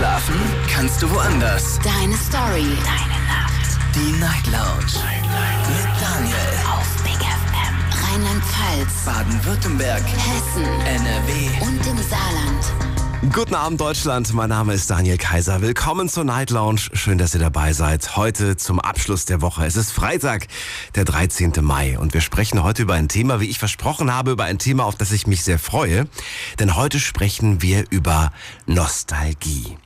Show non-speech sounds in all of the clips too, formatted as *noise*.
Schlafen kannst du woanders. Deine Story. Deine Nacht. Die Night Lounge. Night, Night. Mit Daniel. Auf Big FM. Rheinland-Pfalz. Baden-Württemberg. Hessen. NRW. Und im Saarland. Guten Abend Deutschland, mein Name ist Daniel Kaiser. Willkommen zur Night Lounge. Schön, dass ihr dabei seid. Heute zum Abschluss der Woche. Es ist Freitag, der 13. Mai und wir sprechen heute über ein Thema, wie ich versprochen habe, über ein Thema, auf das ich mich sehr freue. Denn heute sprechen wir über Nostalgie.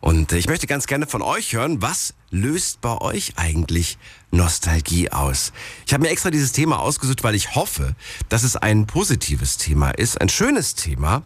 Und ich möchte ganz gerne von euch hören, was löst bei euch eigentlich Nostalgie aus? Ich habe mir extra dieses Thema ausgesucht, weil ich hoffe, dass es ein positives Thema ist, ein schönes Thema.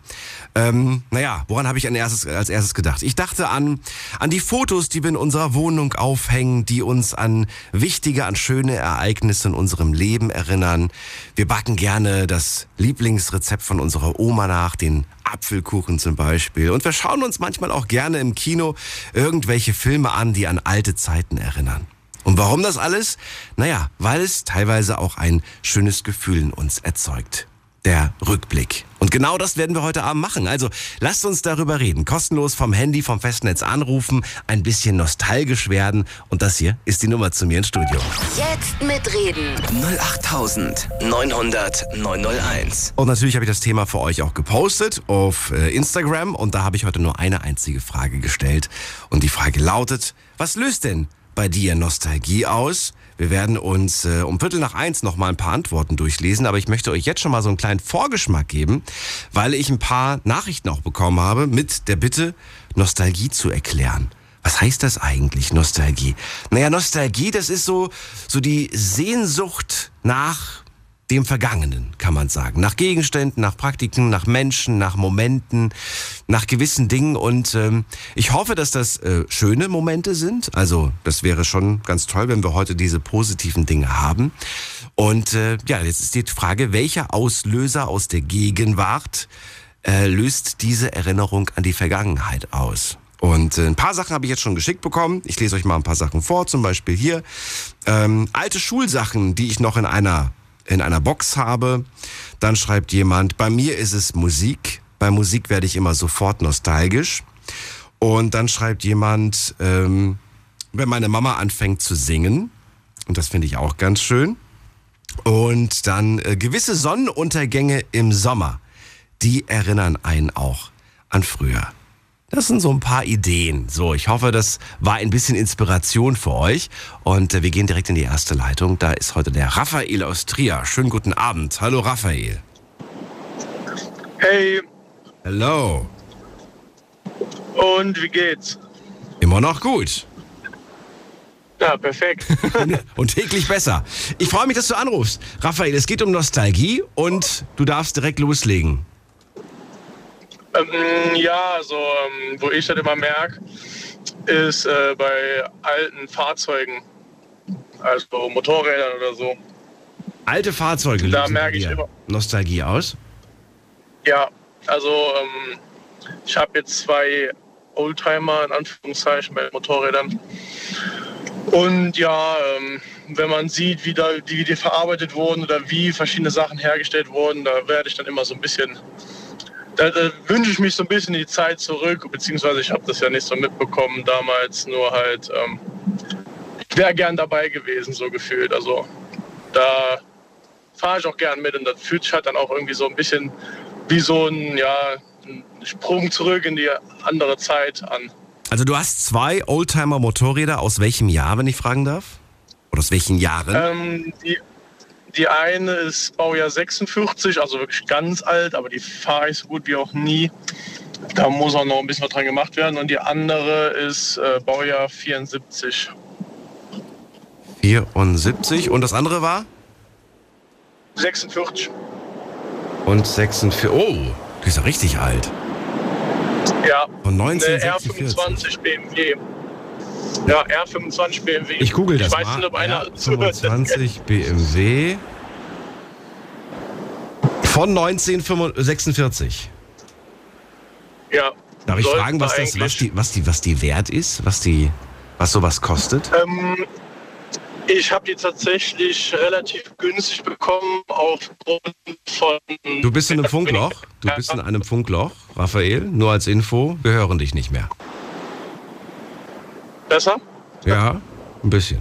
Ähm, naja, woran habe ich erstes, als erstes gedacht? Ich dachte an, an die Fotos, die wir in unserer Wohnung aufhängen, die uns an wichtige, an schöne Ereignisse in unserem Leben erinnern. Wir backen gerne das Lieblingsrezept von unserer Oma nach, den Apfelkuchen zum Beispiel. Und wir schauen uns manchmal auch gerne im Kino irgendwelche Filme an, die an alte Zeiten erinnern. Und warum das alles? Naja, weil es teilweise auch ein schönes Gefühl in uns erzeugt der Rückblick. Und genau das werden wir heute Abend machen. Also lasst uns darüber reden. Kostenlos vom Handy, vom Festnetz anrufen, ein bisschen nostalgisch werden. Und das hier ist die Nummer zu mir ins Studio. Jetzt mitreden. 08900 901. Und natürlich habe ich das Thema für euch auch gepostet auf äh, Instagram. Und da habe ich heute nur eine einzige Frage gestellt. Und die Frage lautet, was löst denn bei dir Nostalgie aus? Wir werden uns äh, um Viertel nach eins noch mal ein paar Antworten durchlesen, aber ich möchte euch jetzt schon mal so einen kleinen Vorgeschmack geben, weil ich ein paar Nachrichten auch bekommen habe mit der Bitte, Nostalgie zu erklären. Was heißt das eigentlich, Nostalgie? Naja, Nostalgie, das ist so, so die Sehnsucht nach dem Vergangenen, kann man sagen. Nach Gegenständen, nach Praktiken, nach Menschen, nach Momenten, nach gewissen Dingen. Und ähm, ich hoffe, dass das äh, schöne Momente sind. Also das wäre schon ganz toll, wenn wir heute diese positiven Dinge haben. Und äh, ja, jetzt ist die Frage, welcher Auslöser aus der Gegenwart äh, löst diese Erinnerung an die Vergangenheit aus? Und äh, ein paar Sachen habe ich jetzt schon geschickt bekommen. Ich lese euch mal ein paar Sachen vor, zum Beispiel hier. Ähm, alte Schulsachen, die ich noch in einer in einer Box habe. Dann schreibt jemand, bei mir ist es Musik. Bei Musik werde ich immer sofort nostalgisch. Und dann schreibt jemand, ähm, wenn meine Mama anfängt zu singen, und das finde ich auch ganz schön. Und dann äh, gewisse Sonnenuntergänge im Sommer, die erinnern einen auch an früher. Das sind so ein paar Ideen. So, ich hoffe, das war ein bisschen Inspiration für euch. Und äh, wir gehen direkt in die erste Leitung. Da ist heute der Raphael aus Trier. Schönen guten Abend. Hallo Raphael. Hey, Hallo. und wie geht's? Immer noch gut. Ja, perfekt. *laughs* Und täglich besser. Ich freue mich, dass du anrufst. Raphael, es geht um Nostalgie und du darfst direkt loslegen. Ähm, ja, also ähm, wo ich das immer merke, ist äh, bei alten Fahrzeugen, also Motorrädern oder so. Alte Fahrzeuge Da merke ich immer- Nostalgie aus. Ja, also ähm, ich habe jetzt zwei Oldtimer in Anführungszeichen bei Motorrädern. Und ja, ähm, wenn man sieht, wie, da, wie die verarbeitet wurden oder wie verschiedene Sachen hergestellt wurden, da werde ich dann immer so ein bisschen, da, da wünsche ich mich so ein bisschen die Zeit zurück, beziehungsweise ich habe das ja nicht so mitbekommen damals, nur halt, ähm, ich wäre gern dabei gewesen, so gefühlt. Also da fahre ich auch gern mit und das fühlt sich halt dann auch irgendwie so ein bisschen wie so ein, ja, ein Sprung zurück in die andere Zeit an. Also du hast zwei Oldtimer-Motorräder. Aus welchem Jahr, wenn ich fragen darf? Oder aus welchen Jahren? Ähm, die, die eine ist Baujahr 46, also wirklich ganz alt, aber die fahre ich so gut wie auch nie. Da muss auch noch ein bisschen was dran gemacht werden. Und die andere ist äh, Baujahr 74. 74. Und das andere war? 46. Und 46. Oh, die ist ja richtig alt. Ja. Von Eine 1946. R25 BMW. Ja, R25 BMW. Ich google das Ich weiß mal. nicht, ob einer zuhört. das kennt. 25 BMW von 1946. Ja. Darf ich fragen, was, das, was, die, was, die, was die wert ist? Was, die, was sowas kostet? Ähm, ich habe die tatsächlich relativ günstig bekommen aufgrund von. Du bist in einem Funkloch. Du bist in einem Funkloch, Raphael. Nur als Info, wir hören dich nicht mehr. Besser? Ja, ein bisschen.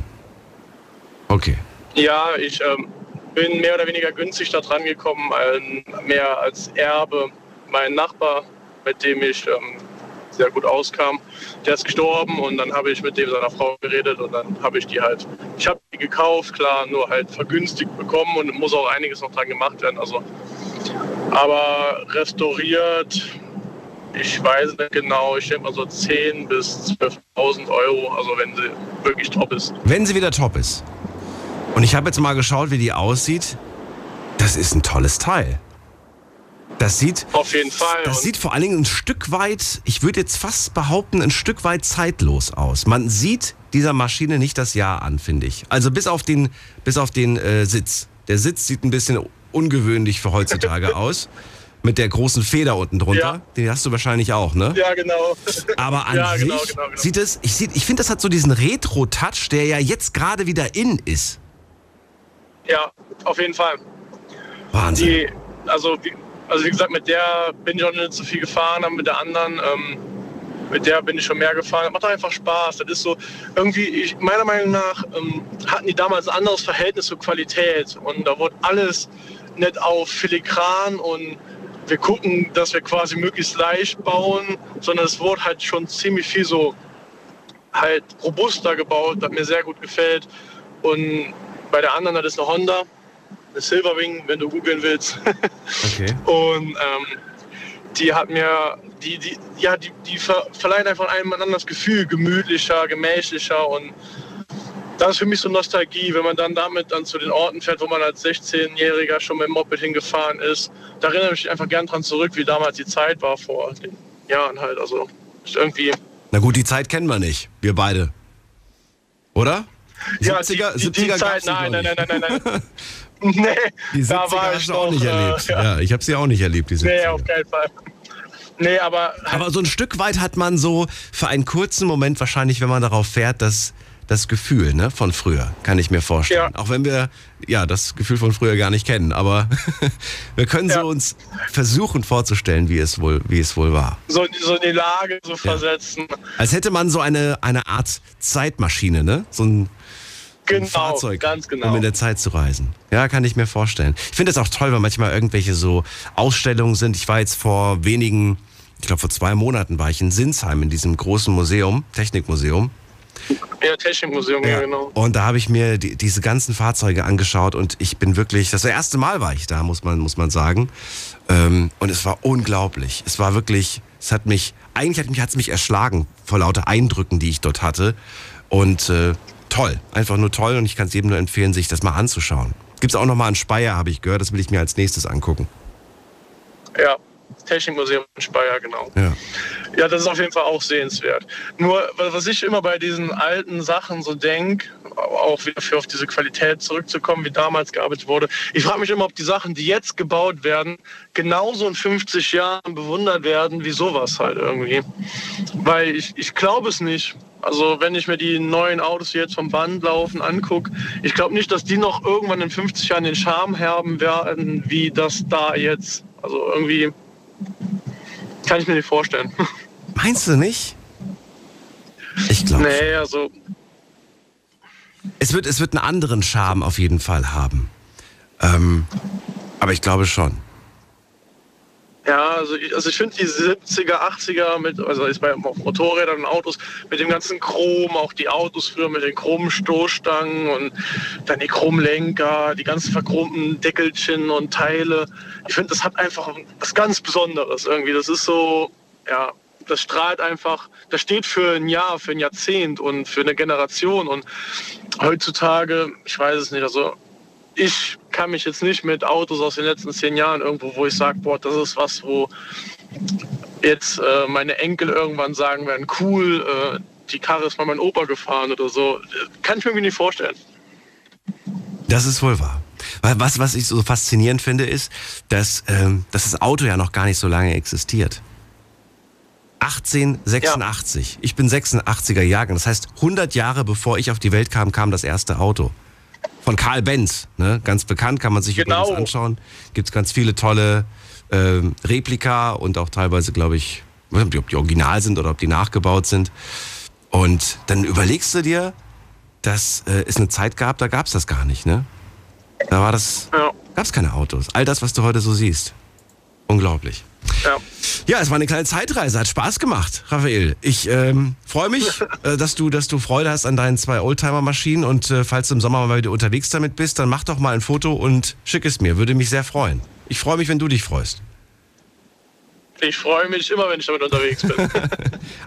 Okay. Ja, ich ähm, bin mehr oder weniger günstig da dran gekommen, ein, mehr als Erbe. Mein Nachbar, mit dem ich ähm, sehr gut auskam, der ist gestorben und dann habe ich mit dem seiner Frau geredet und dann habe ich die halt, ich habe die gekauft, klar, nur halt vergünstigt bekommen und muss auch einiges noch dran gemacht werden. Also, aber restauriert, ich weiß nicht genau, ich denke mal so 10.000 bis 12.000 Euro, also wenn sie wirklich top ist. Wenn sie wieder top ist. Und ich habe jetzt mal geschaut, wie die aussieht. Das ist ein tolles Teil. Das sieht, Auf jeden Fall. das sieht vor allen Dingen ein Stück weit, ich würde jetzt fast behaupten, ein Stück weit zeitlos aus. Man sieht dieser Maschine nicht das Jahr an, finde ich. Also bis auf den, bis auf den äh, Sitz. Der Sitz sieht ein bisschen ungewöhnlich für heutzutage *laughs* aus. Mit der großen Feder unten drunter. Ja. Den hast du wahrscheinlich auch, ne? Ja, genau. Aber an *laughs* Ja, sich genau, genau, genau. sieht es, ich, ich finde, das hat so diesen Retro-Touch, der ja jetzt gerade wieder in ist. Ja, auf jeden Fall. Wahnsinn. Die, also, wie, also wie gesagt, mit der bin ich auch nicht so viel gefahren, aber mit der anderen, ähm, mit der bin ich schon mehr gefahren. Das macht einfach Spaß. Das ist so, irgendwie, ich, meiner Meinung nach, ähm, hatten die damals ein anderes Verhältnis zur Qualität. Und da wurde alles nicht auf Filigran und wir gucken, dass wir quasi möglichst leicht bauen, sondern es wurde halt schon ziemlich viel so halt robuster gebaut, das mir sehr gut gefällt. Und bei der anderen, das ist eine Honda, eine Silverwing, wenn du googeln willst. *laughs* Okay. Und ähm, die hat mir, die, die, ja, die, die ver verleihen einfach einem ein anderes Gefühl, gemütlicher, gemächlicher und das ist für mich so Nostalgie, wenn man dann damit dann zu den Orten fährt, wo man als 16-Jähriger schon mit dem Moped hingefahren ist. Da erinnere ich mich einfach gern dran zurück, wie damals die Zeit war vor den Jahren halt. Also ist irgendwie Na gut, die Zeit kennen wir nicht. Wir beide. Oder? Ja, 70er, die, die, die 70er Zeit, gab's nein, noch nein, nein, nein, nein, nein. *laughs* nee, Die 70er da war hast ich du auch noch, nicht äh, erlebt. ja. Ja, ich habe sie auch nicht erlebt, die 70er. Nee, auf keinen Fall. Nee, aber Aber so ein Stück weit hat man so für einen kurzen Moment wahrscheinlich, wenn man darauf fährt, das, das Gefühl ne, von früher, kann ich mir vorstellen. Ja. Auch wenn wir ja das Gefühl von früher gar nicht kennen. Aber *laughs* wir können Ja. so uns versuchen vorzustellen, wie es wohl, wie es wohl war. so, so in die Lage so versetzen. Als hätte man so eine, eine Art Zeitmaschine, ne? So ein, Genau, Fahrzeug, ganz genau. um in der Zeit zu reisen. Ja, kann ich mir vorstellen. Ich finde es auch toll, wenn manchmal irgendwelche so Ausstellungen sind. Ich war jetzt vor wenigen, ich glaube vor zwei Monaten war ich in Sinsheim in diesem großen Museum, Technikmuseum. Ja, Technikmuseum, ja, genau. Und da habe ich mir die, diese ganzen Fahrzeuge angeschaut und ich bin wirklich, das erste Mal war ich da, muss man, muss man sagen. Ähm, und es war unglaublich. Es war wirklich, es hat mich, eigentlich hat mich, hat's mich erschlagen vor lauter Eindrücken, die ich dort hatte. Und äh, toll, einfach nur toll und ich kann es jedem nur empfehlen, sich das mal anzuschauen. Gibt es auch noch mal in Speyer, habe ich gehört, das will ich mir als nächstes angucken. Ja, Technikmuseum in Speyer, genau. Ja. Ja, das ist auf jeden Fall auch sehenswert. Nur, was ich immer bei diesen alten Sachen so denke, auch wieder für auf diese Qualität zurückzukommen, wie damals gearbeitet wurde. Ich frage mich immer, ob die Sachen, die jetzt gebaut werden, genauso in 50 Jahren bewundert werden wie sowas halt irgendwie. Weil ich, ich glaube es nicht. Also wenn ich mir die neuen Autos, die jetzt vom Band laufen, angucke, ich glaube nicht, dass die noch irgendwann in 50 Jahren den Charme haben werden, wie das da jetzt. Also irgendwie kann ich mir nicht vorstellen. Meinst du nicht? Ich glaube. Nee, also Es wird, es wird einen anderen Charme auf jeden Fall haben. Ähm, aber ich glaube schon. Ja, also ich, also ich finde die 70er, 80er mit, also ist bei Motorrädern und Autos mit dem ganzen Chrom, auch die Autos früher mit den chromen Stoßstangen und dann die Chromlenker, die ganzen verchromten Deckelchen und Teile. Ich finde, das hat einfach was ganz Besonderes irgendwie. Das ist so, ja, das strahlt einfach, das steht für ein Jahr, für ein Jahrzehnt und für eine Generation und heutzutage, ich weiß es nicht, also ich kann mich jetzt nicht mit Autos aus den letzten zehn Jahren irgendwo, wo ich sage, boah, das ist was, wo jetzt äh, meine Enkel irgendwann sagen werden, cool, äh, die Karre ist mal mein Opa gefahren oder so. Kann ich mir irgendwie nicht vorstellen. Das ist wohl wahr. Weil Was, was ich so faszinierend finde, ist, dass, ähm, dass das Auto ja noch gar nicht so lange existiert. 1886. Ich bin 86er Jahrgang. Das heißt, 100 Jahre bevor ich auf die Welt kam, kam das erste Auto. Von Karl Benz. Ne? Ganz bekannt, kann man sich Genau. übrigens anschauen. Gibt es ganz viele tolle ähm, Replika und auch teilweise, glaube ich, ich weiß nicht, ob die original sind oder ob die nachgebaut sind. Und dann überlegst du dir, dass äh, es eine Zeit gab, da gab es das gar nicht, ne? Da war das, Ja, gab es keine Autos. All das, was du heute so siehst. Unglaublich. Ja. Ja, es war eine kleine Zeitreise, hat Spaß gemacht, Raphael. Ich ähm, freue mich, *laughs* äh, dass du, dass du Freude hast an deinen zwei Oldtimer-Maschinen und äh, falls du im Sommer mal wieder unterwegs damit bist, dann mach doch mal ein Foto und schick es mir. Würde mich sehr freuen. Ich freue mich, wenn du dich freust. Ich freue mich immer, wenn ich damit unterwegs bin. *laughs*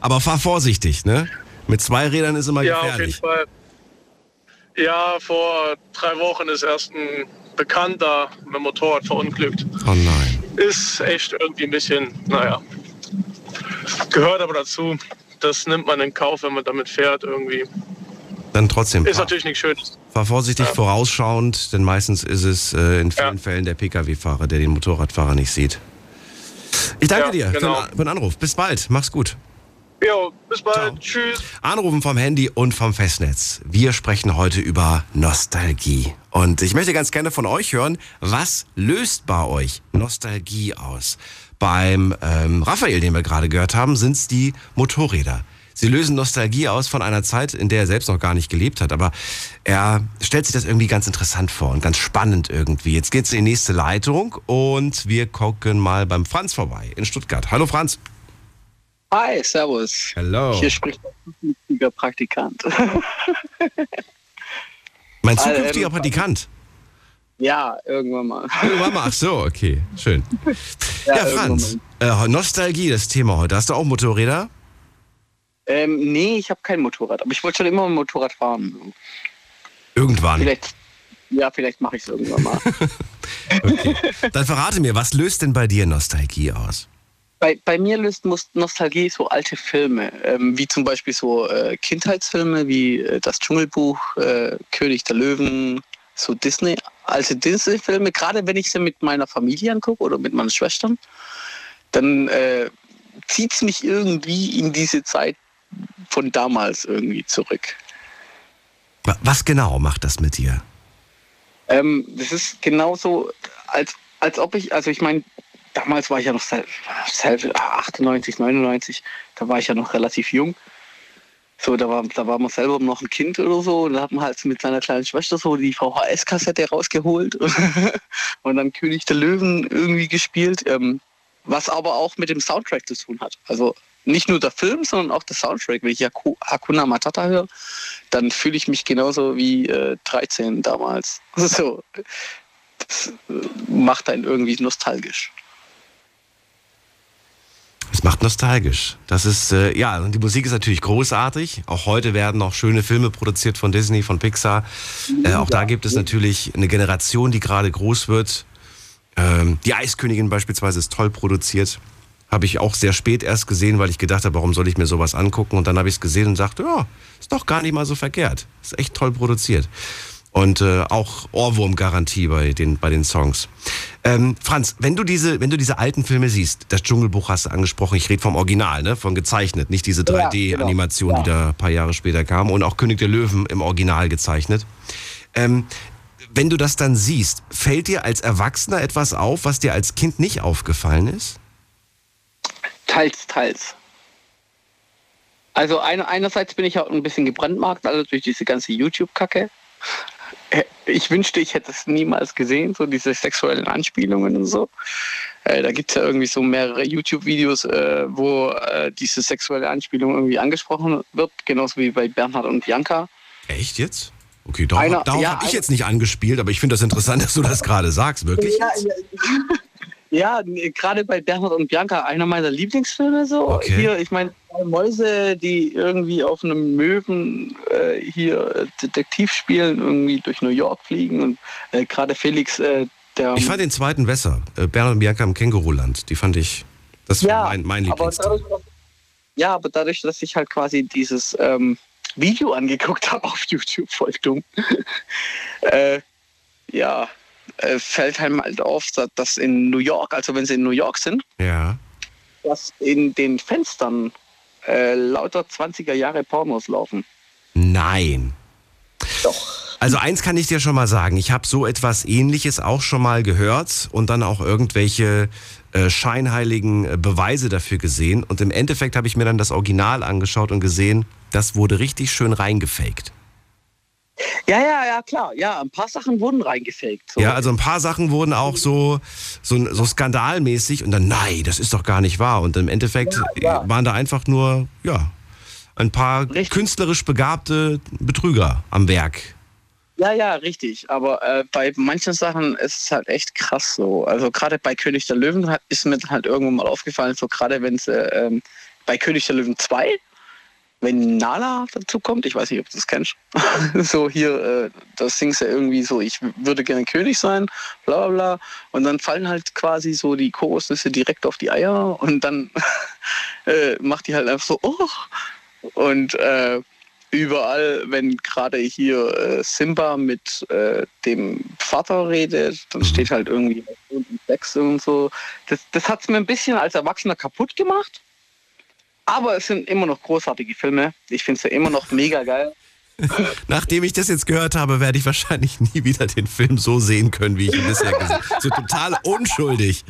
Aber fahr vorsichtig, ne? Mit zwei Rädern ist immer ja, auf jeden gefährlich. Fall. Ja, vor drei Wochen ist erst ein Bekannter mit dem Motorrad verunglückt. Oh nein. Ist echt irgendwie ein bisschen, naja, gehört aber dazu. Das nimmt man in Kauf, wenn man damit fährt irgendwie. Dann trotzdem. Ist Fahr, natürlich nicht schön. fahr vorsichtig vorausschauend, denn meistens ist es äh, in vielen Ja. Fällen der Pkw-Fahrer, der den Motorradfahrer nicht sieht. Ich danke Ja, dir für, genau. den, für den Anruf. Bis bald. Mach's gut. Jo, bis bald. Ciao. Tschüss. Anrufen vom Handy und vom Festnetz. Wir sprechen heute über Nostalgie. Und ich möchte ganz gerne von euch hören, was löst bei euch Nostalgie aus? Beim ähm, Raphael, den wir gerade gehört haben, sind es die Motorräder. Sie lösen Nostalgie aus von einer Zeit, in der er selbst noch gar nicht gelebt hat. Aber er stellt sich das irgendwie ganz interessant vor und ganz spannend irgendwie. Jetzt geht's in die nächste Leitung und wir gucken mal beim Franz vorbei in Stuttgart. Hallo Franz. Hi, servus. Hello. Hier spricht zukünftiger Praktikant. *laughs* Mein zukünftiger Praktikant. ja, irgendwann mal. Irgendwann mal. Ach so, okay, schön. *laughs* Ja, irgendwann Franz, äh, Nostalgie, das Thema heute. Hast du auch Motorräder? Ähm, nee, ich habe kein Motorrad, aber ich wollte schon immer ein Motorrad fahren. Irgendwann. Vielleicht, ja, vielleicht mache ich es irgendwann mal. *laughs* Okay. Dann verrate mir, was löst denn bei dir Nostalgie aus? Bei, bei mir löst Nostalgie so alte Filme, ähm, wie zum Beispiel so äh, Kindheitsfilme wie äh, Das Dschungelbuch, äh, König der Löwen, so Disney, alte Disney-Filme. Gerade wenn ich sie mit meiner Familie angucke oder mit meinen Schwestern, dann äh, zieht es mich irgendwie in diese Zeit von damals irgendwie zurück. Wa- Was genau macht das mit dir? Ähm, das ist genauso, als, als ob ich, also ich meine, damals war ich ja noch sel- selber 98, 99, da war ich ja noch relativ jung. So, da war, da war man selber noch ein Kind oder so und da hat man halt mit seiner kleinen Schwester so die VHS-Kassette rausgeholt *laughs* und dann König der Löwen irgendwie gespielt, ähm, was aber auch mit dem Soundtrack zu tun hat. Also nicht nur der Film, sondern auch der Soundtrack. Wenn ich Haku- Hakuna Matata höre, dann fühle ich mich genauso wie äh, 13 damals. *laughs* So, das äh, macht einen irgendwie nostalgisch. Es macht nostalgisch. Das ist, äh, ja, und die Musik ist natürlich großartig. Auch heute werden noch schöne Filme produziert von Disney, von Pixar. Äh, auch da gibt es natürlich eine Generation, die gerade groß wird. Ähm, die Eiskönigin beispielsweise ist toll produziert. Habe ich auch sehr spät erst gesehen, weil ich gedacht habe, warum soll ich mir sowas angucken? Und dann habe ich es gesehen und sagte, ja, ist doch gar nicht mal so verkehrt. Ist echt toll produziert. Und äh, auch Ohrwurmgarantie bei den, bei den Songs. Ähm, Franz, wenn du, diese, wenn du diese alten Filme siehst, das Dschungelbuch hast du angesprochen, ich rede vom Original, ne? von gezeichnet, nicht diese Ja, 3D-Animation, genau. die da ein paar Jahre später kam und auch König der Löwen im Original gezeichnet. Ähm, wenn du das dann siehst, fällt dir als Erwachsener etwas auf, was dir als Kind nicht aufgefallen ist? Teils, teils. Also eine, einerseits bin ich auch ein bisschen gebrandmarkt, also durch diese ganze YouTube-Kacke. Äh, Ich wünschte, ich hätte es niemals gesehen, so diese sexuellen Anspielungen und so. Äh, da gibt es ja irgendwie so mehrere YouTube-Videos, äh, wo äh, diese sexuelle Anspielung irgendwie angesprochen wird, genauso wie bei Bernhard und Bianca. Echt jetzt? Okay, darauf, Einer- darauf ja, habe ich jetzt nicht angespielt, aber ich finde das interessant, dass du das gerade sagst. Wirklich? Ja, jetzt? Ja, gerade bei Bernhard und Bianca, einer meiner Lieblingsfilme so. Okay. Hier, ich meine, zwei Mäuse, die irgendwie auf einem Möwen äh, hier äh, Detektiv spielen, irgendwie durch New York fliegen und äh, gerade Felix, äh, der. Ich fand den zweiten besser. Äh, Bernhard und Bianca im Känguruland. Die fand ich, das war ja, mein, mein dass, ja, aber dadurch, dass ich halt quasi dieses ähm, Video angeguckt *laughs* habe auf YouTube, voll dumm, *laughs* äh, ja, äh, fällt einem halt auf, dass- in New York, also wenn sie in New York sind, Ja. dass in den Fenstern äh, lauter 20er Jahre Pornos laufen. Nein. Doch. Also eins kann ich dir schon mal sagen, ich habe so etwas ähnliches auch schon mal gehört und dann auch irgendwelche äh, scheinheiligen äh, Beweise dafür gesehen und im Endeffekt habe ich mir dann das Original angeschaut und gesehen, das wurde richtig schön reingefaked. Ja, ja, ja, klar. Ja, ein paar Sachen wurden reingefaked. So. Ja, also ein paar Sachen wurden auch so, so, so skandalmäßig und dann, nein, das ist doch gar nicht wahr. Und im Endeffekt Ja, ja. waren da einfach nur, ja, ein paar Richtig. künstlerisch begabte Betrüger am Werk. Ja, ja, richtig. Aber äh, bei manchen Sachen ist es halt echt krass so. Also gerade bei König der Löwen hat, ist mir halt irgendwann mal aufgefallen, so gerade wenn es äh, ähm, bei König der Löwen 2, wenn Nala dazu kommt, ich weiß nicht, ob du das kennst, *laughs* so hier, äh, da singt sie irgendwie so, ich würde gerne König sein, bla bla bla. Und dann fallen halt quasi so die Kokosnüsse direkt auf die Eier und dann *laughs* äh, macht die halt einfach so, oh. Und äh, überall, wenn gerade hier äh, Simba mit äh, dem Vater redet, dann steht halt irgendwie und Sex und so. Das, das hat es mir ein bisschen als Erwachsener kaputt gemacht. Aber es sind immer noch großartige Filme. Ich finde es ja immer noch mega geil. *laughs* Nachdem ich das jetzt gehört habe, werde ich wahrscheinlich nie wieder den Film so sehen können, wie ich ihn bisher gesehen habe. So total unschuldig.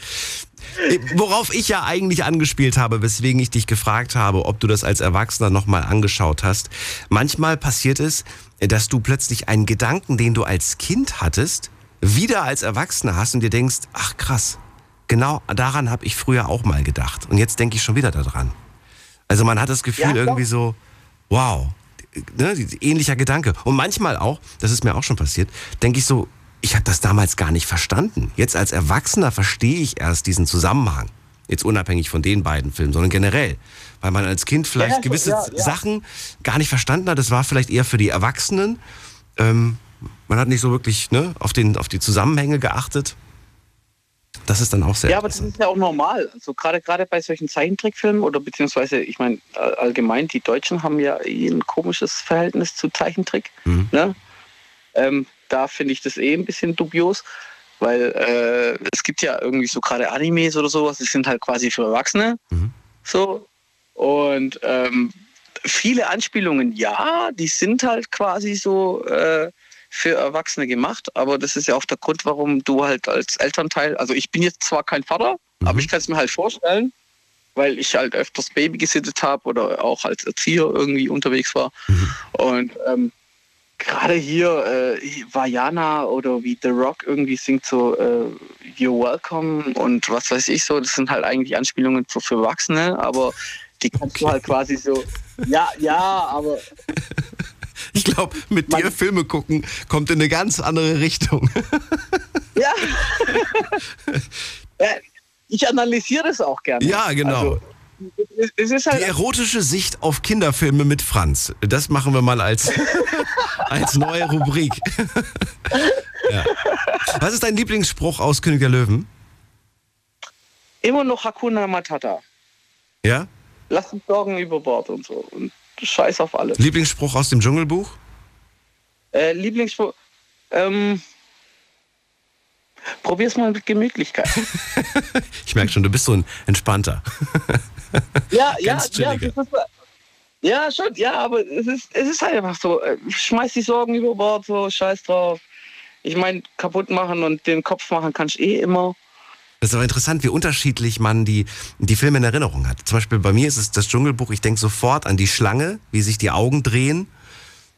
Äh, Worauf ich ja eigentlich angespielt habe, weswegen ich dich gefragt habe, ob du das als Erwachsener nochmal angeschaut hast. Manchmal passiert es, dass du plötzlich einen Gedanken, den du als Kind hattest, wieder als Erwachsener hast und dir denkst, ach krass, genau daran habe ich früher auch mal gedacht. Und jetzt denke ich schon wieder daran. Also man hat das Gefühl Ja, irgendwie so, wow, ne, ähnlicher Gedanke. Und manchmal auch, das ist mir auch schon passiert, denke ich so, ich habe das damals gar nicht verstanden. Jetzt als Erwachsener verstehe ich erst diesen Zusammenhang. Jetzt unabhängig von den beiden Filmen, sondern generell. Weil man als Kind vielleicht ja, gewisse ja, ja. Sachen gar nicht verstanden hat. Das war vielleicht eher für die Erwachsenen. Ähm, man hat nicht so wirklich ne, auf, den, auf die Zusammenhänge geachtet. Das ist dann auch sehr Ja, aber das ist ja auch normal. Also gerade gerade bei solchen Zeichentrickfilmen oder beziehungsweise, ich meine, all- allgemein, die Deutschen haben ja eh ein komisches Verhältnis zu Zeichentrick. Mhm. Ne? Ähm, da finde ich das eh ein bisschen dubios, weil äh, es gibt ja irgendwie so gerade Animes oder sowas, die sind halt quasi für Erwachsene. Mhm. So. Und ähm, viele Anspielungen, ja, die sind halt quasi so äh, für Erwachsene gemacht, aber das ist ja auch der Grund, warum du halt als Elternteil, also ich bin jetzt zwar kein Vater, Mhm. aber ich kann es mir halt vorstellen, weil ich halt öfters Baby gesittet habe oder auch als Erzieher irgendwie unterwegs war. Und ähm, gerade hier äh, Vajana oder wie The Rock irgendwie singt so äh, You're welcome und was weiß ich so, das sind halt eigentlich Anspielungen für, für Erwachsene, aber die kannst du halt quasi so, ja, ja, aber *laughs* *laughs* Ich glaube, mit dir Man- Filme gucken kommt in eine ganz andere Richtung. *laughs* ja. Ja, *laughs* ich analysiere das auch gerne. Ja, genau. Also, es, es ist Die halt erotische Sicht auf Kinderfilme mit Franz. Das machen wir mal als, als neue Rubrik. ja. Was ist dein Lieblingsspruch aus König der Löwen? immer noch Hakuna Matata. Ja? Lass uns Sorgen über Bord und so. Und scheiß auf alles. Lieblingsspruch aus dem Dschungelbuch? Äh, Lieblingsspruch. Ähm, probier's mal mit Gemütlichkeit. *laughs* Ich merke schon, du bist so ein entspannter. *laughs* ja, ja, ja, chilliger. ist, ja, schon, ja, aber es ist, es ist halt einfach so. äh, Schmeiß die Sorgen über Bord, so, scheiß drauf. Ich meine, kaputt machen und den Kopf machen kannst du eh immer. Das ist aber interessant, wie unterschiedlich man die, die Filme in Erinnerung hat. Zum Beispiel bei mir ist es das Dschungelbuch, ich denke sofort an die Schlange, wie sich die Augen drehen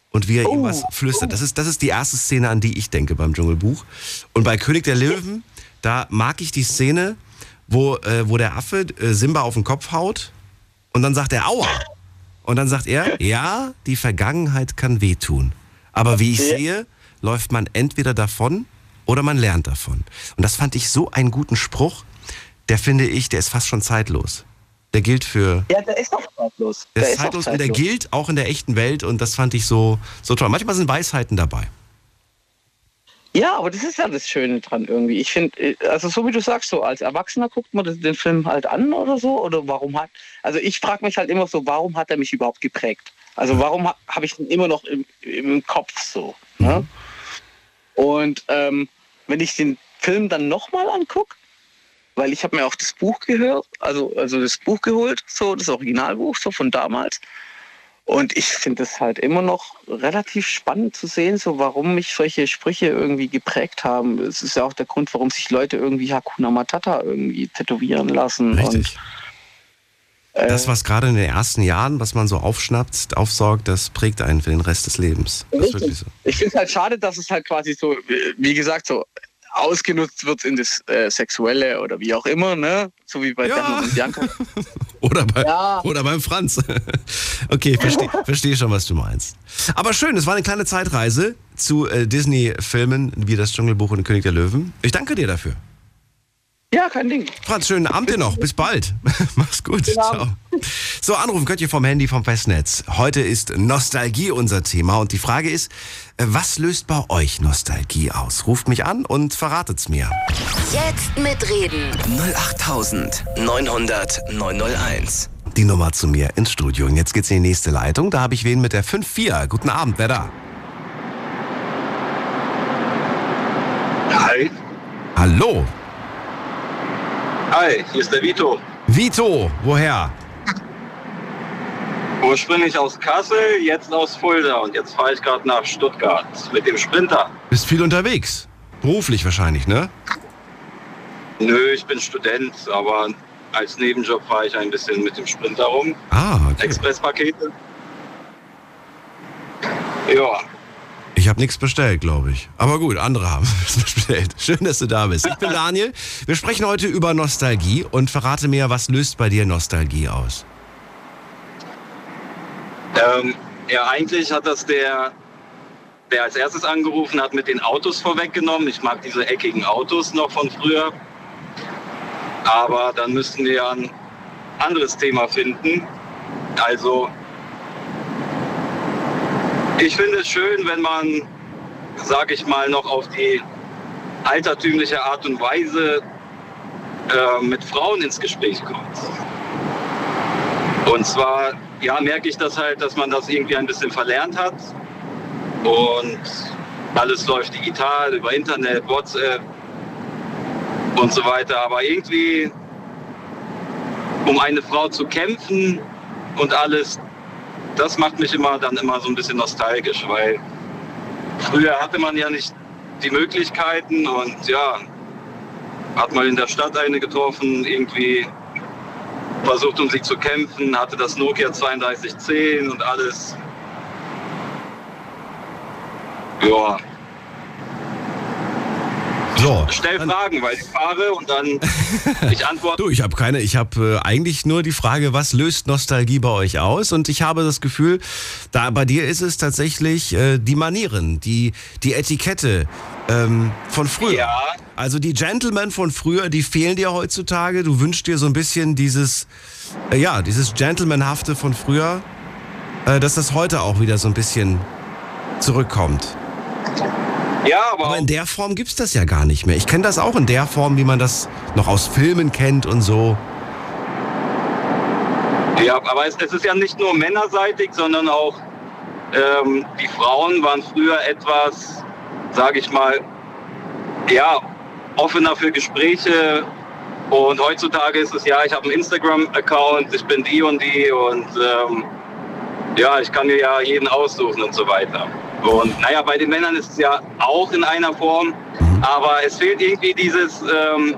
und wie er ihm Oh, was flüstert. Das ist, das ist die erste Szene, an die ich denke beim Dschungelbuch. Und bei König der Löwen, da mag ich die Szene, wo, äh, wo der Affe äh, Simba auf den Kopf haut und dann sagt er Aua. Und dann sagt er, ja, die Vergangenheit kann wehtun. Aber wie ich sehe, läuft man entweder davon oder man lernt davon. Und das fand ich so einen guten Spruch, der finde ich, der ist fast schon zeitlos. Der gilt für, Ja, der ist doch zeitlos. der, ist auch zeitlos und der gilt auch in der echten Welt und das fand ich so, so toll. Manchmal sind Weisheiten dabei. Ja, aber das ist ja das Schöne dran irgendwie. Ich finde, also so wie du sagst, so als Erwachsener guckt man den Film halt an oder so. Oder warum hat, also ich frage mich halt immer so, warum hat er mich überhaupt geprägt? Also warum ha, habe ich ihn immer noch im, im Kopf so? Ne? Und ähm, wenn ich den Film dann nochmal angucke, weil ich habe mir auch das Buch gehört, also, also das Buch geholt, so das Originalbuch so von damals. Und ich finde es halt immer noch relativ spannend zu sehen, so warum mich solche Sprüche irgendwie geprägt haben. Es ist ja auch der Grund, warum sich Leute irgendwie Hakuna Matata irgendwie tätowieren lassen. Und Richtig. Äh, Das, was gerade in den ersten Jahren, was man so aufschnappt, aufsaugt, das prägt einen für den Rest des Lebens. Das ist wirklich so. Ich finde es halt schade, dass es halt quasi so, wie gesagt, so ausgenutzt wird in das äh, Sexuelle oder wie auch immer, ne? So wie bei Ja. Bernhard und Bianca. *laughs* Oder, bei, Ja. oder beim Franz. *laughs* okay, verstehe versteh schon, was du meinst. Aber schön, es war eine kleine Zeitreise zu äh, Disney-Filmen wie das Dschungelbuch und König der Löwen. Ich danke dir dafür. Ja, kein Ding. Franz, schönen Abend dir noch. Bis bald. *laughs* Mach's gut. Ciao. So, anrufen könnt ihr vom Handy vom Festnetz. Heute ist Nostalgie unser Thema und die Frage ist, äh, was löst bei euch Nostalgie aus? Ruft mich an und verratet's mir. Jetzt mitreden. 08900 901. Die Nummer zu mir ins Studio. Und jetzt geht's in die nächste Leitung. Da habe ich wen mit der 5-4. Guten Abend, wer da? Hi. Hallo. Hi, hier ist der Vito. Vito, woher? Ursprünglich aus Kassel, jetzt aus Fulda und jetzt fahre ich gerade nach Stuttgart mit dem Sprinter. Bist viel unterwegs. Beruflich wahrscheinlich, ne? Nö, ich bin Student, aber als Nebenjob fahre ich ein bisschen mit dem Sprinter rum. Ah, okay. Expresspakete. Ja, Ich habe nichts bestellt, glaube ich. Aber gut, andere haben *laughs* es bestellt. Schön, dass du da bist. Ich bin Daniel. Wir sprechen heute über Nostalgie und verrate mir, was löst bei dir Nostalgie aus? ähm, ja, eigentlich hat das der, der als erstes angerufen hat, mit den Autos vorweggenommen. Ich mag diese eckigen Autos noch von früher. Aber dann müssten wir ein anderes Thema finden. Also, ich finde es schön, wenn man, sag ich mal, noch auf die altertümliche Art und Weise äh, mit Frauen ins Gespräch kommt. Und zwar, ja, merke ich das halt, dass man das irgendwie ein bisschen verlernt hat. Und alles läuft digital, über Internet, WhatsApp und so weiter. Aber irgendwie, um eine Frau zu kämpfen und alles, das macht mich immer dann immer so ein bisschen nostalgisch, weil früher hatte man ja nicht die Möglichkeiten und ja, hat mal in der Stadt eine getroffen, irgendwie versucht um sie zu kämpfen, hatte das Nokia 3210 und alles. Ja, So. stell Fragen, weil ich fahre und dann *laughs* ich antworte. Du, ich habe keine, ich habe äh, eigentlich nur die Frage, was löst Nostalgie bei euch aus? Und ich habe das Gefühl, da bei dir ist es tatsächlich äh, die Manieren, die, die Etikette ähm, von früher. Ja. Also die Gentlemen von früher, die fehlen dir heutzutage. Du wünschst dir so ein bisschen dieses, äh, ja, dieses Gentlemanhafte von früher, äh, dass das heute auch wieder so ein bisschen zurückkommt. Ja, aber, Aber in der Form gibt's das ja gar nicht mehr. Ich kenne das auch in der Form, wie man das noch aus Filmen kennt und so. ja, aber es, es ist ja nicht nur männerseitig, sondern auch ähm, die Frauen waren früher etwas, sage ich mal, ja, offener für Gespräche. Und heutzutage ist es ja, ich habe einen Instagram-Account, ich bin die und die und ähm, ja, ich kann mir ja jeden aussuchen und so weiter. Und naja, bei den Männern ist es ja auch in einer Form, aber es fehlt irgendwie dieses ähm,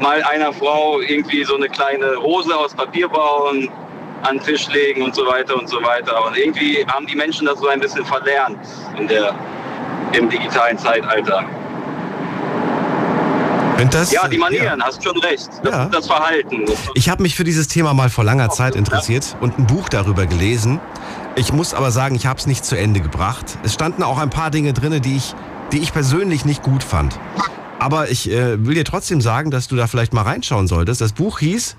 mal einer Frau irgendwie so eine kleine Rose aus Papier bauen, an den Tisch legen und so weiter und so weiter. Und irgendwie haben die Menschen das so ein bisschen verlernt in der, im digitalen Zeitalter. Das, Ja, die Manieren, hast schon recht. Das, Ja. das Verhalten. Ich habe mich für dieses Thema mal vor langer Zeit interessiert und ein Buch darüber gelesen. Ich muss aber sagen, ich habe es nicht zu Ende gebracht. Es standen auch ein paar Dinge drin, die ich, die ich persönlich nicht gut fand. Aber ich äh, will dir trotzdem sagen, dass du da vielleicht mal reinschauen solltest. Das Buch hieß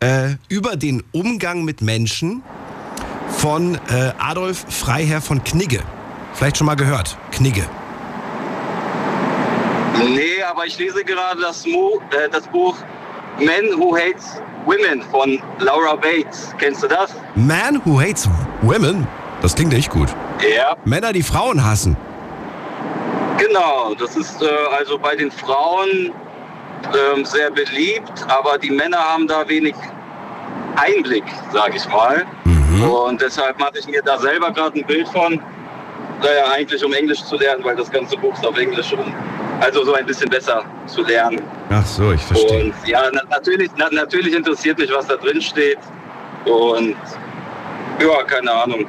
äh, Über den Umgang mit Menschen von äh, Adolf Freiherr von Knigge. Vielleicht schon mal gehört. Knigge. nee, aber ich lese gerade das, Mo, äh, das Buch Men Who Hates Women von Laura Bates. Kennst du das? Man Who Hates Women. Das klingt echt gut. Ja. Männer, die Frauen hassen. Genau, das ist äh, also bei den Frauen ähm, sehr beliebt, aber die Männer haben da wenig Einblick, sage ich mal. Und deshalb mache ich mir da selber gerade ein Bild von. Naja, eigentlich um Englisch zu lernen, weil das ganze Buch ist auf Englisch um also so ein bisschen besser zu lernen. Ach so, ich verstehe. Und ja, na, natürlich, na, natürlich interessiert mich, was da drin steht. Und ja, keine Ahnung.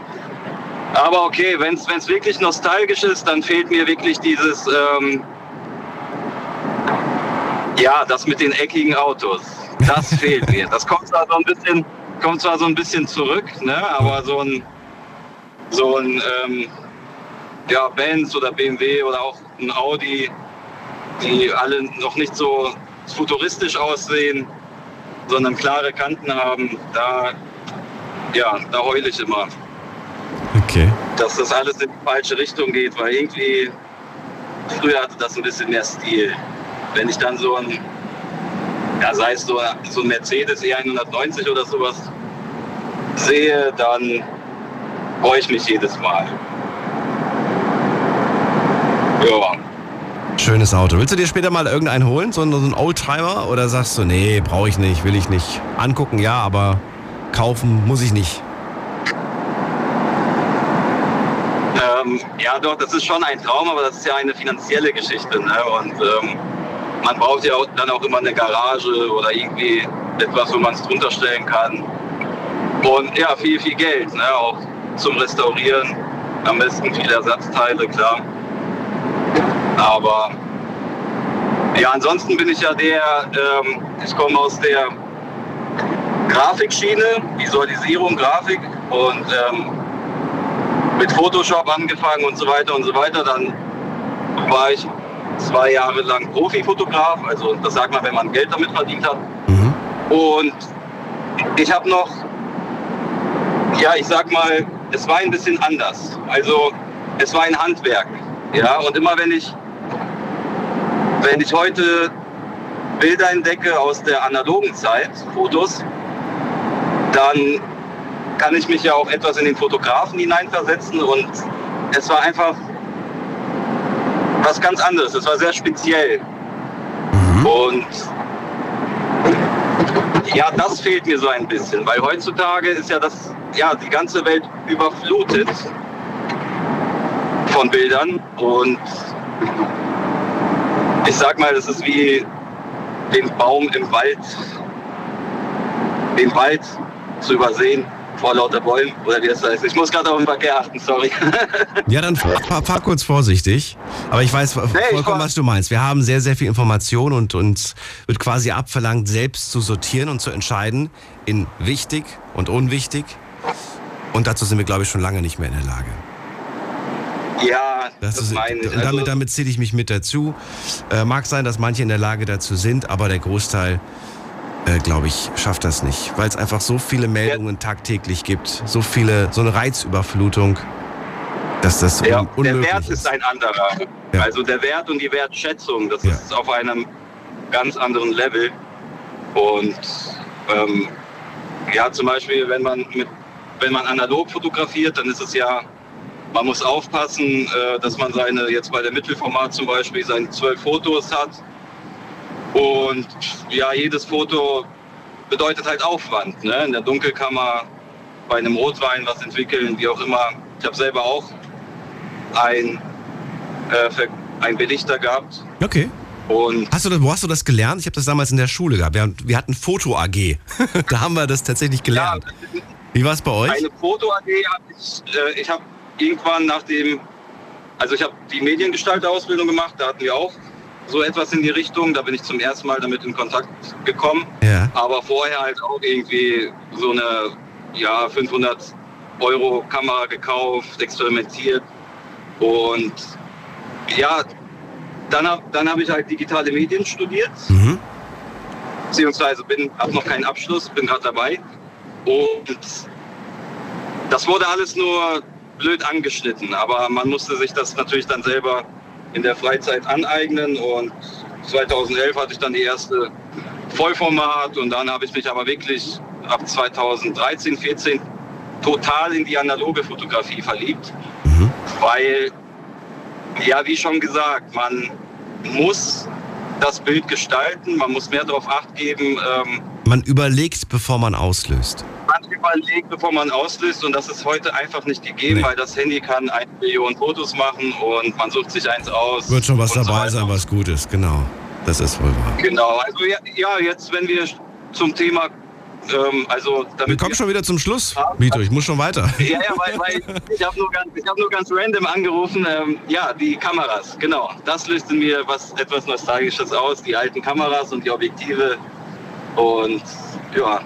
Aber okay, wenn es wirklich nostalgisch ist, dann fehlt mir wirklich dieses, ähm, ja, das mit den eckigen Autos. Das *laughs* fehlt mir. Das kommt zwar so ein bisschen, kommt zwar so ein bisschen zurück, ne? aber so ein, so ein ähm, ja, Benz oder BMW oder auch ein Audi, die alle noch nicht so futuristisch aussehen, sondern klare Kanten haben, da, ja, da heule ich immer. Okay. Dass das alles in die falsche Richtung geht, weil irgendwie früher hatte das ein bisschen mehr Stil. Wenn ich dann so ein, ja, sei es so, so ein Mercedes E190 oder sowas sehe, dann freue ich mich jedes Mal. Ja. Schönes Auto. Willst du dir später mal irgendeinen holen? So einen, Oldtimer? Oder sagst du, nee, brauche ich nicht, will ich nicht. Angucken, ja, aber kaufen muss ich nicht. Ähm, ja, doch, das ist schon ein Traum, aber das ist ja eine finanzielle Geschichte. Ne? Und ähm, man braucht ja auch, dann auch immer eine Garage oder irgendwie etwas, wo man es drunter stellen kann. Und ja, viel, viel Geld, ne? auch zum Restaurieren. Am besten viele Ersatzteile, klar. Aber ja, ansonsten bin ich ja der, ähm, ich komme aus der Grafikschiene, Visualisierung, Grafik und ähm, mit Photoshop angefangen und so weiter und so weiter. Dann war ich zwei Jahre lang Profifotograf, also das sagt man, wenn man Geld damit verdient hat. Mhm. Und ich habe noch, ja, ich sag mal, es war ein bisschen anders. Also es war ein Handwerk. Ja, und immer wenn ich, wenn ich heute Bilder entdecke aus der analogen Zeit, Fotos, dann kann ich mich ja auch etwas in den Fotografen hineinversetzen und es war einfach was ganz anderes. Es war sehr speziell. Und ja, das fehlt mir so ein bisschen, weil heutzutage ist ja das, ja, die ganze Welt überflutet von Bildern und ich sag mal, das ist wie den Baum im Wald, den Wald zu übersehen vor lauter Bäumen oder wie das heißt. Ich muss gerade auf den Verkehr achten, sorry. *laughs* Ja, dann fahr, fahr kurz vorsichtig. Aber ich weiß ich vollkommen, fahr- was du meinst. Wir haben sehr, sehr viel Information und uns wird quasi abverlangt, selbst zu sortieren und zu entscheiden in wichtig und unwichtig. Und dazu sind wir, glaube ich, schon lange nicht mehr in der Lage. Ja, Das das, ist, meine ich. und damit, Also, damit zähle ich mich mit dazu. Äh, mag sein, dass manche in der Lage dazu sind, aber der Großteil, äh, glaube ich, schafft das nicht. Weil es einfach so viele Meldungen tagtäglich gibt, so viele, so eine Reizüberflutung, dass das ja, un der unmöglich Wert ist ein anderer. Ja. Also der Wert und die Wertschätzung, das Ja. ist auf einem ganz anderen Level. Und ähm, ja, zum Beispiel, wenn man mit, wenn man analog fotografiert, dann ist es ja, man muss aufpassen, äh, dass man seine, jetzt bei der Mittelformat zum Beispiel, seine zwölf Fotos hat. Und ja, jedes Foto bedeutet halt Aufwand. Ne? In der Dunkelkammer bei einem Rotwein was entwickeln, wie auch immer. Ich habe selber auch ein, äh, ein Belichter gehabt. Okay. Und Hast du das, wo hast du das gelernt? Ich habe das damals in der Schule gehabt. Wir, wir hatten Foto AG. *laughs* da haben wir das tatsächlich ja, gelernt. Wie war es bei euch? eine Foto-AG habe ich, äh, ich habe irgendwann nach dem, also ich habe die Mediengestalter-Ausbildung gemacht, da hatten wir auch so etwas in die Richtung, da bin ich zum ersten Mal damit in Kontakt gekommen. Ja. Aber vorher halt auch irgendwie so eine ja, 500 Euro Kamera gekauft, experimentiert. Und ja, dann habe dann hab ich halt digitale Medien studiert, Mhm. beziehungsweise bin, habe noch keinen Abschluss, bin gerade dabei. Und das wurde alles nur blöd angeschnitten, aber man musste sich das natürlich dann selber in der Freizeit aneignen und 2011 hatte ich dann die erste Vollformat und dann habe ich mich aber wirklich ab 2013, 14 total in die analoge Fotografie verliebt, Mhm. weil, ja, wie schon gesagt, man muss das Bild gestalten, man muss mehr darauf acht geben, ähm, Man überlegt, bevor man auslöst. Man überlegt, bevor man auslöst und das ist heute einfach nicht gegeben, Nee. weil das Handy kann eine Million Fotos machen und man sucht sich eins aus. Wird schon was so dabei weiter. sein, was gut ist. Genau. Das ist wohl wahr. Genau, also ja, ja, jetzt wenn wir zum Thema ähm, also damit Wir kommen schon wieder zum Schluss, Vito. Ich muss schon weiter. Ja, ja, weil, weil ich habe nur, ganz- ich hab nur ganz random angerufen. Ähm, ja, die Kameras, genau. Das löste mir was etwas Nostalgisches aus. Die alten Kameras und die Objektive. Und ja,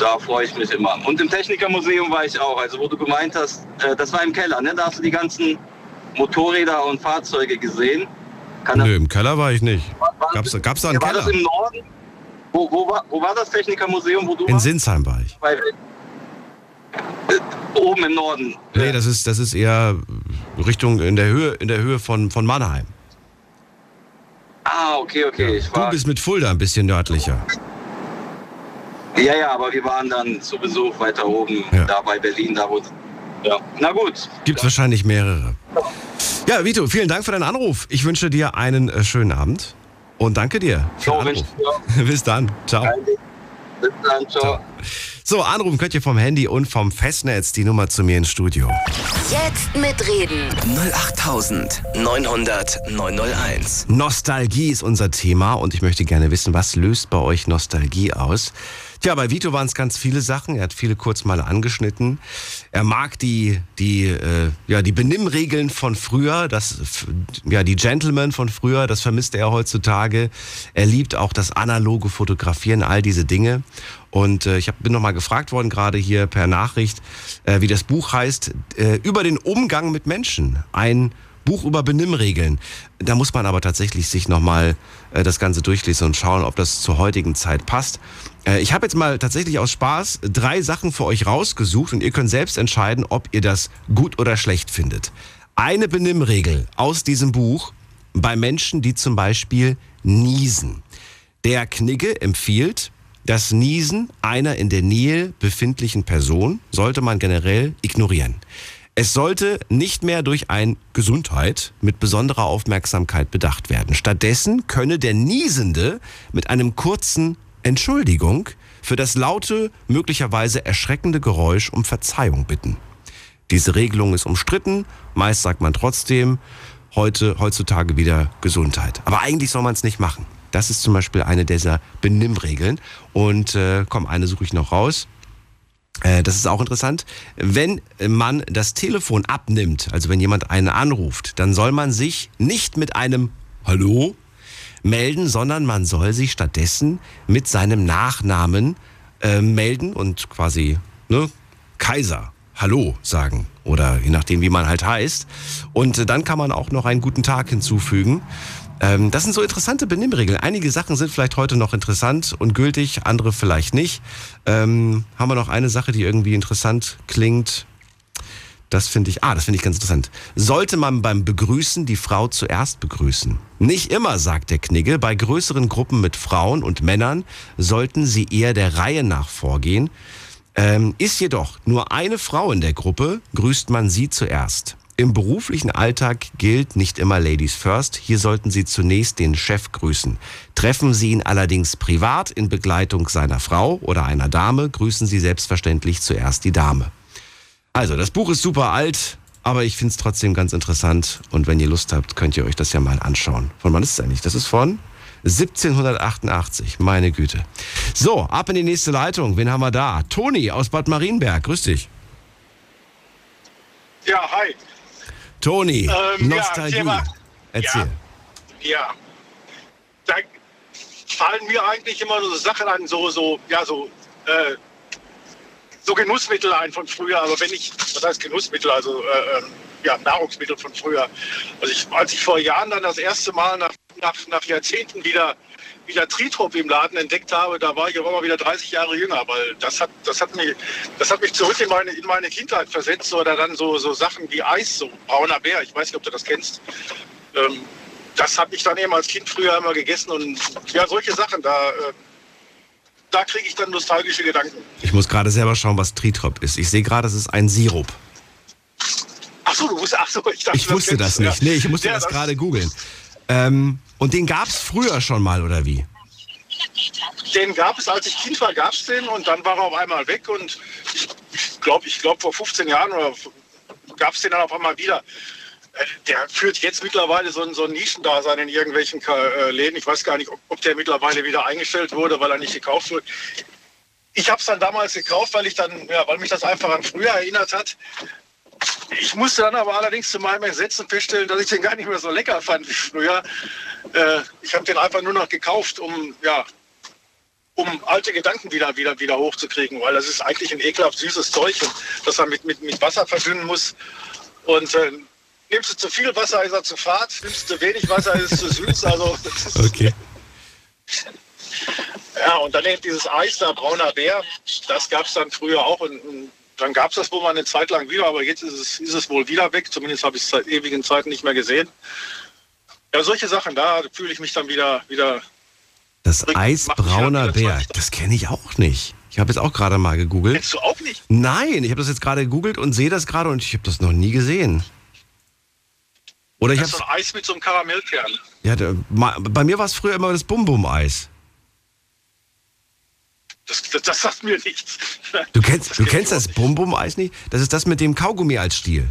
da freue ich mich immer. Und im Technikermuseum war ich auch. Also wo du gemeint hast, äh, das war im Keller, ne? Da hast du die ganzen Motorräder und Fahrzeuge gesehen. Kann das- Nö, im Keller war ich nicht. war- war- Gab's, gab's da einen ja, war Keller? das im Norden? Wo, wo, war, wo war das Technikermuseum, wo du In warst? Sinsheim war ich. Bei, äh, oben im Norden. Nee, das ist, das ist eher Richtung in der Höhe, in der Höhe von, von Mannheim. Ah, okay, okay. Ich Du war, bist mit Fulda ein bisschen nördlicher. Ja, ja, aber wir waren dann zu Besuch weiter oben, Ja. da bei Berlin, da wo. Ja, na gut. Gibt wahrscheinlich mehrere. Ja, Vito, vielen Dank für deinen Anruf. Ich wünsche dir einen äh, schönen Abend und danke dir für So, Anruf. *laughs* Bis dann. Ciao. Bis dann, ciao. So, anrufen könnt ihr vom Handy und vom Festnetz die Nummer zu mir ins Studio. Jetzt mitreden. 08900 901. Nostalgie ist unser Thema und ich möchte gerne wissen, was löst bei euch Nostalgie aus? Tja, bei Vito waren es ganz viele Sachen. Er hat viele kurz mal angeschnitten. Er mag die, die, äh, ja, die Benimmregeln von früher, das, ja, die Gentlemen von früher, das vermisst er heutzutage. Er liebt auch das analoge Fotografieren, all diese Dinge. Und äh, ich hab, bin nochmal gefragt worden, gerade hier per Nachricht, äh, wie das Buch heißt, äh, über den Umgang mit Menschen. Ein Buch über Benimmregeln. Da muss man aber tatsächlich sich nochmal äh, das Ganze durchlesen und schauen, ob das zur heutigen Zeit passt. Äh, ich habe jetzt mal tatsächlich aus Spaß drei Sachen für euch rausgesucht und ihr könnt selbst entscheiden, ob ihr das gut oder schlecht findet. Eine Benimmregel aus diesem Buch bei Menschen, die zum Beispiel niesen. Der Knigge empfiehlt, das Niesen einer in der Nähe befindlichen Person sollte man generell ignorieren. Es sollte nicht mehr durch ein Gesundheit mit besonderer Aufmerksamkeit bedacht werden. Stattdessen könne der Niesende mit einem kurzen Entschuldigung für das laute, möglicherweise erschreckende Geräusch um Verzeihung bitten. Diese Regelung ist umstritten. Meist sagt man trotzdem heute, heutzutage wieder Gesundheit. Aber eigentlich soll man es nicht machen. Das ist zum Beispiel eine dieser Benimmregeln. Und äh, komm, eine suche ich noch raus. Äh, das ist auch interessant. Wenn man das Telefon abnimmt, also wenn jemand einen anruft, dann soll man sich nicht mit einem Hallo melden, sondern man soll sich stattdessen mit seinem Nachnamen äh, melden und quasi ne, Kaiser, Hallo sagen oder je nachdem, wie man halt heißt. Und äh, dann kann man auch noch einen guten Tag hinzufügen. Ähm, das sind so interessante Benimmregeln. Einige Sachen sind vielleicht heute noch interessant und gültig, andere vielleicht nicht. Ähm, haben wir noch eine Sache, die irgendwie interessant klingt? Das finde ich, ah, das finde ich ganz interessant. Sollte man beim Begrüßen die Frau zuerst begrüßen? Nicht immer, sagt der Knigge. Bei größeren Gruppen mit Frauen und Männern sollten sie eher der Reihe nach vorgehen. Ähm, ist jedoch nur eine Frau in der Gruppe, grüßt man sie zuerst. Im beruflichen Alltag gilt nicht immer Ladies First. Hier sollten Sie zunächst den Chef grüßen. Treffen Sie ihn allerdings privat in Begleitung seiner Frau oder einer Dame, grüßen Sie selbstverständlich zuerst die Dame. Also, das Buch ist super alt, aber ich finde es trotzdem ganz interessant. Und wenn ihr Lust habt, könnt ihr euch das ja mal anschauen. Von wann ist es eigentlich? Das ist von 1788. Meine Güte. So, ab in die nächste Leitung. Wen haben wir da? Toni aus Bad Marienberg. Grüß dich. Ja, hi. Toni, Ähm, ja, Nostalgie. Thema- Erzähl. Ja. Da fallen mir eigentlich immer so Sachen an, so, so, ja, so, äh, so Genussmittel ein von früher. Aber wenn ich, was heißt Genussmittel, also äh, ähm, ja, Nahrungsmittel von früher. Also ich, als ich vor Jahren dann das erste Mal nach, nach, nach Jahrzehnten wieder wieder Tritrop im Laden entdeckt habe, da war ich aber mal wieder 30 Jahre jünger, weil das hat, das hat, mich, das hat mich zurück in meine, in meine Kindheit versetzt oder dann so, so Sachen wie Eis, so brauner Bär, ich weiß nicht, ob du das kennst. Ähm, das habe ich dann eben als Kind früher immer gegessen und ja, solche Sachen, da, äh, da kriege ich dann nostalgische Gedanken. Ich muss gerade selber schauen, was Tritrop ist. Ich sehe gerade, es ist ein Sirup. Ach so, du wusstest, ach so, ich dachte, Ich wusste das kennst du, nicht. ja. Nee, ich musste Ja, das gerade googeln. Ähm, und den gab es früher schon mal, oder wie? Den gab es, als ich Kind war, gab es den und dann war er auf einmal weg und ich glaube, ich glaube vor 15 Jahren oder gab es den dann auf einmal wieder. Der führt jetzt mittlerweile so ein, so ein Nischendasein in irgendwelchen äh, Läden. Ich weiß gar nicht, ob, der mittlerweile wieder eingestellt wurde, weil er nicht gekauft wird. ich habe es dann damals gekauft, weil ich dann, ja, weil mich das einfach an früher erinnert hat. Ich musste dann aber allerdings zu meinem Entsetzen feststellen, dass ich den gar nicht mehr so lecker fand wie früher. Äh, ich habe den einfach nur noch gekauft, um ja, um alte Gedanken wieder, wieder, wieder hochzukriegen, weil das ist eigentlich ein ekelhaft süßes Zeug, das man mit, mit, mit Wasser verdünnen muss. Und äh, nimmst du zu viel Wasser, ist er zu fad, nimmst du zu wenig Wasser, ist es zu süß. Also, Okay. ja, und dann eben dieses Eis da, brauner Bär, das gab es dann früher auch. Und, und dann gab es das wohl mal eine Zeit lang wieder, aber jetzt ist es, ist es wohl wieder weg. Zumindest habe ich es seit ewigen Zeiten nicht mehr gesehen. Ja, solche Sachen, da fühle ich mich dann wieder, wieder Das Bringt- Eis macht mich brauner wieder Bär, 20. das kenne ich auch nicht. Ich habe jetzt auch gerade mal gegoogelt. Kennst du auch nicht? Nein, ich habe das jetzt gerade gegoogelt und sehe das gerade und ich habe das noch nie gesehen. Oder ich Das ist so ein Eis mit so einem Karamellkern. ja, bei mir war es früher immer das Bum-Bum-Eis. Das, das, das sagt mir nichts. Du kennst, Das du kennst das Bum-Bum-Eis nicht? Das ist das mit dem Kaugummi als Stiel.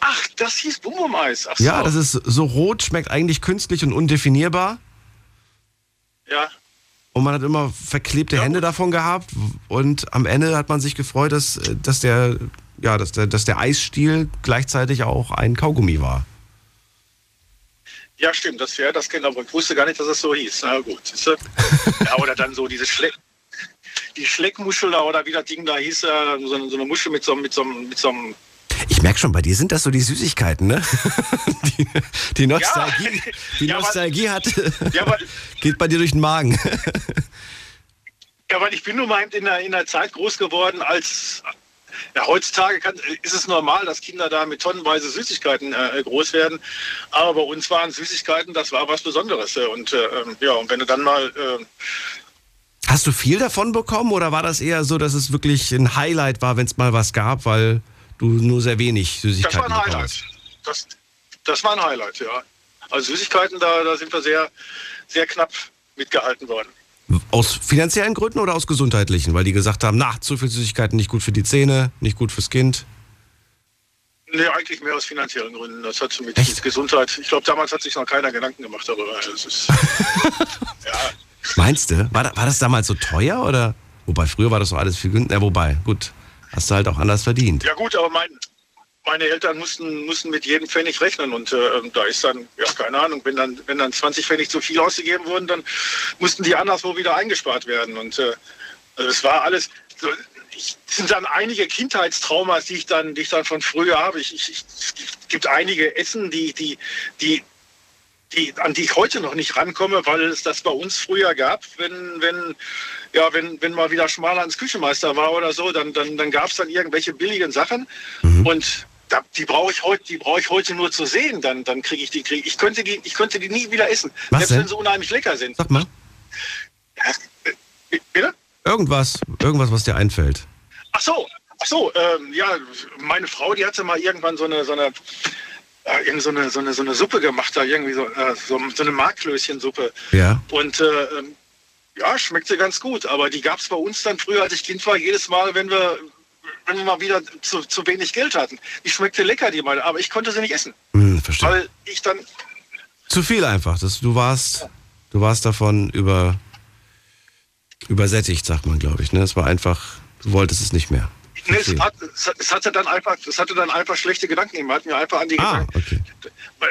Ach, das hieß Bum-Bum-Eis. So. Ja, das ist so rot, schmeckt eigentlich künstlich und undefinierbar. Ja. Und man hat immer verklebte Hände davon gehabt. Und am Ende hat man sich gefreut, dass, dass, der, ja, dass, der, dass der Eisstiel gleichzeitig auch ein Kaugummi war. Ja, stimmt, das wäre das kennt aber ich wusste gar nicht, dass das so hieß. Na gut, siehst du? *laughs* Ja, oder dann so diese Schleck, die Schleckmuschel da oder wie das Ding da hieß, äh, so, eine- so eine Muschel mit so, einem- mit so, mit so einem. Ich merke schon, bei dir sind das so die Süßigkeiten, ne? *laughs* Die, die Nostalgie, die Ja, Nostalgie hat, *laughs* Ja, aber, geht bei dir durch den Magen. ja, weil ich bin nun mal in der, in der Zeit groß geworden, als ja, heutzutage kann, ist es normal, dass Kinder da mit tonnenweise Süßigkeiten äh, groß werden. Aber bei uns waren Süßigkeiten, das war was Besonderes. Und äh, ähm, ja, und wenn du dann mal äh, Hast du viel davon bekommen oder war das eher so, dass es wirklich ein Highlight war, wenn es mal was gab, weil du nur sehr wenig Das war Süßigkeiten ein Highlight. hast? Das, das war ein Highlight, ja. Also Süßigkeiten, da, da sind wir sehr, sehr knapp mitgehalten worden. Aus finanziellen Gründen oder aus gesundheitlichen? Weil die gesagt haben, na, zu viel Süßigkeiten nicht gut für die Zähne, nicht gut fürs Kind. Nee, eigentlich mehr aus finanziellen Gründen. Das hat so mit, Echt? Gesundheit. Ich glaube, damals hat sich noch keiner Gedanken gemacht darüber. Das ist, *laughs* ja, Meinst du? War, war das damals so teuer oder? Wobei, früher war das doch alles viel günstiger. Ja, wobei, gut, hast du halt auch anders verdient. ja gut, aber mein, meine Eltern mussten, mussten mit jedem Pfennig rechnen und äh, da ist dann, ja keine Ahnung, wenn dann, wenn dann 20 Pfennig zu viel ausgegeben wurden, dann mussten die anderswo wieder eingespart werden. Und äh, also es war alles, so, ich, es sind dann einige Kindheitstraumas, die ich dann, die ich dann von früher habe. Ich, ich, es gibt einige Essen, die, die, die, die, an die ich heute noch nicht rankomme, weil es das bei uns früher gab, wenn, wenn, ja, wenn, wenn mal wieder schmaler ans Küchenmeister war oder so, dann, dann, dann gab es dann irgendwelche billigen Sachen und da, die brauche ich heute, die brauche ich heute nur zu sehen, dann, dann kriege ich die, krieg, ich könnte die, ich könnte die nie wieder essen, Was selbst denn? wenn sie unheimlich lecker sind. Sag mal, Ja, bitte? irgendwas, irgendwas, was dir einfällt. Ach so, ach so, ähm, ja, meine Frau, die hatte mal irgendwann so eine, so eine, äh, irgend so eine, so eine, so eine Suppe gemacht, da irgendwie so, äh, so, so eine Marklöschensuppe. Ja. Und äh, ähm, ja, schmeckte ganz gut. Aber die gab es bei uns dann früher, als ich Kind war, jedes Mal, wenn wir, wenn wir mal wieder zu, zu wenig Geld hatten. Die schmeckte lecker, die meine, aber ich konnte sie nicht essen. Hm, verstehe. Weil ich dann, Zu viel einfach. Das, du warst, du warst davon über, übersättigt, sagt man, glaube ich. Ne? Es war einfach, du wolltest es nicht mehr. nee, es, hat, es, hatte dann einfach, es hatte dann einfach schlechte Gedanken. gemacht. Hat mir einfach an die Ah, Gedanken. okay.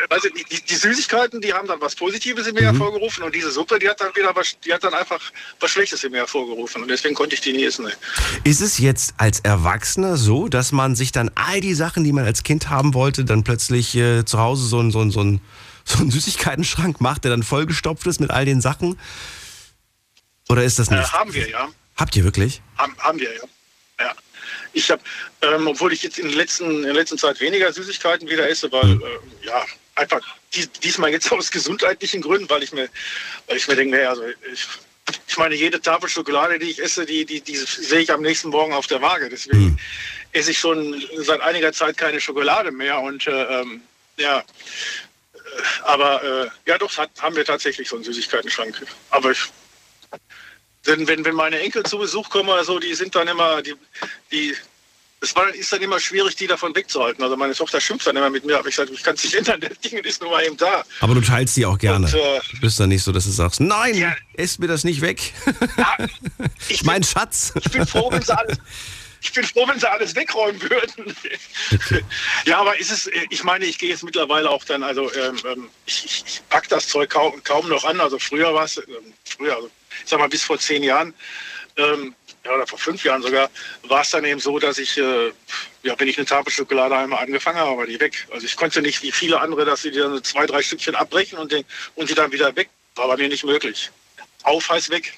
Also die, die, Süßigkeiten, die haben dann was Positives in mir hervorgerufen und diese Suppe, die hat dann wieder was, die hat dann einfach was Schlechtes in mir hervorgerufen und deswegen konnte ich die nie essen. Ist es jetzt als Erwachsener so, dass man sich dann all die Sachen, die man als Kind haben wollte, dann plötzlich äh, zu Hause so einen so einen- so einen- so einen Süßigkeitenschrank macht, der dann vollgestopft ist mit all den Sachen? Oder ist das Äh, nicht? haben wir, ja. Habt ihr wirklich? Haben, haben wir, ja. ja. Ich habe, ähm, obwohl ich jetzt in, letzten, in der letzten Zeit weniger Süßigkeiten wieder esse, weil, Mhm. äh, ja, einfach dies, diesmal jetzt aus gesundheitlichen Gründen, weil ich mir, weil ich mir denke, naja, also ich, ich meine, jede Tafel Schokolade, die ich esse, die, die, die sehe ich am nächsten Morgen auf der Waage. Deswegen Mhm. esse ich schon seit einiger Zeit keine Schokolade mehr und äh, ähm, ja. Äh, Aber äh, ja, doch, hat, haben wir tatsächlich so einen Süßigkeitenschrank. Aber ich, denn wenn, wenn meine Enkel zu Besuch kommen oder so, die sind dann immer, die, die, es war, ist dann immer schwierig, die davon wegzuhalten. Also meine Tochter schimpft dann immer mit mir, aber ich sage, ich kann es nicht ändern, das Ding ist nur mal eben da. Aber du teilst die auch gerne. Und, äh, du bist dann nicht so, dass du sagst, nein, Ja. esst mir das nicht weg. Ja, *laughs* ich, mein bin, Schatz. ich bin froh, wenn sie alles, *laughs* ich bin froh, wenn sie alles wegräumen würden. ja, aber ist es, ich meine, ich gehe jetzt mittlerweile auch dann, also ähm, ähm, ich, ich, ich pack das Zeug kaum, kaum noch an. Also früher war es, ähm, früher, also ich sag mal bis vor zehn Jahren, ähm, ja, oder vor fünf Jahren sogar, war es dann eben so, dass ich, äh, ja, wenn ich eine Tafel Schokolade einmal angefangen habe, war die weg. Also ich konnte nicht wie viele andere, dass sie dann zwei, drei Stückchen abbrechen und, den, und die dann wieder weg. War bei mir nicht möglich. Auf heißt weg.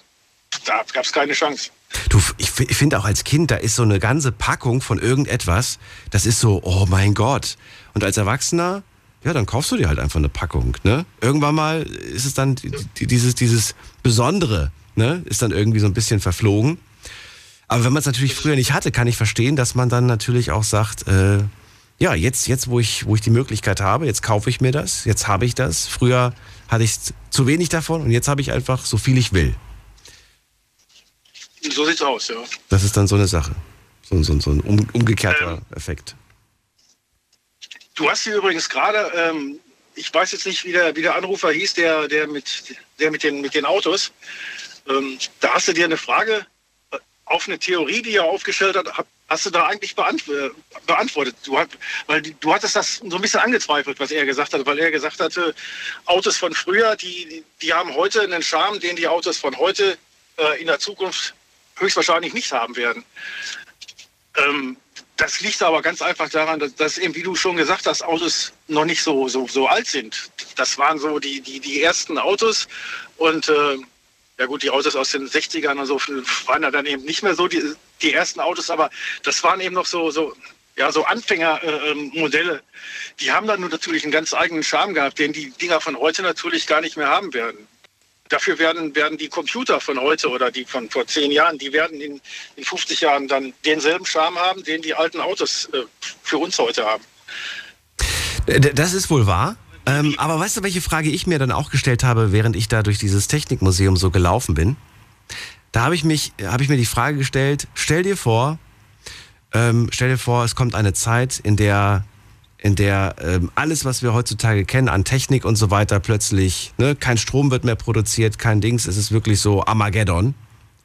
Da gab es keine Chance. Du, ich, ich finde auch als Kind, da ist so eine ganze Packung von irgendetwas, das ist so, oh mein Gott. Und als Erwachsener, ja, dann kaufst du dir halt einfach eine Packung, ne? Irgendwann mal ist es dann die- die- dieses, dieses Besondere, ne? Ist dann irgendwie so ein bisschen verflogen. Aber wenn man es natürlich früher nicht hatte, kann ich verstehen, dass man dann natürlich auch sagt, äh, ja, jetzt, jetzt wo, ich, wo ich die Möglichkeit habe, jetzt kaufe ich mir das, jetzt habe ich das. Früher hatte ich zu wenig davon und jetzt habe ich einfach so viel ich will. So sieht's aus, ja. Das ist dann so eine Sache. So, so, so ein um, umgekehrter Effekt. Du hast hier übrigens gerade, ähm, ich weiß jetzt nicht, wie der, wie der Anrufer hieß, der, der, mit, der mit, den, mit den Autos. Ähm, da hast du dir eine Frage auf eine Theorie, die er aufgestellt hat, hast du da eigentlich äh, beantwortet. Du, hat, weil du hattest das so ein bisschen angezweifelt, was er gesagt hat, weil er gesagt hatte, Autos von früher, die, die haben heute einen Charme, den die Autos von heute äh, in der Zukunft höchstwahrscheinlich nicht haben werden. Ähm, das liegt aber ganz einfach daran, dass, dass eben, wie du schon gesagt hast, Autos noch nicht so, so, so alt sind. Das waren so die, die, die ersten Autos und äh, ja gut, die Autos aus den 60ern und so waren ja dann eben nicht mehr so die, die ersten Autos, aber das waren eben noch so, so, ja, so Anfängermodelle. die haben dann nur natürlich einen ganz eigenen Charme gehabt, den die Dinger von heute natürlich gar nicht mehr haben werden. Dafür werden, werden die Computer von heute oder die von vor zehn Jahren, die werden in, in 50 Jahren dann denselben Charme haben, den die alten Autos äh, für uns heute haben. Das ist wohl wahr. Ähm, aber weißt du, welche Frage ich mir dann auch gestellt habe, während ich da durch dieses Technikmuseum so gelaufen bin? Da habe ich, mich, habe ich mir die Frage gestellt, stell dir vor, ähm, stell dir vor, es kommt eine Zeit, in der, in der ähm, alles, was wir heutzutage kennen an Technik und so weiter, plötzlich, ne, kein Strom wird mehr produziert, kein Dings, es ist wirklich so Armageddon.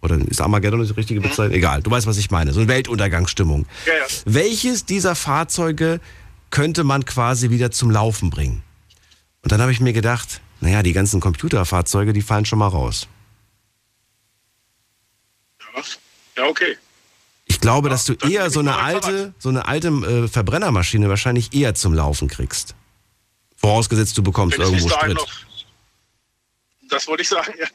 Oder ist Armageddon die richtige Bezeichnung? Egal, du weißt, was ich meine. So eine Weltuntergangsstimmung. Ja, ja. Welches dieser Fahrzeuge könnte man quasi wieder zum Laufen bringen? Und dann habe ich mir gedacht, naja, die ganzen Computerfahrzeuge, die fallen schon mal raus. Ja, ja okay. Ich glaube, dass du das eher so eine alte, so eine alte äh, Verbrennermaschine wahrscheinlich eher zum Laufen kriegst. Vorausgesetzt, du bekommst Wenn irgendwo Sprit. noch, das wollte ich sagen, *laughs* ja.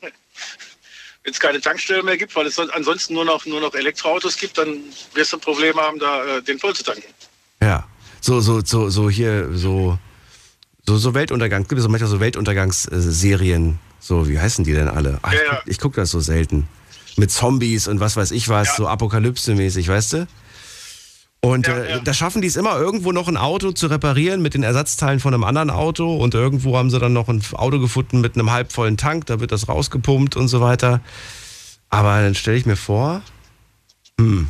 Wenn es keine Tankstelle mehr gibt, weil es sonst- ansonsten nur noch, nur noch Elektroautos gibt, dann wirst du ein Problem haben, da äh, den voll zu tanken. Ja. So, so, so, so hier, so, so, so Weltuntergang, gibt es so manchmal so Weltuntergangsserien, so, wie heißen die denn alle? Ach, Ja, ich, ja. guck, ich guck das so selten. Mit Zombies und was weiß ich was, Ja. so Apokalypse-mäßig, weißt du? Und Ja, äh, ja. da schaffen die es immer, irgendwo noch ein Auto zu reparieren mit den Ersatzteilen von einem anderen Auto und irgendwo haben sie dann noch ein Auto gefunden mit einem halbvollen Tank, da wird das rausgepumpt und so weiter. Aber dann stelle ich mir vor, hm,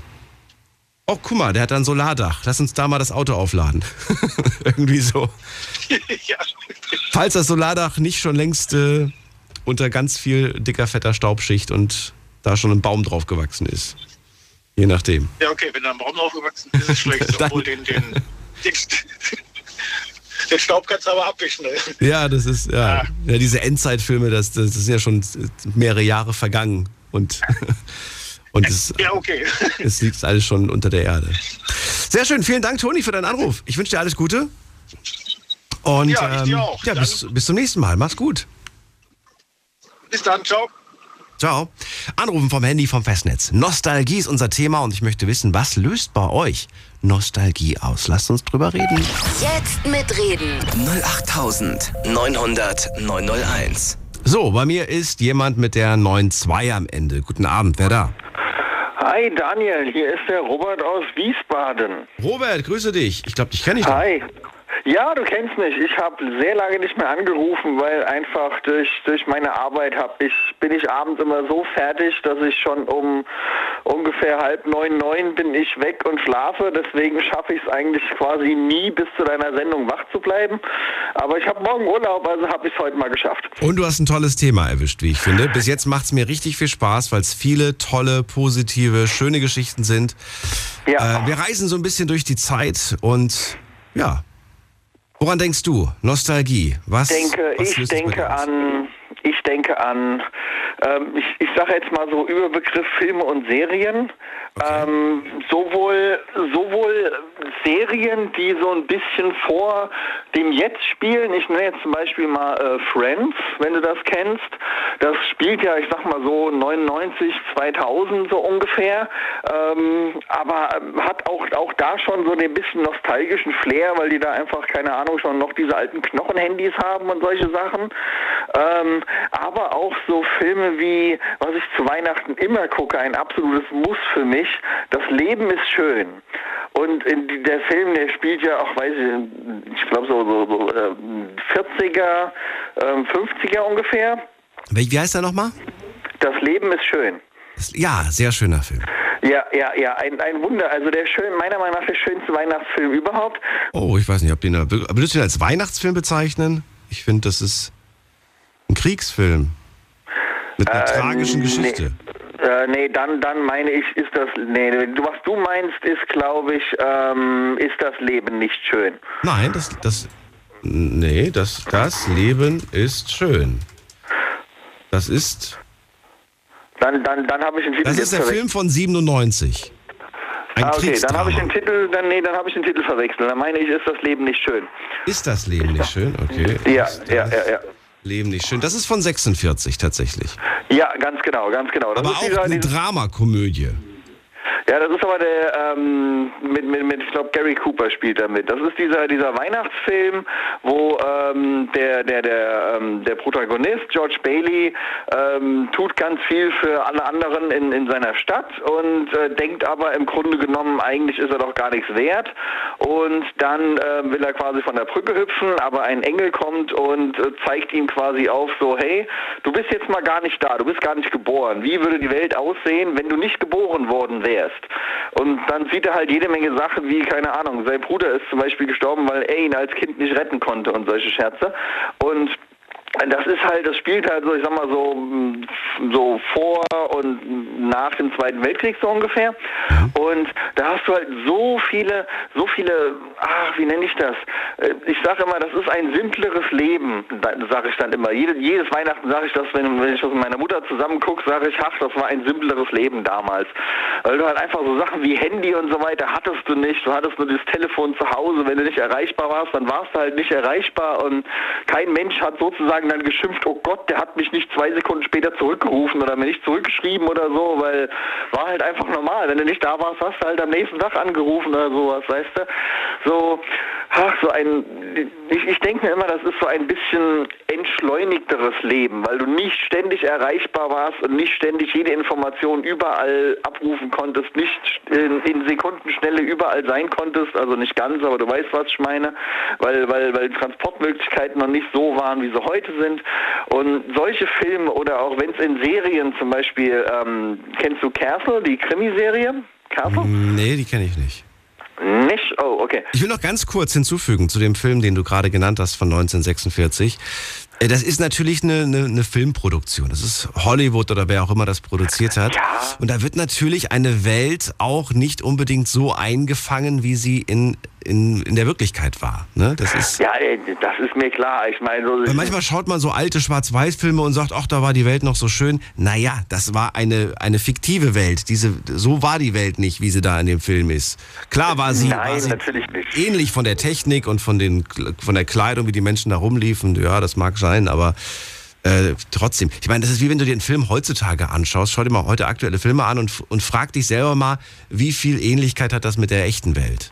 oh guck mal, der hat ein Solardach, lass uns da mal das Auto aufladen. *laughs* Irgendwie so. *laughs* ja. Falls das Solardach nicht schon längst äh, unter ganz viel dicker, fetter Staubschicht und da schon ein Baum drauf gewachsen ist. Je nachdem. ja, okay, wenn da ein Baum draufgewachsen ist, ist es schlecht. *laughs* Obwohl den, den, den, den Staub kannst du aber abwischen. Ne? Ja, das ist, ja, ja diese Endzeitfilme, das, das ist ja schon mehrere Jahre vergangen und, und es, Ja, okay. *laughs* es liegt alles schon unter der Erde. Sehr schön, vielen Dank, Toni, für deinen Anruf. Ich wünsche dir alles Gute. Und Ja, ich dir ähm, auch. ja, bis, bis zum nächsten Mal. Mach's gut. Bis dann, ciao. Ciao. Anrufen vom Handy vom Festnetz. Nostalgie ist unser Thema und ich möchte wissen, was löst bei euch Nostalgie aus? Lasst uns drüber reden. Jetzt mitreden. 08900 901. So, bei mir ist jemand mit der 9.2 am Ende. Guten Abend, wer da? Hi Daniel, hier ist der Robert aus Wiesbaden. Robert, grüße dich. Ich glaube, dich kenne ich. Hi. Ja, du kennst mich. Ich habe sehr lange nicht mehr angerufen, weil einfach durch, durch meine Arbeit hab ich, bin ich abends immer so fertig, dass ich schon um ungefähr halb neun, neun bin ich weg und schlafe. Deswegen schaffe ich es eigentlich quasi nie, bis zu deiner Sendung wach zu bleiben. Aber ich habe morgen Urlaub, also habe ich es heute mal geschafft. Und du hast ein tolles Thema erwischt, wie ich finde. Bis jetzt macht es mir richtig viel Spaß, weil es viele tolle, positive, schöne Geschichten sind. Ja. Äh, wir reisen so ein bisschen durch die Zeit und ja. Woran denkst du? Nostalgie. Was? denke, was ich denke an, ich denke an, ähm, ich, ich sage jetzt mal so Überbegriff Filme und Serien. Ähm, sowohl, sowohl Serien, die so ein bisschen vor dem Jetzt spielen. Ich nenne jetzt zum Beispiel mal äh, Friends, wenn du das kennst. Das spielt ja, ich sag mal so 99, 2000 so ungefähr. Ähm, aber ähm, hat auch, auch da schon so den bisschen nostalgischen Flair, weil die da einfach, keine Ahnung, schon noch diese alten Knochenhandys haben und solche Sachen. Ähm, aber auch so Filme wie, was ich zu Weihnachten immer gucke, ein absolutes Muss für mich, Das Leben ist schön. Und in der Film, der spielt ja auch, weiß ich, ich glaube so, so, so äh, 40er, ähm, 50er ungefähr. Wie, heißt der nochmal? Das Leben ist schön. Ja, sehr schöner Film. Ja, ja, ja, ein, ein Wunder. Also der schön, meiner Meinung nach der schönste Weihnachtsfilm überhaupt. Oh, ich weiß nicht, ob den, würdest du den als Weihnachtsfilm bezeichnen? Ich finde, das ist ein Kriegsfilm. Mit einer tragischen Geschichte. Äh, nee, dann, dann meine ich, ist das, nee, was du meinst, ist, glaube ich, ähm, ist das Leben nicht schön. Nein, das, das, nee, das, das Leben ist schön. Das ist, Dann, dann, dann habe ich den Titel das ist der. Film von 97. Ein Ah, okay, dann habe ich den. Titel, dann, nee, dann habe ich den Titel verwechselt. Dann meine ich, ist das Leben nicht schön. Ist das Leben nicht schön? Okay. Ja, ja, ja, ja. Leben nicht schön. Das ist von 46 tatsächlich. Ja, ganz genau, ganz genau. Das Aber auch eine Dramakomödie. Ja, das ist aber der, ähm, mit, mit, mit ich glaube, Gary Cooper spielt da mit. Das ist dieser, dieser Weihnachtsfilm, wo ähm, der, der, der, ähm, der Protagonist, George Bailey, ähm, tut ganz viel für alle anderen in, in seiner Stadt und äh, denkt aber im Grunde genommen, eigentlich ist er doch gar nichts wert. Und dann äh, will er quasi von der Brücke hüpfen, aber ein Engel kommt und äh, zeigt ihm quasi auf, so, hey, du bist jetzt mal gar nicht da, du bist gar nicht geboren. Wie würde die Welt aussehen, wenn du nicht geboren worden wärst? Und dann sieht er halt jede Menge Sachen wie, keine Ahnung, sein Bruder ist zum Beispiel gestorben, weil er ihn als Kind nicht retten konnte und solche Scherze. Und das ist halt, das spielt halt so, ich sag mal so, so vor und nach dem Zweiten Weltkrieg so ungefähr. Und da hast du halt so viele, so viele, ach, wie nenne ich das? Äh, Ich sage immer, das ist ein simpleres Leben, sage ich dann immer. Jede, jedes Weihnachten sage ich das, wenn, wenn ich das mit meiner Mutter zusammen gucke, sage ich, ach, das war ein simpleres Leben damals. Weil du halt einfach so Sachen wie Handy und so weiter hattest du nicht. Du hattest nur das Telefon zu Hause. Wenn du nicht erreichbar warst, dann warst du halt nicht erreichbar und kein Mensch hat sozusagen dann geschimpft, oh Gott, der hat mich nicht zwei Sekunden später zurückgerufen oder mir nicht zurückgeschrieben oder so, weil war halt einfach normal. Wenn du nicht da warst, hast du halt am nächsten Tag angerufen oder sowas, weißt du? So, ach, so ein, ich, ich denke mir immer, das ist so ein bisschen entschleunigteres Leben, weil du nicht ständig erreichbar warst und nicht ständig jede Information überall abrufen konntest, nicht in, in Sekundenschnelle überall sein konntest, also nicht ganz, aber du weißt, was ich meine, weil, weil, weil Transportmöglichkeiten noch nicht so waren, wie sie heute sind. Und solche Filme oder auch wenn es in Serien zum Beispiel, ähm, kennst du Castle, die Krimiserie? Castle? Nee, die kenne ich nicht. Nicht? Oh, okay. Ich will noch ganz kurz hinzufügen zu dem Film, den du gerade genannt hast von 1946. Äh, Das ist natürlich eine, eine, eine Filmproduktion. Das ist Hollywood oder wer auch immer das produziert hat. Ja. Und da wird natürlich eine Welt auch nicht unbedingt so eingefangen, wie sie in, in, in der Wirklichkeit war. Ne? Das ist, Ja, ey, das ist mir klar. Ich meine, so. Manchmal schaut man so alte Schwarz-Weiß-Filme und sagt, ach, da war die Welt noch so schön. Naja, das war eine, eine fiktive Welt. Diese, so war die Welt nicht, wie sie da in dem Film ist. Klar war sie, Nein, war sie ähnlich von der Technik und von, den, von der Kleidung, wie die Menschen da rumliefen. Ja, das mag sein, aber äh, trotzdem. Ich meine, das ist wie wenn du dir einen Film heutzutage anschaust. Schau dir mal heute aktuelle Filme an und, und frag dich selber mal, wie viel Ähnlichkeit hat das mit der echten Welt?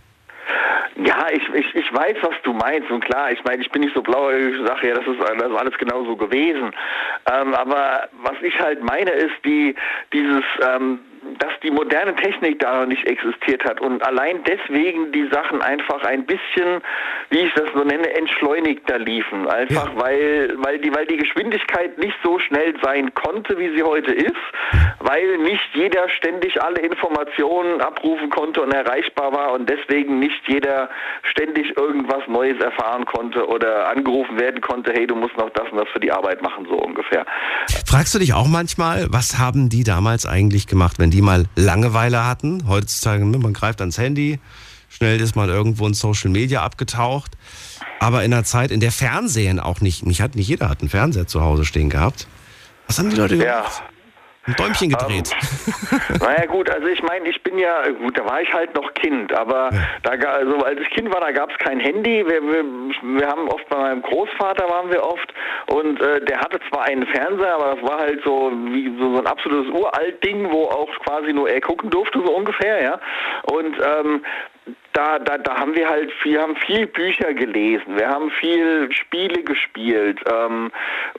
Ich weiß, was du meinst. Und klar, ich meine, ich bin nicht so blau, ich sage ja, das ist, das ist alles genauso gewesen. Ähm, aber was ich halt meine, ist die, dieses, ähm, dass die moderne Technik da noch nicht existiert hat und allein deswegen die Sachen einfach ein bisschen, wie ich das so nenne, entschleunigter liefen. Einfach Ja. weil, weil, die, weil die Geschwindigkeit nicht so schnell sein konnte, wie sie heute ist, weil nicht jeder ständig alle Informationen abrufen konnte und erreichbar war und deswegen nicht jeder ständig irgendwas Neues erfahren konnte oder angerufen werden konnte, hey, du musst noch das und das für die Arbeit machen, so ungefähr. Fragst du dich auch manchmal, was haben die damals eigentlich gemacht, wenn die mal Langeweile hatten? Heutzutage, ne, man greift ans Handy, schnell ist mal irgendwo in Social Media abgetaucht. Aber in einer Zeit, in der Fernsehen auch nicht, mich hat nicht jeder hat einen Fernseher zu Hause stehen gehabt. Was haben die Leute Ja. Ein Däumchen gedreht. Naja gut, also ich meine, ich bin ja, gut, da war ich halt noch Kind, aber da ga- also als ich Kind war, da gab es kein Handy. Wir, wir, wir haben oft bei meinem Großvater waren wir oft und äh, der hatte zwar einen Fernseher, aber das war halt so wie so, so ein absolutes Uralt-Ding, wo auch quasi nur er gucken durfte, so ungefähr, ja. Und ähm, da, da, da haben wir halt viel, haben viel Bücher gelesen, wir haben viel Spiele gespielt ähm,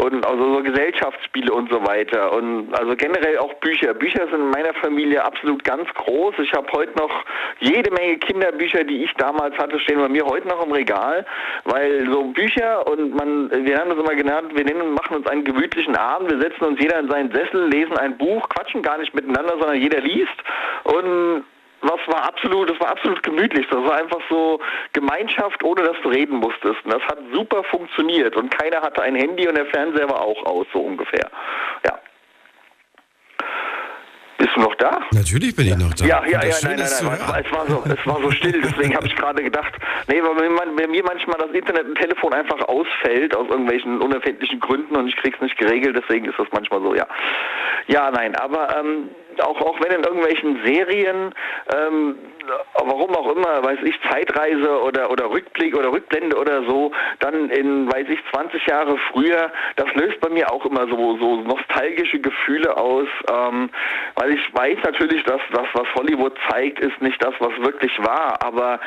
und also so Gesellschaftsspiele und so weiter. Und also generell auch Bücher. Bücher sind in meiner Familie absolut ganz groß. Ich habe heute noch jede Menge Kinderbücher, die ich damals hatte, stehen bei mir heute noch im Regal, weil so Bücher und man, wir haben das immer genannt, wir nennen, machen uns einen gemütlichen Abend, wir setzen uns jeder in seinen Sessel, lesen ein Buch, quatschen gar nicht miteinander, sondern jeder liest. Und was war absolut, das war absolut gemütlich. Das war einfach so Gemeinschaft, ohne dass du reden musstest. Und das hat super funktioniert. Und keiner hatte ein Handy und der Fernseher war auch aus, so ungefähr. Ja. Bist du noch da? Natürlich bin ich noch da. Ja, ja, ja, nein, nein, nein. zu Es war, so, es war so still, deswegen habe ich gerade gedacht, nee, weil mir, man- bei mir manchmal das Internet und Telefon einfach ausfällt aus irgendwelchen unerfindlichen Gründen und ich krieg's nicht geregelt, deswegen ist das manchmal so, ja. Ja, nein, aber ähm, auch, auch wenn in irgendwelchen Serien, ähm, warum auch immer, weiß ich, Zeitreise oder, oder Rückblick oder Rückblende oder so, dann in, weiß ich, 20 Jahre früher, das löst bei mir auch immer so, so nostalgische Gefühle aus, ähm, weil ich weiß natürlich, dass das, was Hollywood zeigt, ist nicht das, was wirklich war, aber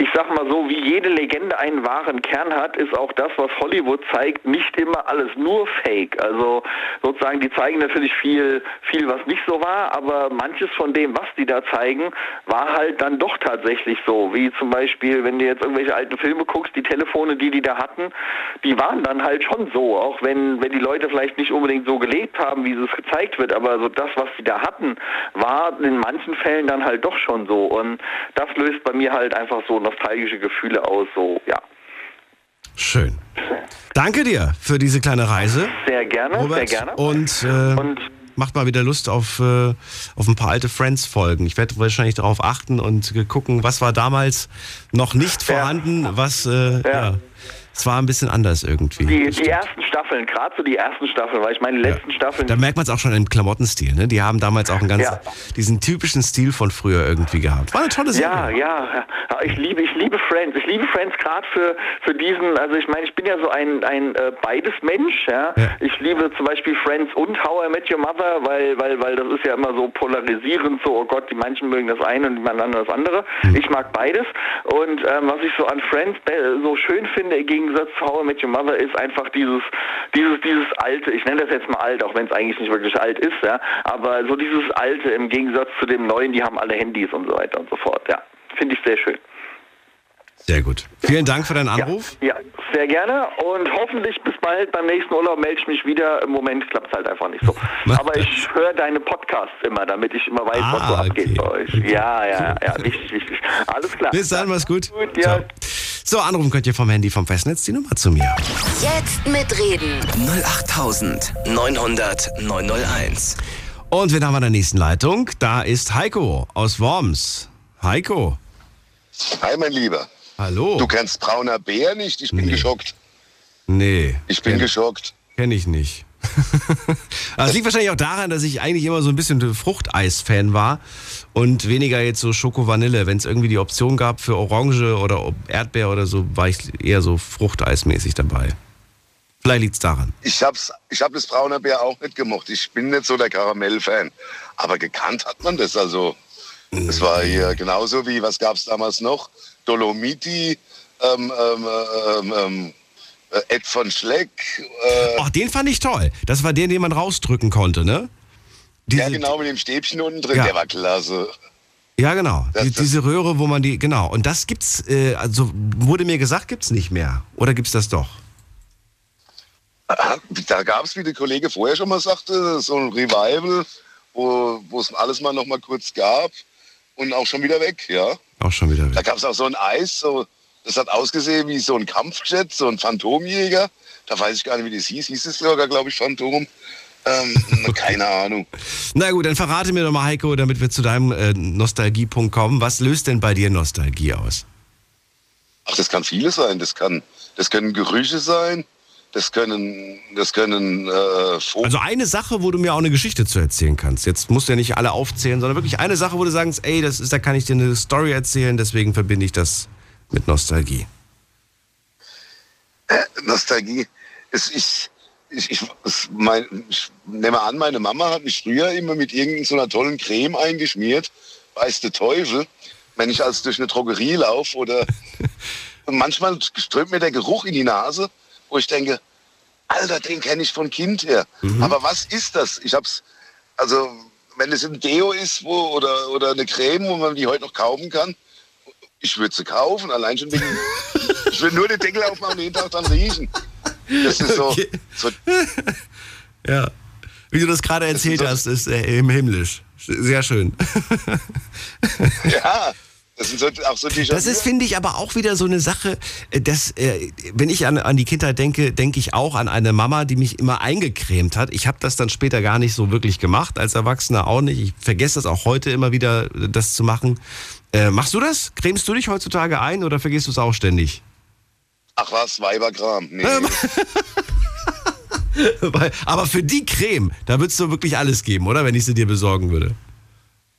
ich sag mal so, wie jede Legende einen wahren Kern hat, ist auch das, was Hollywood zeigt, nicht immer alles nur Fake. Also sozusagen, die zeigen natürlich viel, viel, was nicht so war, aber manches von dem, was die da zeigen, war halt dann doch tatsächlich so. Wie zum Beispiel, wenn du jetzt irgendwelche alten Filme guckst, die Telefone, die die da hatten, die waren dann halt schon so, auch wenn, wenn die Leute vielleicht nicht unbedingt so gelebt haben, wie es gezeigt wird, aber so das, was sie da hatten, war in manchen Fällen dann halt doch schon so. Und das löst bei mir halt einfach so nostalgische Gefühle aus, so, ja. Schön. Danke dir für diese kleine Reise, Sehr gerne, Robert. sehr gerne. Und, äh, Und macht mal wieder Lust auf, äh, auf ein paar alte Friends-Folgen. Ich werde wahrscheinlich darauf achten und äh, gucken, was war damals noch nicht Ja. vorhanden, was, äh, ja. Ja. Es war ein bisschen anders irgendwie. die, die ersten Staffeln, gerade so die ersten Staffeln, weil ich meine, die letzten Staffeln, Da merkt man es auch schon im Klamottenstil, ne? Die haben damals auch einen ganz, Ja. diesen typischen Stil von früher irgendwie gehabt. War eine tolle Serie. Ja, ja, ja. Ich liebe, ich liebe Friends. Ich liebe Friends gerade für, für diesen, also ich meine, ich bin ja so ein, ein äh, beides Mensch, ja. Ja. Ich liebe zum Beispiel Friends und How I Met Your Mother, weil, weil, weil das ist ja immer so polarisierend, so, oh Gott, die manchen mögen das eine und die anderen das andere. Hm. Ich mag beides. Und ähm, was ich so an Friends so schön finde, im Gegensatz zu How I Met Your Mother, ist einfach dieses, dieses, dieses alte, ich nenne das jetzt mal alt, auch wenn es eigentlich nicht wirklich alt ist, ja. Aber so dieses alte im Gegensatz zu dem neuen, die haben alle Handys und so weiter und so fort, ja. Finde ich sehr schön. Sehr gut. Vielen Dank für deinen Anruf. Ja, sehr gerne und hoffentlich bis bald. Beim nächsten Urlaub melde ich mich wieder. Im Moment klappt es halt einfach nicht so. Aber ich höre deine Podcasts immer, damit ich immer weiß, was so Ah, abgeht okay. bei euch. Ja, ja, ja, *laughs* wichtig, wichtig. Alles klar. Bis dann, mach's gut. Gut, ja. Ciao. So, anrufen könnt ihr vom Handy vom Festnetz die Nummer zu mir. Jetzt mitreden. 08900 901. Und wen haben wir in der nächsten Leitung? Da ist Heiko aus Worms. Heiko, Hi, mein Lieber. hallo. Du kennst Brauner Bär nicht? Ich bin Nee. geschockt. nee, Ich bin kenn, geschockt. kenn ich nicht. Aber es *laughs* liegt wahrscheinlich auch daran, dass ich eigentlich immer so ein bisschen Fruchteis-Fan war und weniger jetzt so Schoko-Vanille. Wenn es irgendwie die Option gab für Orange oder Erdbeer oder so, war ich eher so Fruchteismäßig dabei. Vielleicht liegt's daran. Ich hab's, ich hab das Brauner Bär auch nicht gemocht. Ich bin nicht so der Karamell-Fan. Aber gekannt hat man das also. Das war hier genauso wie, was gab's damals noch? Dolomiti, ähm, ähm, ähm, ähm, äh, Ed von Schleck. Äh, Ach, den fand ich toll. Das war der, den man rausdrücken konnte, ne? Diese, ja, genau, mit dem Stäbchen unten drin, Ja. der war klasse. Ja, genau. Das- die, das- diese Röhre, wo man die, genau. Und das gibt's, äh, also wurde mir gesagt, gibt's nicht mehr. Oder gibt's das doch? Da gab es, wie der Kollege vorher schon mal sagte, so ein Revival, wo es alles mal noch mal kurz gab und auch schon wieder weg, ja. Auch schon wieder Da weg. gab es auch so ein Eis, so, das hat ausgesehen wie so ein Kampfjet, so ein Phantomjäger. Da weiß ich gar nicht, wie das hieß. Hieß es sogar, glaube ich, Phantom. Ähm, *laughs* keine Ahnung. Na gut, dann verrate mir doch mal, Heiko, damit wir zu deinem äh, Nostalgiepunkt kommen. Was löst denn bei dir Nostalgie aus? Ach, das kann vieles sein. Das kann, das können Gerüche sein. Das können, das können äh. Also eine Sache, wo du mir auch eine Geschichte zu erzählen kannst. Jetzt musst du ja nicht alle aufzählen, sondern wirklich eine Sache, wo du sagst, ey, das ist, da kann ich dir eine Story erzählen, deswegen verbinde ich das mit Nostalgie. Nostalgie. Es, ich, ich, ich, mein, ich nehme an, meine Mama hat mich früher immer mit irgendeiner so tollen Creme eingeschmiert. Weiß der Teufel. Wenn ich also durch eine Drogerie laufe oder *laughs* manchmal strömt mir der Geruch in die Nase, wo ich denke, Alter, den kenne ich von Kind her. Aber was ist das? Ich hab's, also wenn es ein Deo ist wo, oder, oder eine Creme, wo man die heute noch kaufen kann, ich würde sie kaufen, allein schon wegen, *laughs* ich will nur den Deckel aufmachen und jeden Tag dann riechen. Das ist so, Okay. so *laughs* Ja. Wie du das gerade erzählt so- hast, ist äh, im himmlisch. Sehr schön. *laughs* ja, das sind so, auch so die Das ist, finde ich, aber auch wieder so eine Sache, äh, dass, äh, wenn ich an, an die Kindheit denke, denke ich auch an eine Mama, die mich immer eingecremt hat. Ich habe das dann später gar nicht so wirklich gemacht, als Erwachsener auch nicht. Ich vergesse das auch heute immer wieder, das zu machen. Äh, machst du das? Cremst du dich heutzutage ein oder vergisst du es auch ständig? Ach was, Weiberkram. Nee. *laughs* Aber für die Creme, da würdest du wirklich alles geben, oder? Wenn ich sie dir besorgen würde.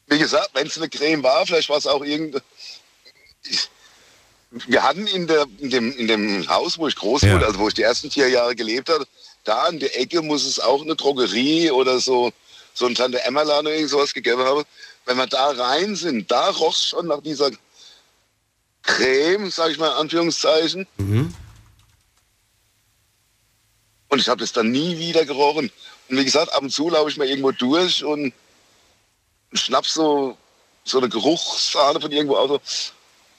Wie gesagt, wenn es eine Creme war, vielleicht war es auch irgendeine. Wir hatten in, der, in, dem, in dem Haus, wo ich groß Ja. wurde, also wo ich die ersten vier Jahre gelebt habe, da an der Ecke muss es auch eine Drogerie oder so, so ein Tante Emmerladen oder irgend sowas gegeben haben. Wenn wir da rein sind, da roch es schon nach dieser Creme, sage ich mal in Anführungszeichen. Und ich habe das dann nie wieder gerochen. Und wie gesagt, ab und zu laufe ich mal irgendwo durch und schnapp so, so eine Geruchssahne von irgendwo aus. So,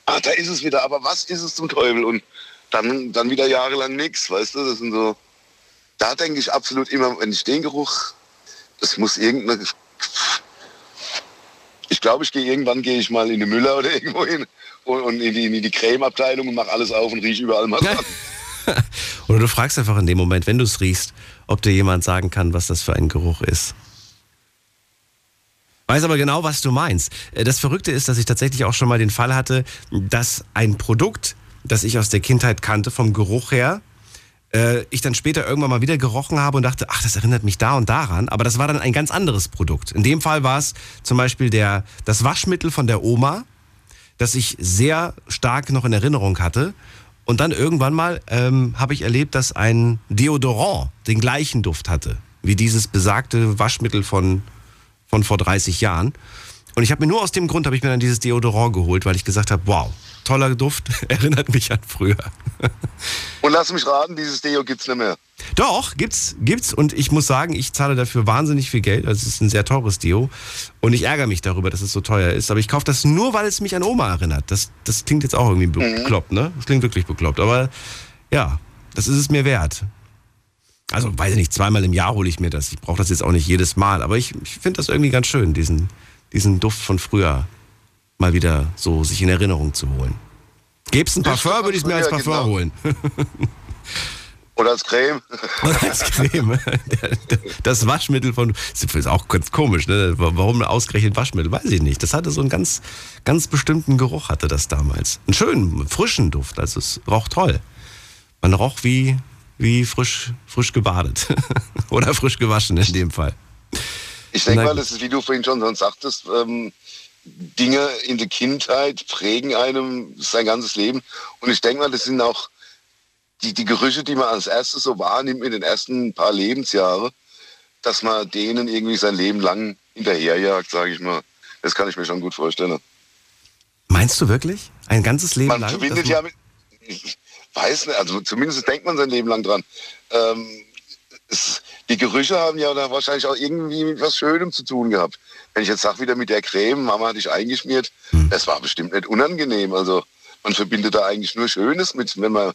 ah, da ist es wieder, aber was ist es zum Teufel? Und dann, dann wieder jahrelang nichts, weißt du? Das sind so, da denke ich absolut immer, wenn ich den Geruch, das muss irgendeine, ich glaube, ich gehe irgendwann gehe ich mal in den Müller oder *laughs* irgendwo hin und, und in die, in die Cremeabteilung und mache alles auf und rieche überall mal *laughs* dran. Oder du fragst einfach in dem Moment, wenn du es riechst, ob dir jemand sagen kann, was das für ein Geruch ist. Weiß aber genau, was du meinst. Äh, Das Verrückte ist, dass ich tatsächlich auch schon mal den Fall hatte, dass ein Produkt, das ich aus der Kindheit kannte, vom Geruch her, äh, ich dann später irgendwann mal wieder gerochen habe und dachte, ach, das erinnert mich da und daran. Aber das war dann ein ganz anderes Produkt. In dem Fall war es zum Beispiel der, das Waschmittel von der Oma, das ich sehr stark noch in Erinnerung hatte. Und dann irgendwann mal ähm, habe ich erlebt, dass ein Deodorant den gleichen Duft hatte, wie dieses besagte Waschmittel von, von vor 30 Jahren. Und ich habe mir nur aus dem Grund, habe ich mir dann dieses Deodorant geholt, weil ich gesagt habe, wow, toller Duft, *laughs* erinnert mich an früher. Und lass mich raten, dieses Deo gibt's nicht mehr. Doch, gibt's, gibt's. Und ich muss sagen, ich zahle dafür wahnsinnig viel Geld. Also es ist ein sehr teures Deo. Und ich ärgere mich darüber, dass es so teuer ist. Aber ich kaufe das nur, weil es mich an Oma erinnert. Das, das klingt jetzt auch irgendwie bekloppt, ne? Das klingt wirklich bekloppt. Aber ja, das ist es mir wert. Also, weiß ich nicht, zweimal im Jahr hole ich mir das. Ich brauche das jetzt auch nicht jedes Mal. Aber ich, ich finde das irgendwie ganz schön, diesen, diesen Duft von früher mal wieder so sich in Erinnerung zu holen. Gäb's ein Das Parfum, würde ich es mir als Parfum genau. holen. *laughs* Oder als Creme. *laughs* Und als Creme. *laughs* Das Waschmittel von. Das ist auch ganz komisch, ne? Warum ausgerechnet Waschmittel? Weiß ich nicht. Das hatte so einen ganz, ganz bestimmten Geruch, hatte das damals. Einen schönen, frischen Duft. Also es roch toll. Man roch wie, wie frisch, frisch gebadet. Oder frisch gewaschen in dem Fall. Ich denke mal, das ist, wie du vorhin schon so sagtest, ähm, Dinge in der Kindheit prägen einem sein ganzes Leben. Und ich denke mal, das sind auch die, die Gerüche, die man als erstes so wahrnimmt in den ersten paar Lebensjahre, dass man denen irgendwie sein Leben lang hinterherjagt, sage ich mal. Das kann ich mir schon gut vorstellen. Meinst du wirklich? Ein ganzes Leben Man lang? verbindet ja mit, ich weiß nicht, also zumindest denkt man sein Leben lang dran. Ähm, es, die Gerüche haben ja wahrscheinlich auch irgendwie mit was Schönem zu tun gehabt. Wenn ich jetzt sage, wieder mit der Creme, Mama hat dich eingeschmiert, Hm. das war bestimmt nicht unangenehm. Also man verbindet da eigentlich nur Schönes mit, wenn man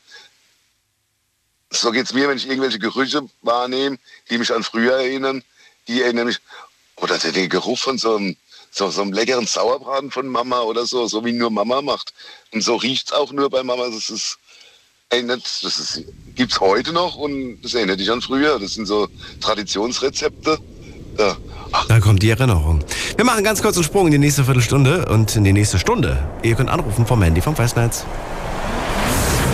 so geht's mir, wenn ich irgendwelche Gerüche wahrnehme, die mich an früher erinnern, die erinnern mich, oder der, Geruch von so einem, so, so einem leckeren Sauerbraten von Mama oder so, so wie nur Mama macht. Und so riecht's auch nur bei Mama. Das ist, erinnert, das ist, gibt's heute noch und das erinnert dich an früher. Das sind so Traditionsrezepte. Ja. Da kommt die Erinnerung. Wir machen ganz kurz einen Sprung in die nächste Viertelstunde und in die nächste Stunde. Ihr könnt anrufen vom Handy vom Festnetz.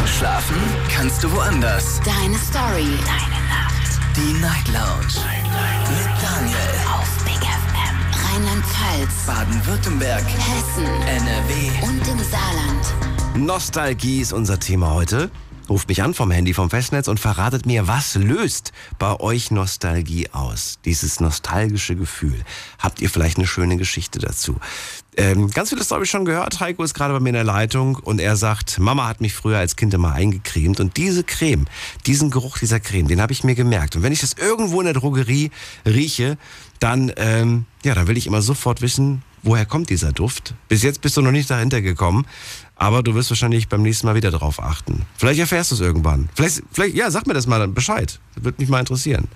Schlafen kannst du woanders. Deine Story. Deine Nacht. Die Night Lounge. Mit Daniel. Auf Big FM. Rheinland-Pfalz. Baden-Württemberg. Hessen. NRW. Und im Saarland. Nostalgie ist unser Thema heute. Ruft mich an vom Handy vom Festnetz und verratet mir, was löst bei euch Nostalgie aus? Dieses nostalgische Gefühl. Habt ihr vielleicht eine schöne Geschichte dazu? Ähm, ganz habe ich schon gehört. Heiko ist gerade bei mir in der Leitung und er sagt, Mama hat mich früher als Kind immer eingecremt und diese Creme, diesen Geruch dieser Creme, den habe ich mir gemerkt. Und wenn ich das irgendwo in der Drogerie rieche, dann, ähm, ja, dann will ich immer sofort wissen, woher kommt dieser Duft. Bis jetzt bist du noch nicht dahinter gekommen, aber du wirst wahrscheinlich beim nächsten Mal wieder darauf achten. Vielleicht erfährst du es irgendwann. Vielleicht, vielleicht, ja, sag mir das mal Bescheid. Das würde mich mal interessieren.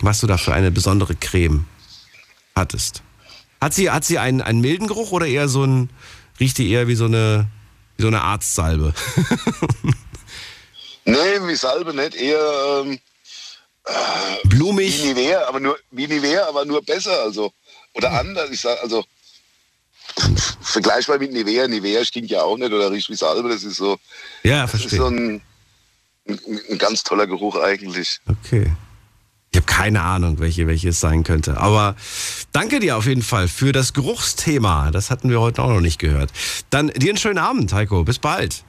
Was du da für eine besondere Creme hattest. Hat sie, hat sie einen, einen milden Geruch oder eher so ein, riecht die eher wie so eine, wie so eine Arztsalbe? *laughs* Nee, wie Salbe nicht, eher ähm, Blumig. wie Nivea, aber nur wie Nivea, aber nur besser, also oder anders. Ich sag, also vergleichbar mit Nivea. Nivea stinkt ja auch nicht oder riecht wie Salbe. Das ist so, Ja, das ist verstehe. so ein, ein, ein ganz toller Geruch eigentlich. Okay. Ich habe keine Ahnung, welche, welche es sein könnte. Aber danke dir auf jeden Fall für das Geruchsthema. Das hatten wir heute auch noch nicht gehört. Dann dir einen schönen Abend, Heiko. Bis bald.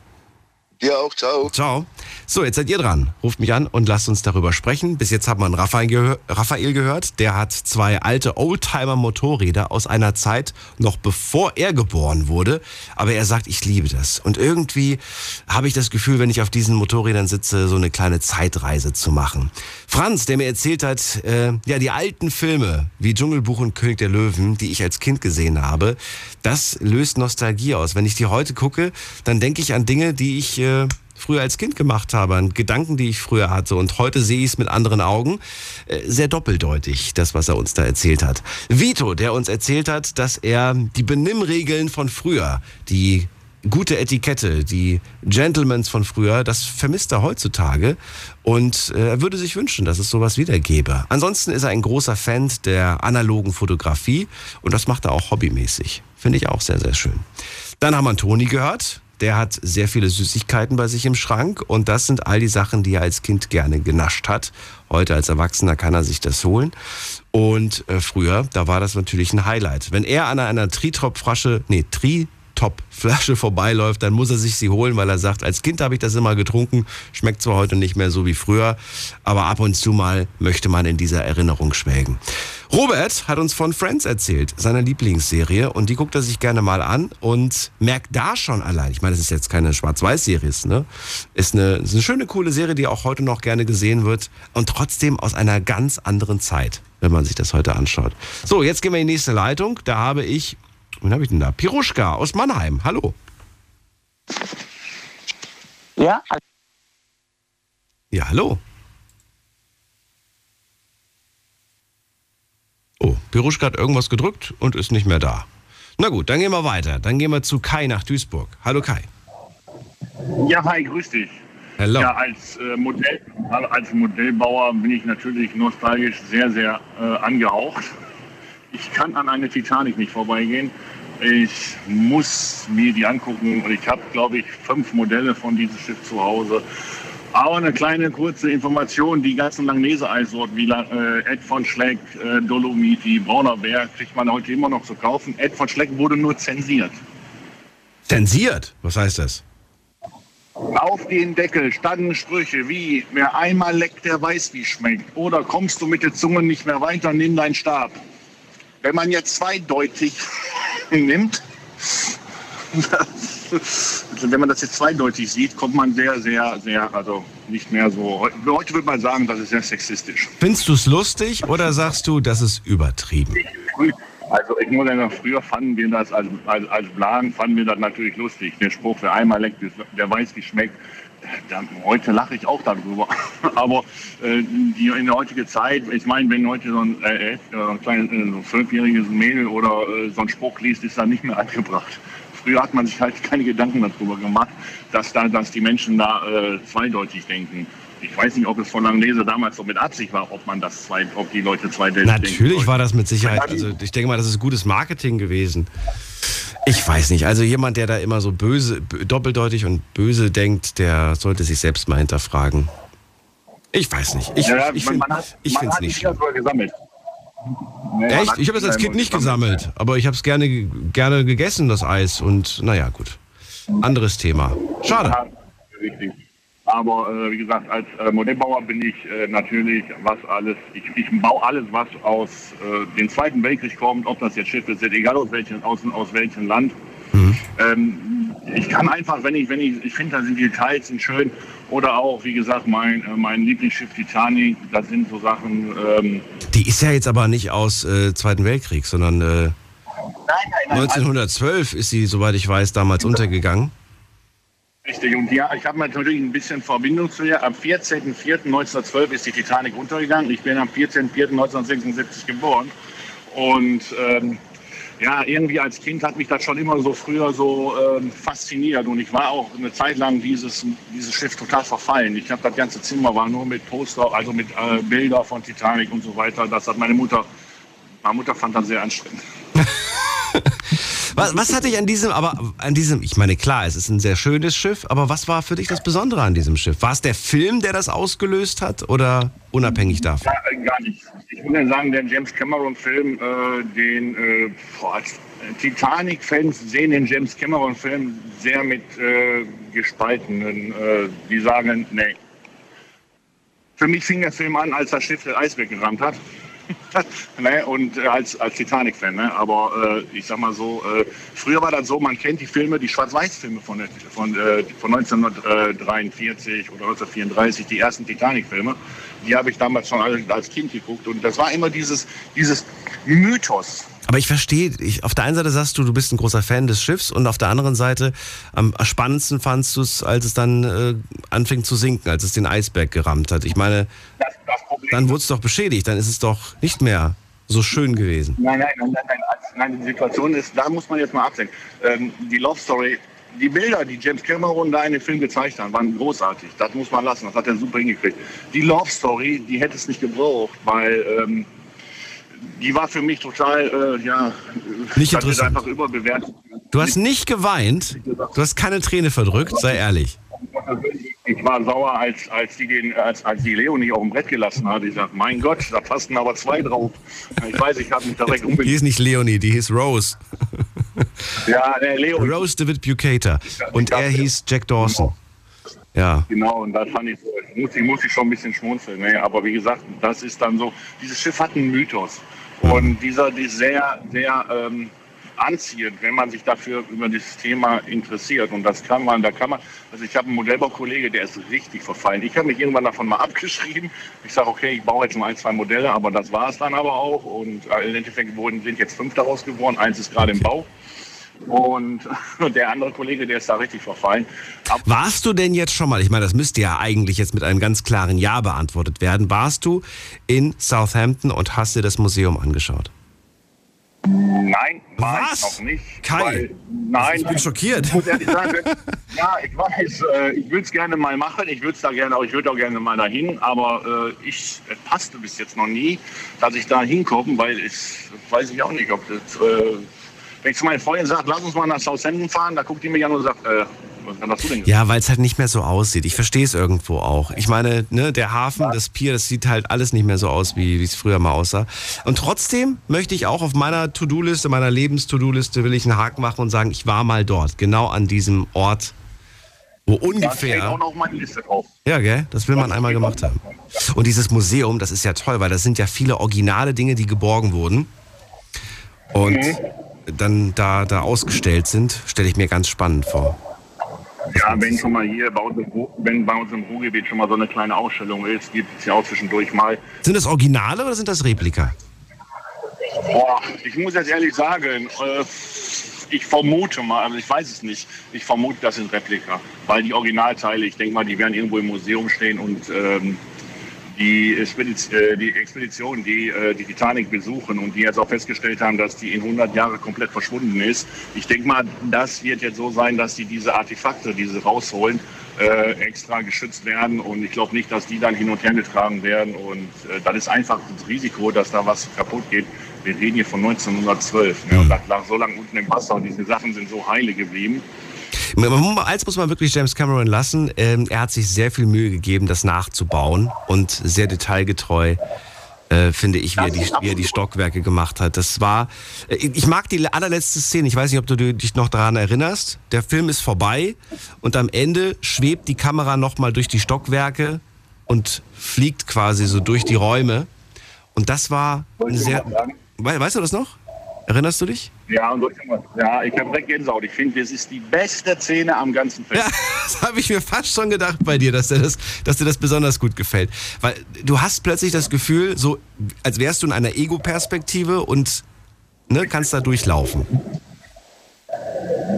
Dir auch, ciao. Ciao. So, jetzt seid ihr dran. Ruft mich an und lasst uns darüber sprechen. Bis jetzt hat man Raphael, gehör Raphael gehört. Der hat zwei alte Oldtimer-Motorräder aus einer Zeit, noch bevor er geboren wurde. Aber er sagt, ich liebe das. Und irgendwie habe ich das Gefühl, wenn ich auf diesen Motorrädern sitze, so eine kleine Zeitreise zu machen. Franz, der mir erzählt hat, äh, ja, die alten Filme wie Dschungelbuch und König der Löwen, die ich als Kind gesehen habe, das löst Nostalgie aus. Wenn ich die heute gucke, dann denke ich an Dinge, die ich äh, früher als Kind gemacht habe, an Gedanken, die ich früher hatte. Und heute sehe ich es mit anderen Augen. Äh, sehr doppeldeutig, das, was er uns da erzählt hat. Vito, der uns erzählt hat, dass er die Benimmregeln von früher, die gute Etikette, die Gentlemans von früher, das vermisst er heutzutage und äh, er würde sich wünschen, dass es sowas wieder gäbe. Ansonsten ist er ein großer Fan der analogen Fotografie und das macht er auch hobbymäßig. Finde ich auch sehr, sehr schön. Dann haben wir Toni gehört. Der hat sehr viele Süßigkeiten bei sich im Schrank und das sind all die Sachen, die er als Kind gerne genascht hat. Heute als Erwachsener kann er sich das holen. Und äh, früher, da war das natürlich ein Highlight. Wenn er an einer Tritop-Flasche, nee, Tri Top-Flasche vorbeiläuft, dann muss er sich sie holen, weil er sagt, als Kind habe ich das immer getrunken, schmeckt zwar heute nicht mehr so wie früher, aber ab und zu mal möchte man in dieser Erinnerung schwelgen. Robert hat uns von Friends erzählt, seiner Lieblingsserie, und die guckt er sich gerne mal an und merkt da schon allein, ich meine, es ist jetzt keine Schwarz-Weiß-Serie, ne? ist, eine, ist eine schöne, coole Serie, die auch heute noch gerne gesehen wird und trotzdem aus einer ganz anderen Zeit, wenn man sich das heute anschaut. So, jetzt gehen wir in die nächste Leitung, da habe ich Wen habe ich denn da? Piruschka aus Mannheim. Hallo. Ja, Ja, hallo. Oh, Piruschka hat irgendwas gedrückt und ist nicht mehr da. Na gut, dann gehen wir weiter. Dann gehen wir zu Kai nach Duisburg. Hallo Kai. Ja, hi, grüß dich. Hallo. Ja, als, äh, Modell, als Modellbauer bin ich natürlich nostalgisch sehr, sehr äh, angehaucht. Ich kann an eine Titanic nicht vorbeigehen. Ich muss mir die angucken und ich habe, glaube ich, fünf Modelle von diesem Schiff zu Hause. Aber eine kleine kurze Information, die ganzen Langnese-Eissorten wie äh, Ed von Schleck, äh, Dolomiti, Brauner Bär, kriegt man heute immer noch zu kaufen. Ed von Schleck wurde nur zensiert. Zensiert? Was heißt das? Auf den Deckel standen Sprüche wie, wer einmal leckt, der weiß, wie schmeckt. Oder kommst du mit der Zunge nicht mehr weiter, nimm deinen Stab. Wenn man jetzt zweideutig nimmt, also *laughs* wenn man das jetzt zweideutig sieht, kommt man sehr, sehr, sehr, also nicht mehr so. Heute würde man sagen, das ist sehr sexistisch. Findest du es lustig oder sagst du, das ist übertrieben? Also ich muss sagen, früher fanden wir das als, als, als Blagen, fanden wir das natürlich lustig. Der Spruch, wer einmal leckt, der weiß, wie schmeckt. Heute lache ich auch darüber. *laughs* Aber äh, die, in der heutigen Zeit, ich meine, wenn heute so ein, äh, äh, ein kleines, äh, so zwölfjähriges Mädel oder äh, so einen Spruch liest, ist da nicht mehr *laughs* angebracht. Früher hat man sich halt keine Gedanken darüber gemacht, dass, da, dass die Menschen da äh, zweideutig denken. Ich weiß nicht, ob es von Langnese damals so mit Absicht war, ob man das zwei, ob die Leute zweideutig denken. Natürlich war das mit Sicherheit. Also ich denke mal, das ist gutes Marketing gewesen. Ich weiß nicht. Also jemand, der da immer so böse, doppeldeutig und böse denkt, der sollte sich selbst mal hinterfragen. Ich weiß nicht. Ich, Ja, ich, finde es nicht schlimm. gesammelt. Nee, Echt? Ich habe es als Kind nicht gesammelt. gesammelt, aber ich habe es gerne, gerne gegessen, das Eis. Und naja, gut. Anderes Thema. Schade. Ja, richtig. Aber äh, wie gesagt, als äh, Modellbauer bin ich äh, natürlich, was alles, ich, ich baue alles, was aus äh, dem Zweiten Weltkrieg kommt, ob das jetzt Schiffe sind, egal aus welchem, aus, aus welchem Land. Ähm, ich kann einfach, wenn ich, wenn ich, ich finde, da sind die Details sind schön. Oder auch, wie gesagt, mein, äh, mein Lieblingsschiff Titanic, das sind so Sachen, ähm, Die ist ja jetzt aber nicht aus äh, Zweiten Weltkrieg, sondern äh, nein, nein, 1912 ist sie, soweit ich weiß, damals untergegangen. Richtig, und ja, ich habe natürlich ein bisschen Verbindung zu ihr. Am 14.04.1912 ist die Titanic untergegangen. Ich bin am 14.04.1976 geboren. Und ähm, ja, irgendwie als Kind hat mich das schon immer so früher so ähm, fasziniert. Und ich war auch eine Zeit lang dieses, dieses Schiff total verfallen. Ich habe das ganze Zimmer war nur mit Poster, also mit äh, Bilder von Titanic und so weiter. Das hat meine Mutter, meine Mutter fand das sehr anstrengend. *laughs* Was, was hat dich an diesem, aber an diesem, ich meine, klar, es ist ein sehr schönes Schiff, aber was war für dich das Besondere an diesem Schiff? War es der Film, der das ausgelöst hat oder unabhängig davon? Ja, äh, gar nicht. Ich ja sagen, der James Cameron-Film, äh, den äh, Titanic-Fans sehen den James Cameron-Film sehr mit äh, gespaltenen. Äh, die sagen, nee. Für mich fing der Film an, als das Schiff das Eis weggerammt hat. *laughs* ne? Und äh, als, als Titanic-Fan. Ne? Aber äh, ich sag mal so, äh, früher war das so, man kennt die Filme, die Schwarz-Weiß-Filme von, von, äh, von 1943 oder 1934, die ersten Titanic-Filme. Die habe ich damals schon als Kind geguckt. Und das war immer dieses, dieses Mythos. Aber ich verstehe, ich, auf der einen Seite sagst du, du bist ein großer Fan des Schiffs und auf der anderen Seite am spannendsten fandst du es, als es dann äh, anfing zu sinken, als es den Eisberg gerammt hat. Ich meine, Das, das dann wurde es doch beschädigt, dann ist es doch nicht mehr so schön gewesen. Nein, nein, nein, nein, nein, die Situation ist, da muss man jetzt mal absehen. Ähm, die Love Story, die Bilder, die James Cameron da in dem Film gezeigt hat, waren großartig. Das muss man lassen, das hat er super hingekriegt. Die Love Story, die hätte es nicht gebraucht, weil ähm, die war für mich total, äh, ja, Nicht interessant. einfach überbewertet. Du hast nicht geweint, du hast keine Träne verdrückt, sei ehrlich. Ich war sauer, als, als, die den, als, als die Leonie auf dem Brett gelassen hat. Ich sagte, mein Gott, da passen aber zwei drauf. Ich weiß, ich habe mich direkt *laughs* Die unbedingt. hieß nicht Leonie, die hieß Rose. *laughs* Ja, der Leonie. Rose David Bucater. Und er hieß Jack Dawson. Ja. Genau, und da fand ich so, muss ich, muss ich schon ein bisschen schmunzeln. Ne? Aber wie gesagt, das ist dann so, dieses Schiff hat einen Mythos. Und dieser die ist sehr, sehr ähm, anziehend, wenn man sich dafür über dieses Thema interessiert. Und das kann man, da kann man, also ich habe einen Modellbaukollege, der ist richtig verfallen. Ich habe mich irgendwann davon mal *laughs* abgeschrieben. Ich sage, okay, ich baue jetzt mal ein, zwei Modelle, aber das war es dann aber auch. Und äh, im Endeffekt wurden, sind jetzt fünf daraus geworden. Eins ist gerade im Bau. *laughs* Und der andere Kollege, der ist da richtig verfallen. Aber Warst du denn jetzt schon mal, ich meine, das müsste ja eigentlich jetzt mit einem ganz klaren Ja beantwortet werden, warst du in Southampton und hast dir das Museum angeschaut? Nein, war Was? ich noch nicht. Kai, weil- nein, ich bin schockiert. Ich muss ehrlich sagen, *laughs* ja, ich weiß, äh, ich würde es gerne mal machen. Ich würde es da gerne, auch- ich würde auch gerne mal dahin, aber äh, ich es passte bis jetzt noch nie, dass ich da hinkomme, weil ich weiß ich auch nicht, ob das. Wenn ich zu meinen Freunden sage, lass uns mal nach Southampton fahren, da guckt die mich an und sagt, äh, was hast du denn gesagt? Ja, weil es halt nicht mehr so aussieht. Ich verstehe es irgendwo auch. Ich meine, ne, der Hafen, das Pier, das sieht halt alles nicht mehr so aus, wie es früher mal aussah. Und trotzdem möchte ich auch auf meiner To-Do-Liste, meiner Lebens-To-Do-Liste, will ich einen Haken machen und sagen, ich war mal dort, genau an diesem Ort, wo Da ungefähr. auch noch meine Liste drauf. Ja, gell? Das will man einmal gemacht haben. Und dieses Museum, das ist ja toll, weil das sind ja viele originale Dinge, die geborgen wurden. Und dann da, da ausgestellt sind, stelle ich mir ganz spannend vor. Ja, wenn schon mal hier bei uns, wenn bei uns im Ruhrgebiet schon mal so eine kleine Ausstellung ist, gibt es ja auch zwischendurch mal. Sind das Originale oder sind das Replika? Boah, ich muss jetzt ehrlich sagen, äh, ich vermute mal, also ich weiß es nicht, ich vermute, das sind Replika, weil die Originalteile, ich denke mal, die werden irgendwo im Museum stehen und ähm, die, Expediz äh, die Expedition, die äh, die Titanic besuchen und die jetzt auch festgestellt haben, dass die in 100 Jahren komplett verschwunden ist. Ich denke mal, das wird jetzt so sein, dass die diese Artefakte, die sie rausholen, äh, extra geschützt werden und ich glaube nicht, dass die dann hin und her getragen werden und das ist einfach das Risiko, dass da was kaputt geht. Wir reden hier von 1912 ne? und das lag so lange unten im Wasser und diese Sachen sind so heile geblieben. Eins muss man wirklich James Cameron lassen. Ähm, er hat sich sehr viel Mühe gegeben, das nachzubauen und sehr detailgetreu, äh, finde ich, wie er, die, wie er die Stockwerke gemacht hat. Das war, äh, ich mag die allerletzte Szene. Ich weiß nicht, ob du dich noch daran erinnerst. Der Film ist vorbei und am Ende schwebt die Kamera nochmal durch die Stockwerke und fliegt quasi so durch die Räume. Und das war ein sehr, We- weißt du das noch? Erinnerst du dich? Ja, und so- ja, ich habe direkt Gänsehaut. Ich finde, das ist die beste Szene am ganzen Film. Ja, *laughs* das habe ich mir fast schon gedacht bei dir, dass dir, das, dass dir das besonders gut gefällt. Weil du hast plötzlich das Gefühl, so als wärst du in einer Ego-Perspektive und ne, kannst da durchlaufen.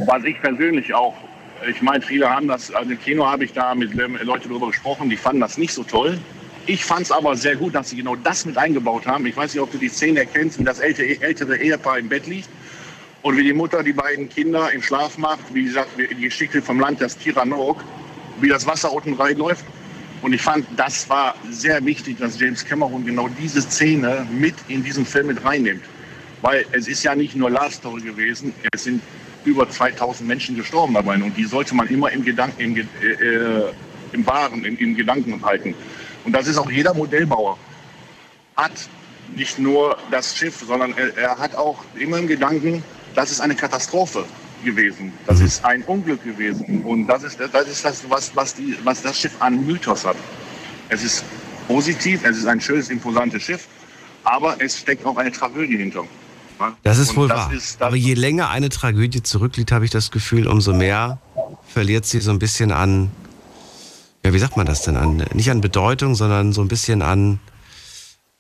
Was ich persönlich auch, ich meine, viele haben das, also im Kino habe ich da mit Leuten darüber gesprochen, die fanden das nicht so toll. Ich fand es aber sehr gut, dass sie genau das mit eingebaut haben. Ich weiß nicht, ob du die Szene erkennst, wie das ältere, ältere Ehepaar im Bett liegt und wie die Mutter die beiden Kinder im Schlaf macht, wie gesagt, die Geschichte vom Land des Tiranok, wie das Wasser unten reinläuft. Und ich fand, das war sehr wichtig, dass James Cameron genau diese Szene mit in diesen Film mit reinnimmt. Weil es ist ja nicht nur Love Story gewesen, es sind über 2000 Menschen gestorben dabei. Und die sollte man immer im, Gedanken, im, Ge- äh, im Wahren, im, im Gedanken halten. Und das ist auch jeder Modellbauer. Hat nicht nur das Schiff, sondern er, er hat auch immer im Gedanken, das ist eine Katastrophe gewesen. Das ist ein Unglück gewesen. Und das ist das, ist das was, was, die, was das Schiff an Mythos hat. Es ist positiv, es ist ein schönes, imposantes Schiff, aber es steckt auch eine Tragödie hinter. Das ist Und wohl das wahr. Ist, Aber je länger eine Tragödie zurückliegt, habe ich das Gefühl, umso mehr verliert sie so ein bisschen an, ja, wie sagt man das denn? An, nicht an Bedeutung, sondern so ein bisschen an,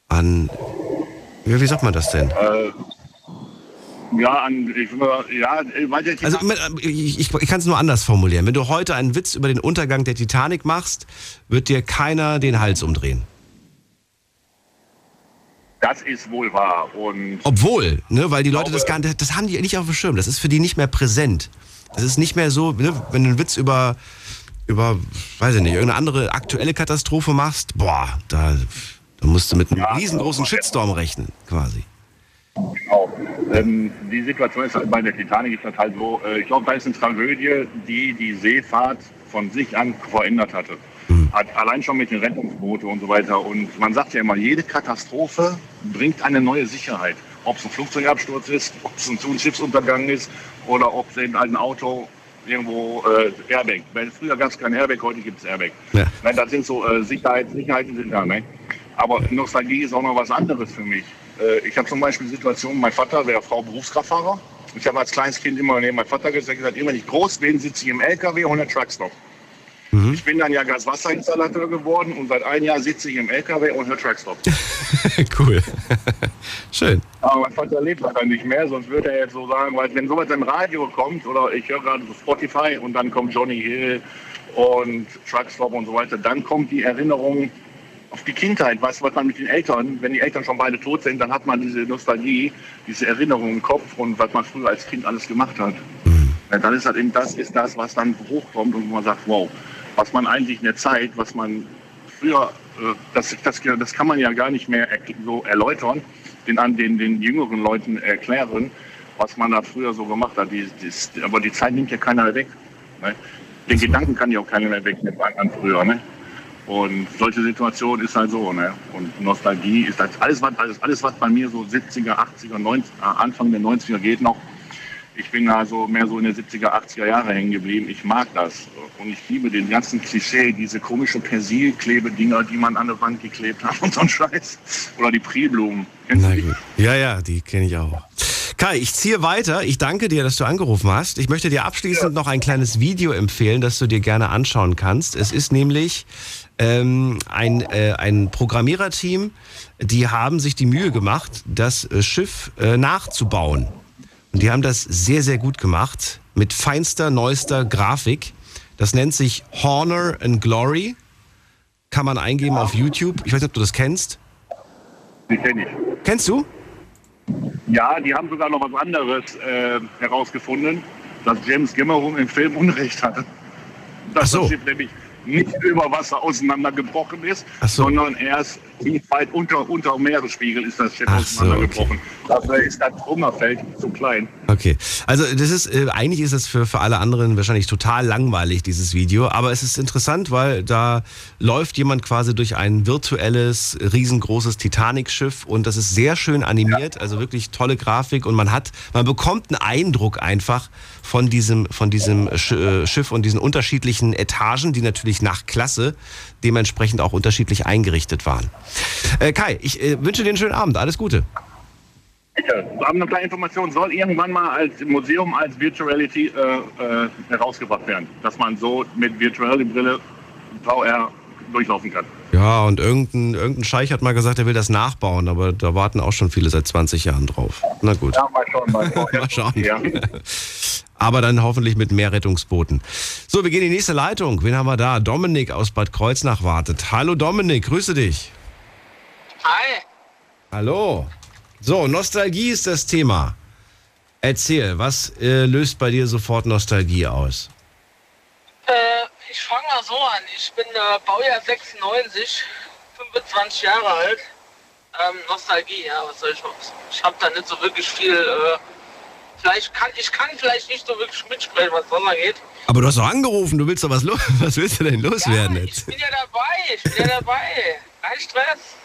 an, ja, wie sagt man das denn? äh, ja, an, ich, ja, weil der Also mit- ich, ich, ich kann es nur anders formulieren. Wenn du heute einen Witz über den Untergang der Titanic machst, wird dir keiner den Hals umdrehen. das ist wohl wahr. Und Obwohl, ne, weil die Leute das gar nicht, das haben die nicht auf dem Schirm. Das ist für die nicht mehr präsent. Das ist nicht mehr so, ne, wenn du einen Witz über, über, weiß ich nicht, irgendeine andere aktuelle Katastrophe machst, boah, da, da musst du mit einem riesengroßen Shitstorm rechnen, quasi. Genau. Ähm, die Situation ist halt bei der Titanic ist das halt so, äh, ich glaube, da ist eine Tragödie, die die Seefahrt von sich an verändert hatte. Hat, allein schon mit den Rettungsbooten und so weiter. Und man sagt ja immer, jede Katastrophe bringt eine neue Sicherheit. Ob es ein Flugzeugabsturz ist, ob es ein ein Schiffsuntergang ist oder ob es halt ein Auto irgendwo äh, Airbag. Weil früher gab es kein Airbag, heute gibt es Airbag. Ja. Nein, das sind so äh, Sicherheit, Sicherheiten sind da. Ne? Aber Nostalgie ist auch noch was anderes für mich. Äh, ich habe zum Beispiel Situationen, mein Vater wäre Frau Berufskraftfahrer. Ich habe als kleines Kind immer neben meinem Vater gesagt, gesagt, immer ich groß bin, sitze ich im LKW und der Truckstop. Ich bin dann ja Gaswasserinstallateur geworden und seit einem Jahr sitze ich im LKW und höre Truckstop. *laughs* cool. *laughs* Schön. Aber mein Vater lebt leider nicht mehr, sonst würde er jetzt so sagen, weil wenn sowas im Radio kommt oder ich höre gerade so Spotify und dann kommt Johnny Hill und Truckstop und so weiter, dann kommt die Erinnerung auf die Kindheit, was, was man mit den Eltern, wenn die Eltern schon beide tot sind, dann hat man diese Nostalgie, diese Erinnerung im Kopf und was man früher als Kind alles gemacht hat. Ja, dann ist halt eben das, ist das, was dann hochkommt und wo man sagt, wow, was man eigentlich in der Zeit, was man früher, äh, das, das, das kann man ja gar nicht mehr so erläutern, den, an den, den jüngeren Leuten erklären, was man da früher so gemacht hat. Die, das, aber die Zeit nimmt ja keiner weg. Ne? Den Gedanken kann ja auch keiner mehr wegnehmen an, an früher. Ne? Und solche Situation ist halt so. Ne? Und Nostalgie ist halt alles, was, alles, alles, was bei mir so 70er, 80er, 90, äh, Anfang der 90er geht noch. Ich bin also mehr so in den 70er, 80er Jahre hängen geblieben. Ich mag das. Und ich liebe den ganzen Klischee, diese komischen Persilklebedinger, die man an der Wand geklebt hat *laughs* und so ein Scheiß. Oder die du Na gut. Ja, ja, die kenne ich auch. Kai, ich ziehe weiter. Ich danke dir, dass du angerufen hast. Ich möchte dir abschließend noch ein kleines Video empfehlen, das du dir gerne anschauen kannst. Es ist nämlich ähm, ein, äh, ein Programmiererteam, die haben sich die Mühe gemacht, das äh, Schiff äh, nachzubauen. Und die haben das sehr, sehr gut gemacht. Mit feinster, neuester Grafik. Das nennt sich Honor and Glory. Kann man eingeben auf YouTube. Ich weiß nicht, ob du das kennst. Die kenne ich. Kennst du? Ja, die haben sogar noch was anderes äh, herausgefunden, dass James Cameron im Film Unrecht hatte. Dass Ach so. das Schiff nämlich nicht über Wasser auseinandergebrochen ist, so. sondern erst weit unter, unter Meeresspiegel ist das Schiff Ach so, auseinandergebrochen. Dafür ist das Trümmerfeld zu klein. Okay, also das ist äh, eigentlich ist es für für alle anderen wahrscheinlich total langweilig dieses Video, aber es ist interessant, weil da läuft jemand quasi durch ein virtuelles riesengroßes Titanic-Schiff und das ist sehr schön animiert, also wirklich tolle Grafik und man hat man bekommt einen Eindruck einfach von diesem von diesem Sch äh, Schiff und diesen unterschiedlichen Etagen, die natürlich nach Klasse dementsprechend auch unterschiedlich eingerichtet waren. Äh, Kai, ich äh, wünsche dir einen schönen Abend, alles Gute. Wir haben eine kleine Information, soll irgendwann mal als Museum als Virtual Reality äh, äh, herausgebracht werden, dass man so mit Virtual Brille VR durchlaufen kann. Ja, und irgendein, irgendein Scheich hat mal gesagt, er will das nachbauen, aber da warten auch schon viele seit 20 Jahren drauf. Na gut. Ja, mal schauen, mal. *laughs* Mal schauen. Ja. *laughs* Aber dann hoffentlich mit mehr Rettungsbooten. So, wir gehen in die nächste Leitung. Wen haben wir da? Dominik aus Bad Kreuznach wartet. Hallo Dominik, grüße dich. Hi. Hallo. So, Nostalgie ist das Thema. Erzähl, was äh, löst bei dir sofort Nostalgie aus? Äh, ich fange mal so an. Ich bin äh, Baujahr 96, 25 Jahre alt. Ähm, Nostalgie, ja, was soll ich noch? Ich habe da nicht so wirklich viel. Äh, vielleicht kann ich kann vielleicht nicht so wirklich mitsprechen, was das angeht. Aber du hast doch angerufen, du willst doch was los. *laughs* Was willst du denn loswerden ja, jetzt? Ich bin ja dabei, ich bin ja dabei. Kein Stress.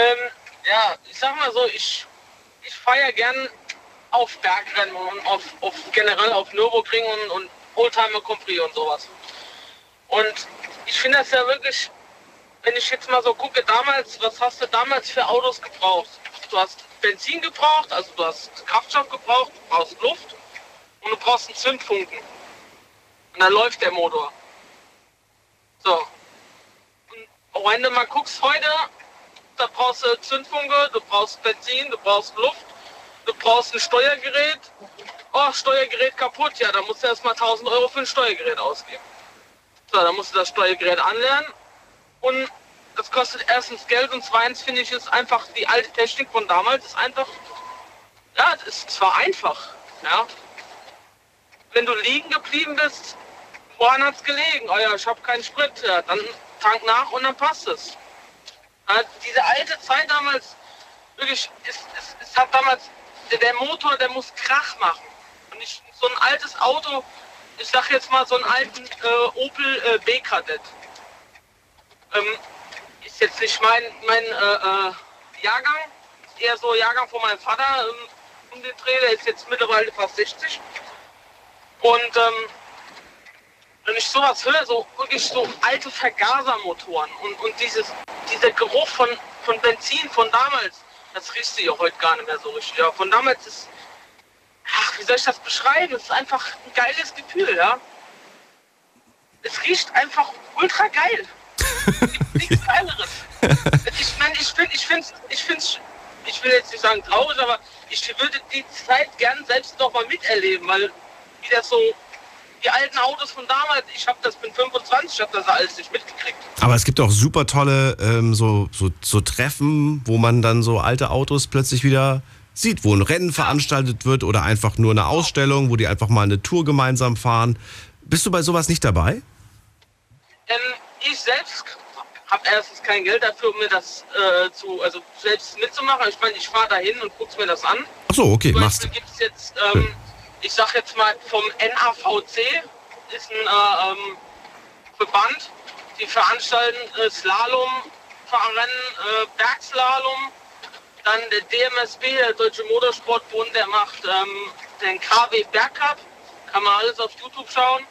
Ähm, ja, ich sag mal so, ich, ich feiere gern auf Bergrennen und auf, auf generell auf Nürburgring und, und Oldtimer Compris und sowas. Und ich finde das ja wirklich, wenn ich jetzt mal so gucke, damals, was hast du damals für Autos gebraucht? Du hast Benzin gebraucht, also du hast Kraftstoff gebraucht, du brauchst Luft und du brauchst einen Zündfunken. Und dann läuft der Motor. So. Und wenn du mal guckst heute, da brauchst du Zündfunke, du brauchst Benzin, du brauchst Luft, du brauchst ein Steuergerät. Oh, Steuergerät kaputt, ja, dann musst du erstmal 1000 Euro für ein Steuergerät ausgeben. So, dann musst du das Steuergerät anlernen und das kostet erstens Geld und zweitens finde ich es einfach, die alte Technik von damals ist einfach, ja, es ist zwar einfach, ja. Wenn du liegen geblieben bist, woran hat's gelegen? Oh ja, ich habe keinen Sprit, ja, dann tank nach und dann passt es. Ja, diese alte Zeit damals, wirklich, es, es, es hat damals, der, der Motor, der muss Krach machen. Und ich, so ein altes Auto, ich sag jetzt mal so einen alten äh, Opel äh, B-Kadett. Ähm, ist jetzt nicht mein, mein äh, äh, Jahrgang, ist eher so Jahrgang von meinem Vater ähm, um den Dreh, der ist jetzt mittlerweile fast 60. Und ähm, wenn ich sowas höre, so wirklich so alte Vergasermotoren und, und dieses, dieser Geruch von, von Benzin von damals, das riechst du ja heute gar nicht mehr so richtig. Ja, von damals ist, ach, wie soll ich das beschreiben? Es ist einfach ein geiles Gefühl, ja. Es riecht einfach ultra geil. *laughs* Nichts Geileres. Ich meine, ich finde, ich finde, ich finde, ich will jetzt nicht sagen traurig, aber ich würde die Zeit gern selbst noch mal miterleben, weil wie das so die alten Autos von damals, ich habe das, bin 25, ich habe das alles nicht mitgekriegt. Aber es gibt auch super tolle ähm, so, so, so Treffen, wo man dann so alte Autos plötzlich wieder sieht, wo ein Rennen veranstaltet wird oder einfach nur eine Ausstellung, wo die einfach mal eine Tour gemeinsam fahren. Bist du bei sowas nicht dabei? Ähm, ich selbst habe erstens kein Geld dafür, um mir das äh, zu, also selbst mitzumachen. Ich meine, ich fahre dahin und gucke mir das an. Ach so, okay, Zum machst du. Beispiel gibt es jetzt, ähm, ich sag jetzt mal vom NAVC, ist ein äh, ähm, Verband, die veranstalten äh, Slalom, Rennen, äh, Bergslalom, dann der DMSB, der Deutsche Motorsportbund, der macht ähm, den KW Bergcup, kann man alles auf YouTube schauen.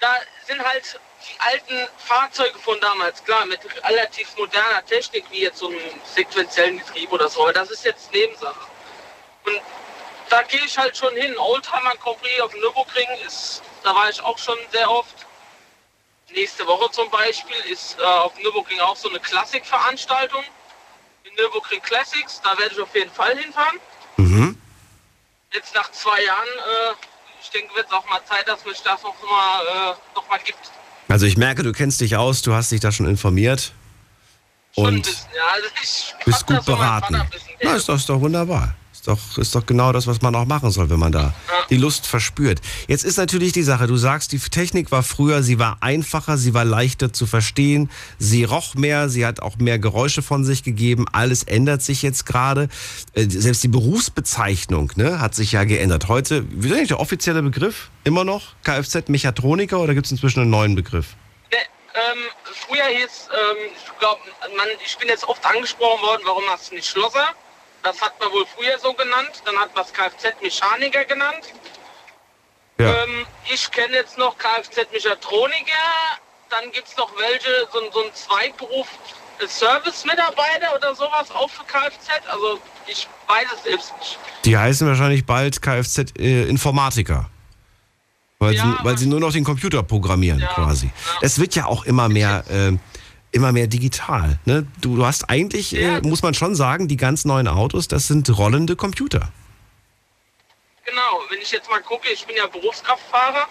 Da sind halt die alten Fahrzeuge von damals, klar, mit relativ moderner Technik, wie jetzt so einem sequenziellen Getriebe oder so, aber das ist jetzt Nebensache. Und da gehe ich halt schon hin. Oldtimer Grand Prix auf dem Nürburgring ist, da war ich auch schon sehr oft. Nächste Woche zum Beispiel ist äh, auf dem Nürburgring auch so eine Klassikveranstaltung. Die Nürburgring Classics, da werde ich auf jeden Fall hinfahren. Mhm. Jetzt nach zwei Jahren, äh, ich denke, wird es auch mal Zeit, dass mich das noch mal, äh, noch mal gibt. Also ich merke, du kennst dich aus, du hast dich da schon informiert. Schon Und bisschen, ja, also bist gut das beraten. Na, ist ist doch wunderbar. Doch, ist doch genau das, was man auch machen soll, wenn man da die Lust verspürt. Jetzt ist natürlich die Sache, du sagst, die Technik war früher, sie war einfacher, sie war leichter zu verstehen, sie roch mehr, sie hat auch mehr Geräusche von sich gegeben, alles ändert sich jetzt gerade. Äh, Selbst die Berufsbezeichnung ne, hat sich ja geändert. Heute, wie ist eigentlich der offizielle Begriff? Immer noch? Kfz-Mechatroniker oder gibt es inzwischen einen neuen Begriff? Ähm, früher hieß, ähm, ich glaube, ich bin jetzt oft angesprochen worden, warum hast du nicht Schlosser? Das hat man wohl früher so genannt. Dann hat man es Kfz-Mechaniker genannt. Ja. Ähm, ich kenne jetzt noch Kfz-Mechatroniker. Dann gibt es noch welche, so, ein- so ein Zweitberuf, äh, Service-Mitarbeiter oder sowas, auch für Kfz. Also ich weiß es selbst nicht. Die heißen wahrscheinlich bald Kfz-Informatiker. Weil, Ja, sie, weil sie nur noch den Computer programmieren quasi. Es wird ja auch immer mehr, äh, immer mehr digital. Ne? Du, du hast eigentlich, äh, muss man schon sagen, die ganz neuen Autos, das sind rollende Computer. Genau, wenn ich jetzt mal gucke, ich bin ja Berufskraftfahrer.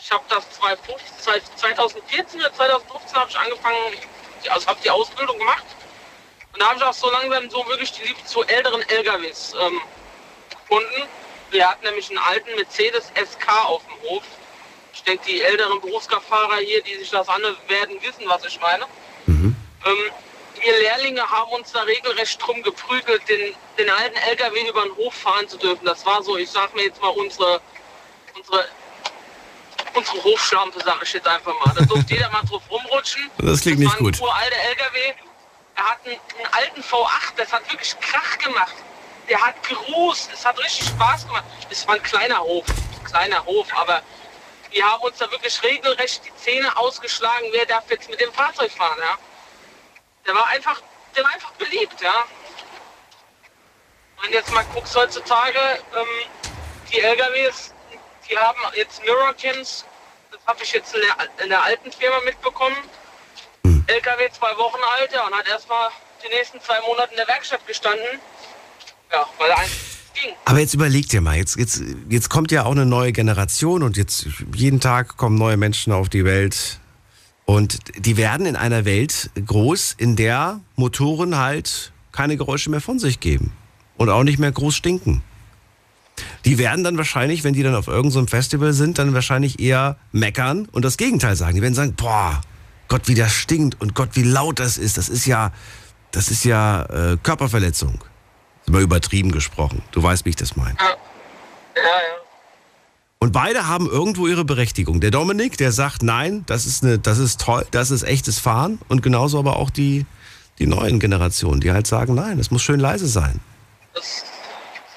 Ich habe das 2015, 2014 oder 2015 habe ich angefangen, also habe die Ausbildung gemacht. Und da habe ich auch so langsam so wirklich die Liebe zu älteren LKWs ähm, gefunden. Wir hatten nämlich einen alten Mercedes SK auf dem Hof. Ich denke, die älteren Berufskraftfahrer hier, die sich das anhören, werden wissen, was ich meine. Ähm, wir Lehrlinge haben uns da regelrecht drum geprügelt, den, den alten LKW über den Hof fahren zu dürfen. Das war so, ich sag mir jetzt mal, unsere, unsere, unsere Hofschlampe, sag ich jetzt einfach mal. Da durfte *laughs* jeder mal drauf rumrutschen. Das klingt nicht war ein gut. uralter LKW. Er hat einen, einen alten V8, das hat wirklich Krach gemacht. Der hat gerußt, es hat richtig Spaß gemacht. Es war ein kleiner Hof, kleiner Hof, aber wir haben uns da wirklich regelrecht die Zähne ausgeschlagen, wer darf jetzt mit dem Fahrzeug fahren, ja. Der war einfach, der war einfach beliebt, ja. Und jetzt mal guckst heutzutage, ähm, die LKWs, die haben jetzt Mirrorkins, das habe ich jetzt in der, in der alten Firma mitbekommen. LKW zwei Wochen alt, ja, und hat erstmal die nächsten zwei Monate in der Werkstatt gestanden. Ja, weil eins ging. Aber jetzt überleg dir mal, jetzt, jetzt, jetzt kommt ja auch eine neue Generation und jetzt jeden Tag kommen neue Menschen auf die Welt. Und die werden in einer Welt groß, in der Motoren halt keine Geräusche mehr von sich geben. Und auch nicht mehr groß stinken. Die werden dann wahrscheinlich, wenn die dann auf irgendeinem Festival sind, dann wahrscheinlich eher meckern und das Gegenteil sagen. Die werden sagen, boah, Gott, wie das stinkt und Gott, wie laut das ist. Das ist ja, das ist ja äh, Körperverletzung. Ist mal übertrieben gesprochen. Du weißt, wie ich das meine. Ja, ja. Und beide haben irgendwo ihre Berechtigung. Der Dominik, der sagt, nein, das ist, eine, das ist toll, das ist echtes Fahren. Und genauso aber auch die, die neuen Generationen, die halt sagen, nein, es muss schön leise sein.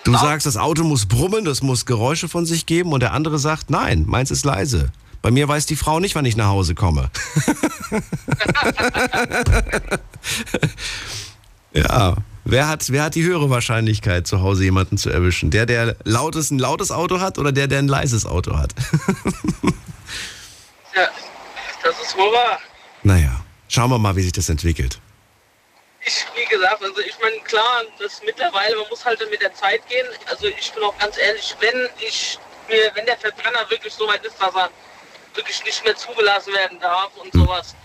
Du sagst, das Auto muss brummen, das muss Geräusche von sich geben. Und der andere sagt, nein, meins ist leise. Bei mir weiß die Frau nicht, wann ich nach Hause komme. *laughs* *laughs* ja, wer hat, wer hat die höhere Wahrscheinlichkeit, zu Hause jemanden zu erwischen? Der, der lautes, ein lautes Auto hat oder der, der ein leises Auto hat? *laughs* ja, das ist wohl wahr. naja, schauen wir mal, wie sich das entwickelt. Ich, wie gesagt, also ich meine, klar, das mittlerweile, man muss halt mit der Zeit gehen. Also ich bin auch ganz ehrlich, wenn ich mir, wenn der Verbrenner wirklich so weit ist, dass er wirklich nicht mehr zugelassen werden darf und sowas,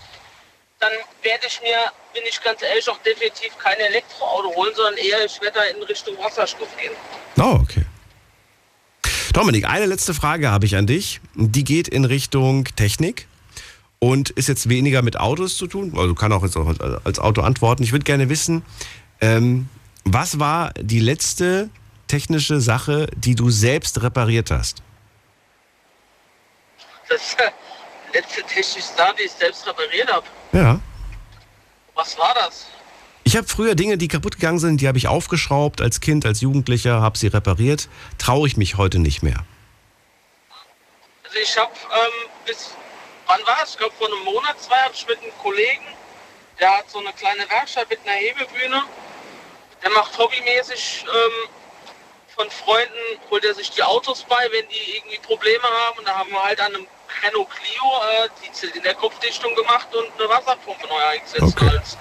dann werde ich mir, bin ich ganz ehrlich, auch definitiv kein Elektroauto holen, sondern eher, ich werde da in Richtung Wasserstoff gehen. Oh, okay. Dominik, eine letzte Frage habe ich an dich. Die geht in Richtung Technik und ist jetzt weniger mit Autos zu tun. Also kann auch jetzt auch als Auto antworten. Ich würde gerne wissen, ähm, was war die letzte technische Sache, die du selbst repariert hast? Das ist *laughs* letzte technische Sache, die ich selbst repariert habe. Ja. Was war das? Ich habe früher Dinge, die kaputt gegangen sind, die habe ich aufgeschraubt als Kind, als Jugendlicher, habe sie repariert. Traue ich mich heute nicht mehr. Also ich habe ähm, bis, wann war es? Ich glaube vor einem Monat, zwei, habe ich mit einem Kollegen, der hat so eine kleine Werkstatt mit einer Hebebühne. Der macht hobbymäßig ähm, von Freunden holt er sich die Autos bei, wenn die irgendwie Probleme haben. Und da haben wir halt an einem Renault Clio äh, die in der Kopfdichtung gemacht und eine Wasserpumpe neu eingesetzt. Okay. Als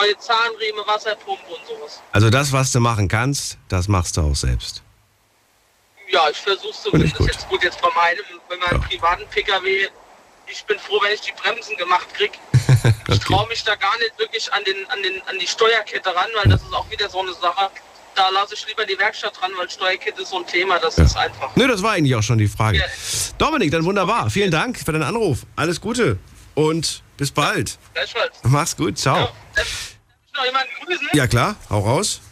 neue Zahnriemen, Wasserpumpe und sowas. Also das, was du machen kannst, das machst du auch selbst. Ja, ich versuch's zumindest. ich gut. Jetzt gut, jetzt bei meinem, bei meinem privaten Pkw, ich bin froh, wenn ich die Bremsen gemacht krieg. *laughs* Ich traue mich da gar nicht wirklich an, den, an, den, an die Steuerkette ran, weil das ist auch wieder so eine Sache. Da lasse ich lieber die Werkstatt dran, weil Steuerkette ist so ein Thema, das ist einfach. Nö, das war eigentlich auch schon die Frage. Dominik, dann wunderbar. Vielen Dank für deinen Anruf. Alles Gute und bis bald. Gleichfalls. Mach's gut. Ciao. Darf ich noch jemanden grüßen? Ja klar, hau raus.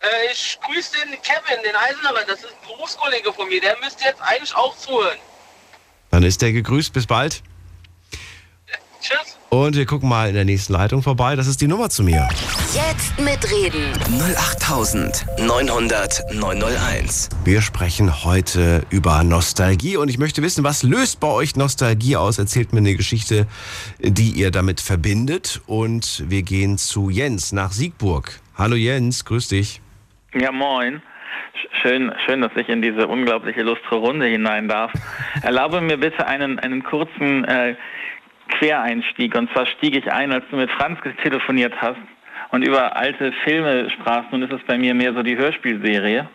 Äh, ich grüße den Kevin, den Eisenhammer, das ist ein Berufskollege von mir, der müsste jetzt eigentlich auch zuhören. Dann ist der gegrüßt. Bis bald. Tschüss. Und wir gucken mal in der nächsten Leitung vorbei. Das ist die Nummer zu mir. Jetzt mitreden. 08900 901. Wir sprechen heute über Nostalgie und ich möchte wissen, was löst bei euch Nostalgie aus? Erzählt mir eine Geschichte, die ihr damit verbindet. Und wir gehen zu Jens nach Siegburg. Hallo Jens, grüß dich. Ja, moin. Sch- Schön, schön, dass ich in diese unglaublich illustre Runde hinein darf. Erlaube mir bitte einen, einen kurzen äh, Quereinstieg. Und zwar stieg ich ein, als du mit Franz telefoniert hast und über alte Filme sprachst. Nun ist es bei mir mehr so die Hörspielserie.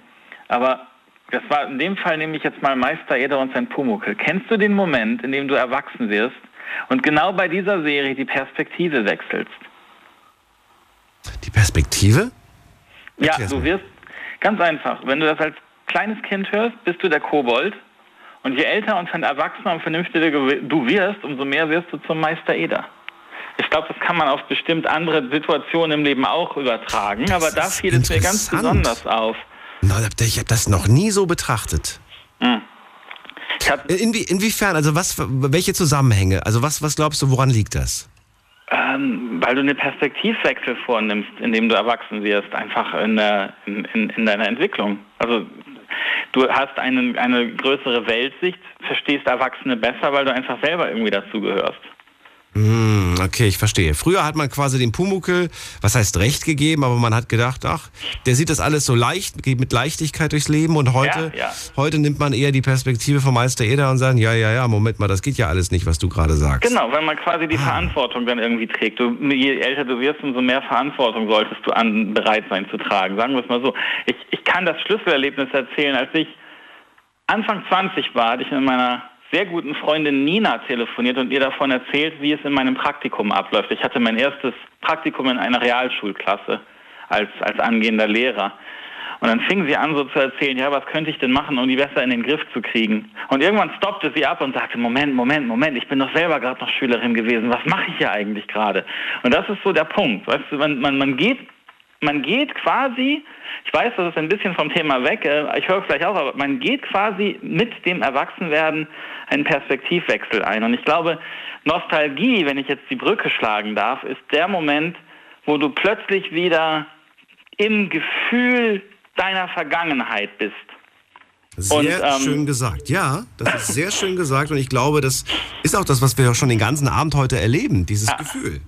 Aber das war in dem Fall nehme ich jetzt mal Meister Eder und sein Pumuckel. Kennst du den Moment, in dem du erwachsen wirst und genau bei dieser Serie die Perspektive wechselst? Die Perspektive? Ja, du wirst ganz einfach, wenn du das als kleines Kind hörst, bist du der Kobold. Und je älter und erwachsener und vernünftiger du wirst, umso mehr wirst du zum Meister Eder. Ich glaube, das kann man auf bestimmt andere Situationen im Leben auch übertragen, aber da fiel es mir ganz besonders auf. Na, Ich habe das noch nie so betrachtet. Hm. Inwie, inwiefern, also was, welche Zusammenhänge? Also was, was glaubst du, woran liegt das? Ähm, weil du einen Perspektivwechsel vornimmst, indem du erwachsen wirst, einfach in, der, in, in, in deiner Entwicklung. Also du hast einen, eine größere Weltsicht, verstehst Erwachsene besser, weil du einfach selber irgendwie dazugehörst. Hm, okay, ich verstehe. Früher hat man quasi dem Pumuckel, was heißt Recht gegeben, aber man hat gedacht, ach, der sieht das alles so leicht, geht mit Leichtigkeit durchs Leben und heute, Ja, ja. heute nimmt man eher die Perspektive vom Meister Eder und sagt, ja, ja, ja, Moment mal, das geht ja alles nicht, was du gerade sagst. Genau, weil man quasi die Verantwortung dann irgendwie trägt. Du, je älter du wirst, umso mehr Verantwortung solltest du an, bereit sein zu tragen. Sagen wir es mal so. Ich, ich kann das Schlüsselerlebnis erzählen. Als ich Anfang 20 war, hatte ich mit meiner sehr guten Freundin Nina telefoniert und ihr davon erzählt, wie es in meinem Praktikum abläuft. Ich hatte mein erstes Praktikum in einer Realschulklasse als, als angehender Lehrer. Und dann fing sie an, so zu erzählen, ja, was könnte ich denn machen, um die besser in den Griff zu kriegen? Und irgendwann stoppte sie ab und sagte, Moment, Moment, Moment, ich bin doch selber gerade noch Schülerin gewesen, was mache ich hier eigentlich gerade? Und das ist so der Punkt, weißt du, man, man, man geht man geht quasi, ich weiß, das ist ein bisschen vom Thema weg, äh, ich höre es gleich auch, aber man geht quasi mit dem Erwachsenwerden einen Perspektivwechsel ein. Und ich glaube, Nostalgie, wenn ich jetzt die Brücke schlagen darf, ist der Moment, wo du plötzlich wieder im Gefühl deiner Vergangenheit bist. Sehr Und, ähm, schön gesagt. Ja, das ist sehr schön gesagt und ich glaube, das ist auch das, was wir schon den ganzen Abend heute erleben, dieses Gefühl.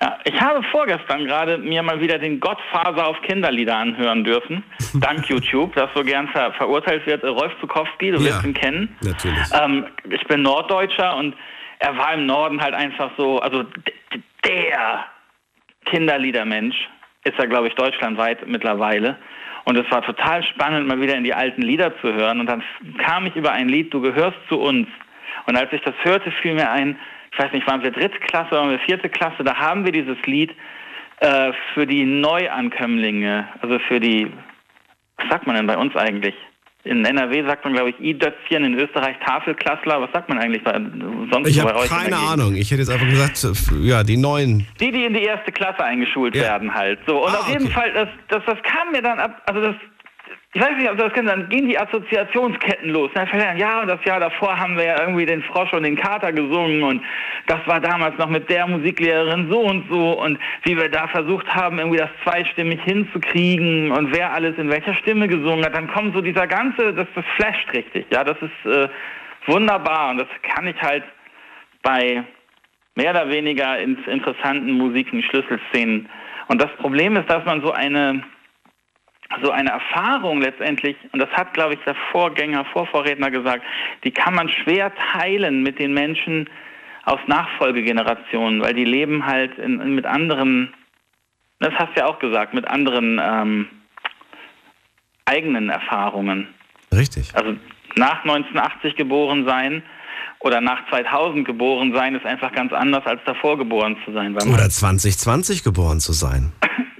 Ja, ich habe vorgestern gerade mir mal wieder den Gottfaser auf Kinderlieder anhören dürfen, *laughs* dank YouTube, das so gern ver verurteilt wird. Rolf Zukowski, du wirst ihn kennen. Natürlich. Ähm, ich bin Norddeutscher und er war im Norden halt einfach so, also der Kinderliedermensch ist er, glaube ich, deutschlandweit mittlerweile. Und es war total spannend, mal wieder in die alten Lieder zu hören. Und dann kam ich über ein Lied, Du gehörst zu uns. Und als ich das hörte, fiel mir ein, ich weiß nicht, waren wir dritte Klasse oder waren wir vierte Klasse, da haben wir dieses Lied äh, für die Neuankömmlinge, also für die, was sagt man denn bei uns eigentlich? In NRW sagt man, glaube ich, I-Dötzchen, in Österreich Tafelklassler. Was sagt man eigentlich bei, sonst Ich habe keine? Ahnung. Ich hätte jetzt einfach gesagt, äh, ja, die neuen. Die, die in die erste Klasse eingeschult werden halt. So. Und Ah, auf jeden okay. Fall, das, das, das kam mir dann ab, also das, ich weiß nicht, ob das kennst, dann gehen die Assoziationsketten los. Dann fällt ja, und das Jahr davor haben wir ja irgendwie den Frosch und den Kater gesungen und das war damals noch mit der Musiklehrerin so und so und wie wir da versucht haben, irgendwie das zweistimmig hinzukriegen und wer alles in welcher Stimme gesungen hat, dann kommt so dieser ganze, das, das flasht richtig. Ja, das ist äh, wunderbar und das kann ich halt bei mehr oder weniger in interessanten Musiken, Schlüsselszenen. Und das Problem ist, dass man so eine so eine Erfahrung letztendlich, und das hat, glaube ich, der Vorgänger, Vorvorredner gesagt, die kann man schwer teilen mit den Menschen aus Nachfolgegenerationen, weil die leben halt in, in, mit anderen, das hast du ja auch gesagt, mit anderen ähm, eigenen Erfahrungen. Richtig. Also nach 1980 geboren sein oder nach 2000 geboren sein ist einfach ganz anders als davor geboren zu sein. oder 2020 geboren zu sein.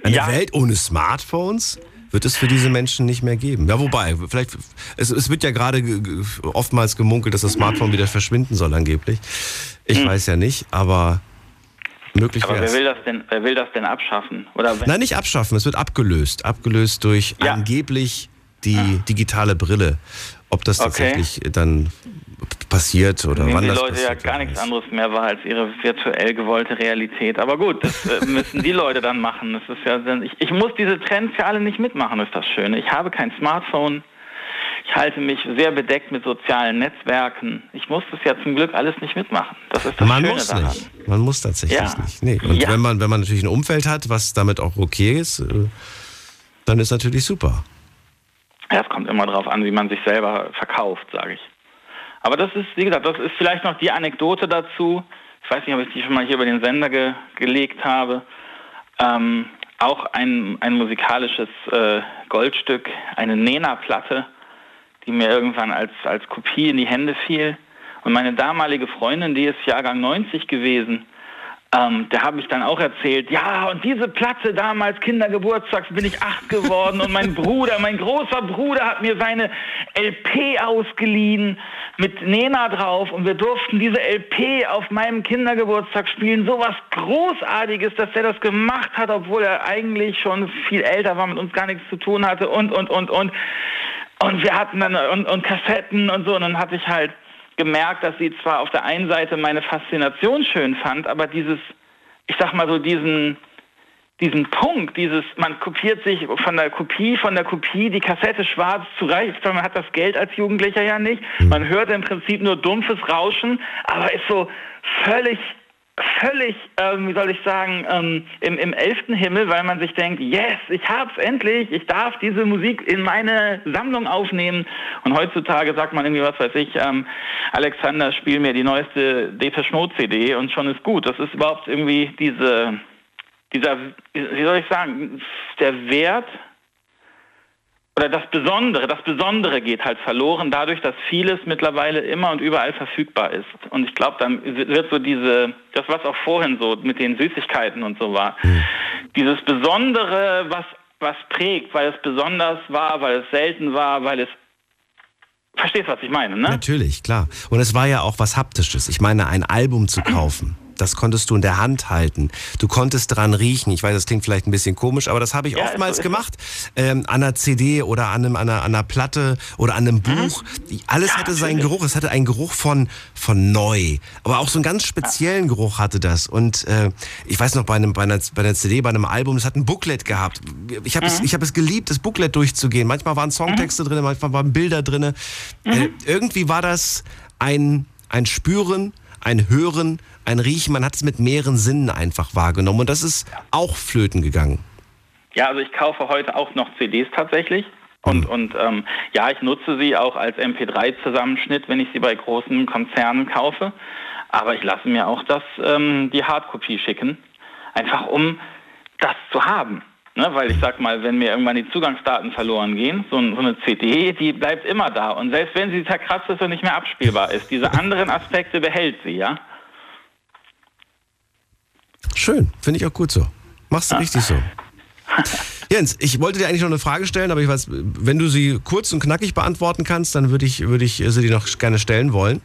Eine ja. Welt ohne Smartphones? Wird es für diese Menschen nicht mehr geben. Ja, wobei, vielleicht, es, es wird ja gerade oftmals gemunkelt, dass das Smartphone wieder verschwinden soll angeblich. Ich hm. weiß ja nicht, aber möglich Aber wer will, das denn, wer will das denn abschaffen? Oder Nein, nicht abschaffen, es wird abgelöst. Abgelöst durch ja. angeblich die ja. digitale Brille. Ob das tatsächlich okay. dann passiert oder Nehmen wann die das Leute ja gar nichts anderes mehr wahr als ihre virtuell gewollte Realität. Aber gut, das äh, *laughs* müssen die Leute dann machen. Das ist ja, ich, ich muss diese Trends ja alle nicht mitmachen, ist das Schöne. Ich habe kein Smartphone. Ich halte mich sehr bedeckt mit sozialen Netzwerken. Ich muss das ja zum Glück alles nicht mitmachen. Das ist das man Schöne muss daran. nicht. Man muss tatsächlich Ja. nicht. Nee. Und Ja. wenn man wenn man natürlich ein Umfeld hat, was damit auch okay ist, äh, dann ist natürlich super. Ja, es kommt immer darauf an, wie man sich selber verkauft, sage ich. Aber das ist, wie gesagt, das ist vielleicht noch die Anekdote dazu. Ich weiß nicht, ob ich die schon mal hier über den Sender ge gelegt habe. Ähm, auch ein, ein musikalisches äh, Goldstück, eine Nena-Platte, die mir irgendwann als, als Kopie in die Hände fiel. Und meine damalige Freundin, die ist Jahrgang 90 gewesen, ähm, der habe ich dann auch erzählt, ja, und diese Platte damals, Kindergeburtstags, bin ich acht geworden und mein Bruder, mein großer Bruder hat mir seine LP ausgeliehen mit Nena drauf und wir durften diese LP auf meinem Kindergeburtstag spielen. So was Großartiges, dass der das gemacht hat, obwohl er eigentlich schon viel älter war, mit uns gar nichts zu tun hatte und, und, und, und. Und wir hatten dann, und, und Kassetten und so, und dann hatte ich halt gemerkt, dass sie zwar auf der einen Seite meine Faszination schön fand, aber dieses, ich sag mal so, diesen, diesen Punkt, dieses, man kopiert sich von der Kopie, von der Kopie, die Kassette schwarz zurecht, weil man hat das Geld als Jugendlicher ja nicht. Man hört im Prinzip nur dumpfes Rauschen, aber ist so völlig völlig, ähm, wie soll ich sagen, ähm, im, im elften Himmel, weil man sich denkt, yes, ich hab's endlich, ich darf diese Musik in meine Sammlung aufnehmen. Und heutzutage sagt man irgendwie, was weiß ich, ähm, Alexander, spiel mir die neueste Depeche Mode CD und schon ist gut. Das ist überhaupt irgendwie diese, dieser, wie soll ich sagen, der Wert oder das Besondere, das Besondere geht halt verloren, dadurch, dass vieles mittlerweile immer und überall verfügbar ist. Und ich glaube, dann wird so diese, das was auch vorhin so mit den Süßigkeiten und so war, dieses Besondere, was, was prägt, weil es besonders war, weil es selten war, weil es Verstehst, was ich meine, ne? Natürlich, klar. Und es war ja auch was Haptisches. Ich meine, ein Album zu kaufen. Das konntest du in der Hand halten. Du konntest dran riechen. Ich weiß, das klingt vielleicht ein bisschen komisch, aber das habe ich Ja, oftmals ist gemacht. Ähm, an einer CD oder an, einem, an, einer, an einer Platte oder an einem Buch. Die- Alles hatte seinen Geruch. Es hatte einen Geruch von, von neu. Aber auch so einen ganz speziellen Geruch hatte das. Und äh, ich weiß noch, bei, einem, bei, einer, bei einer CD, bei einem Album, es hat ein Booklet gehabt. Ich habe es, ich hab es geliebt, das Booklet durchzugehen. Manchmal waren Songtexte drin, manchmal waren Bilder drin. Äh, irgendwie war das ein, ein Spüren, ein Hören, ein Riechen. Man hat es mit mehreren Sinnen einfach wahrgenommen. Und das ist auch flöten gegangen. Ja, also ich kaufe heute auch noch CDs tatsächlich. Und, und ähm, ja, ich nutze sie auch als MP3-Zusammenschnitt, wenn ich sie bei großen Konzernen kaufe. Aber ich lasse mir auch das, ähm, die Hardkopie schicken, einfach um das zu haben. Ne? Weil ich sag mal, wenn mir irgendwann die Zugangsdaten verloren gehen, so, so eine CD, die bleibt immer da. Und selbst wenn sie zerkratzt ist und nicht mehr abspielbar ist, diese anderen Aspekte behält sie, ja. Schön, finde ich auch gut so. Machst du richtig so. *laughs* Jens, ich wollte dir eigentlich noch eine Frage stellen, aber ich weiß, wenn du sie kurz und knackig beantworten kannst, dann würde ich, würde ich sie dir noch gerne stellen wollen.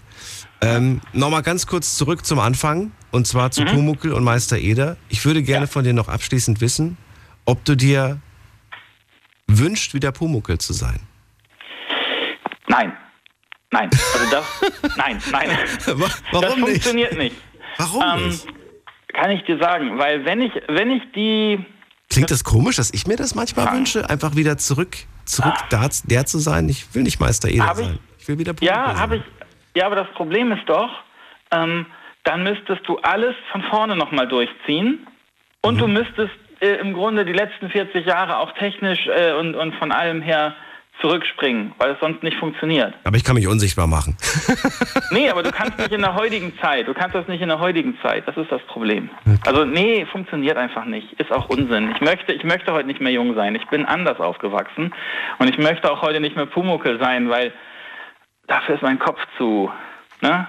Ähm, Nochmal ganz kurz zurück zum Anfang, und zwar zu Pumuckl und Meister Eder. Ich würde gerne von dir noch abschließend wissen, ob du dir wünscht, wieder Pumuckl zu sein. Nein. Nein. Also das, *laughs* nein, nein. warum das nicht? funktioniert nicht. Warum ähm, nicht? Kann ich dir sagen, weil wenn ich, wenn ich die, Klingt das komisch, dass ich mir das manchmal wünsche, einfach wieder zurück, zurück da, der zu sein? Ich will nicht Meister Eder Hab ich- sein. Ich will wieder Pumuckl ja, sein. habe ich, ja, aber das Problem ist doch, ähm, dann müsstest du alles von vorne nochmal durchziehen und Mhm. du müsstest äh, im Grunde die letzten 40 Jahre auch technisch äh, und, und von allem her zurückspringen, weil es sonst nicht funktioniert. Aber ich kann mich unsichtbar machen. *laughs* nee, aber du kannst nicht in der heutigen Zeit. Du kannst das nicht in der heutigen Zeit. Das ist das Problem. Also nee, funktioniert einfach nicht. Ist auch Unsinn. Ich möchte, ich möchte heute nicht mehr jung sein. Ich bin anders aufgewachsen und ich möchte auch heute nicht mehr Pumuckel sein, weil dafür ist mein Kopf zu, ne?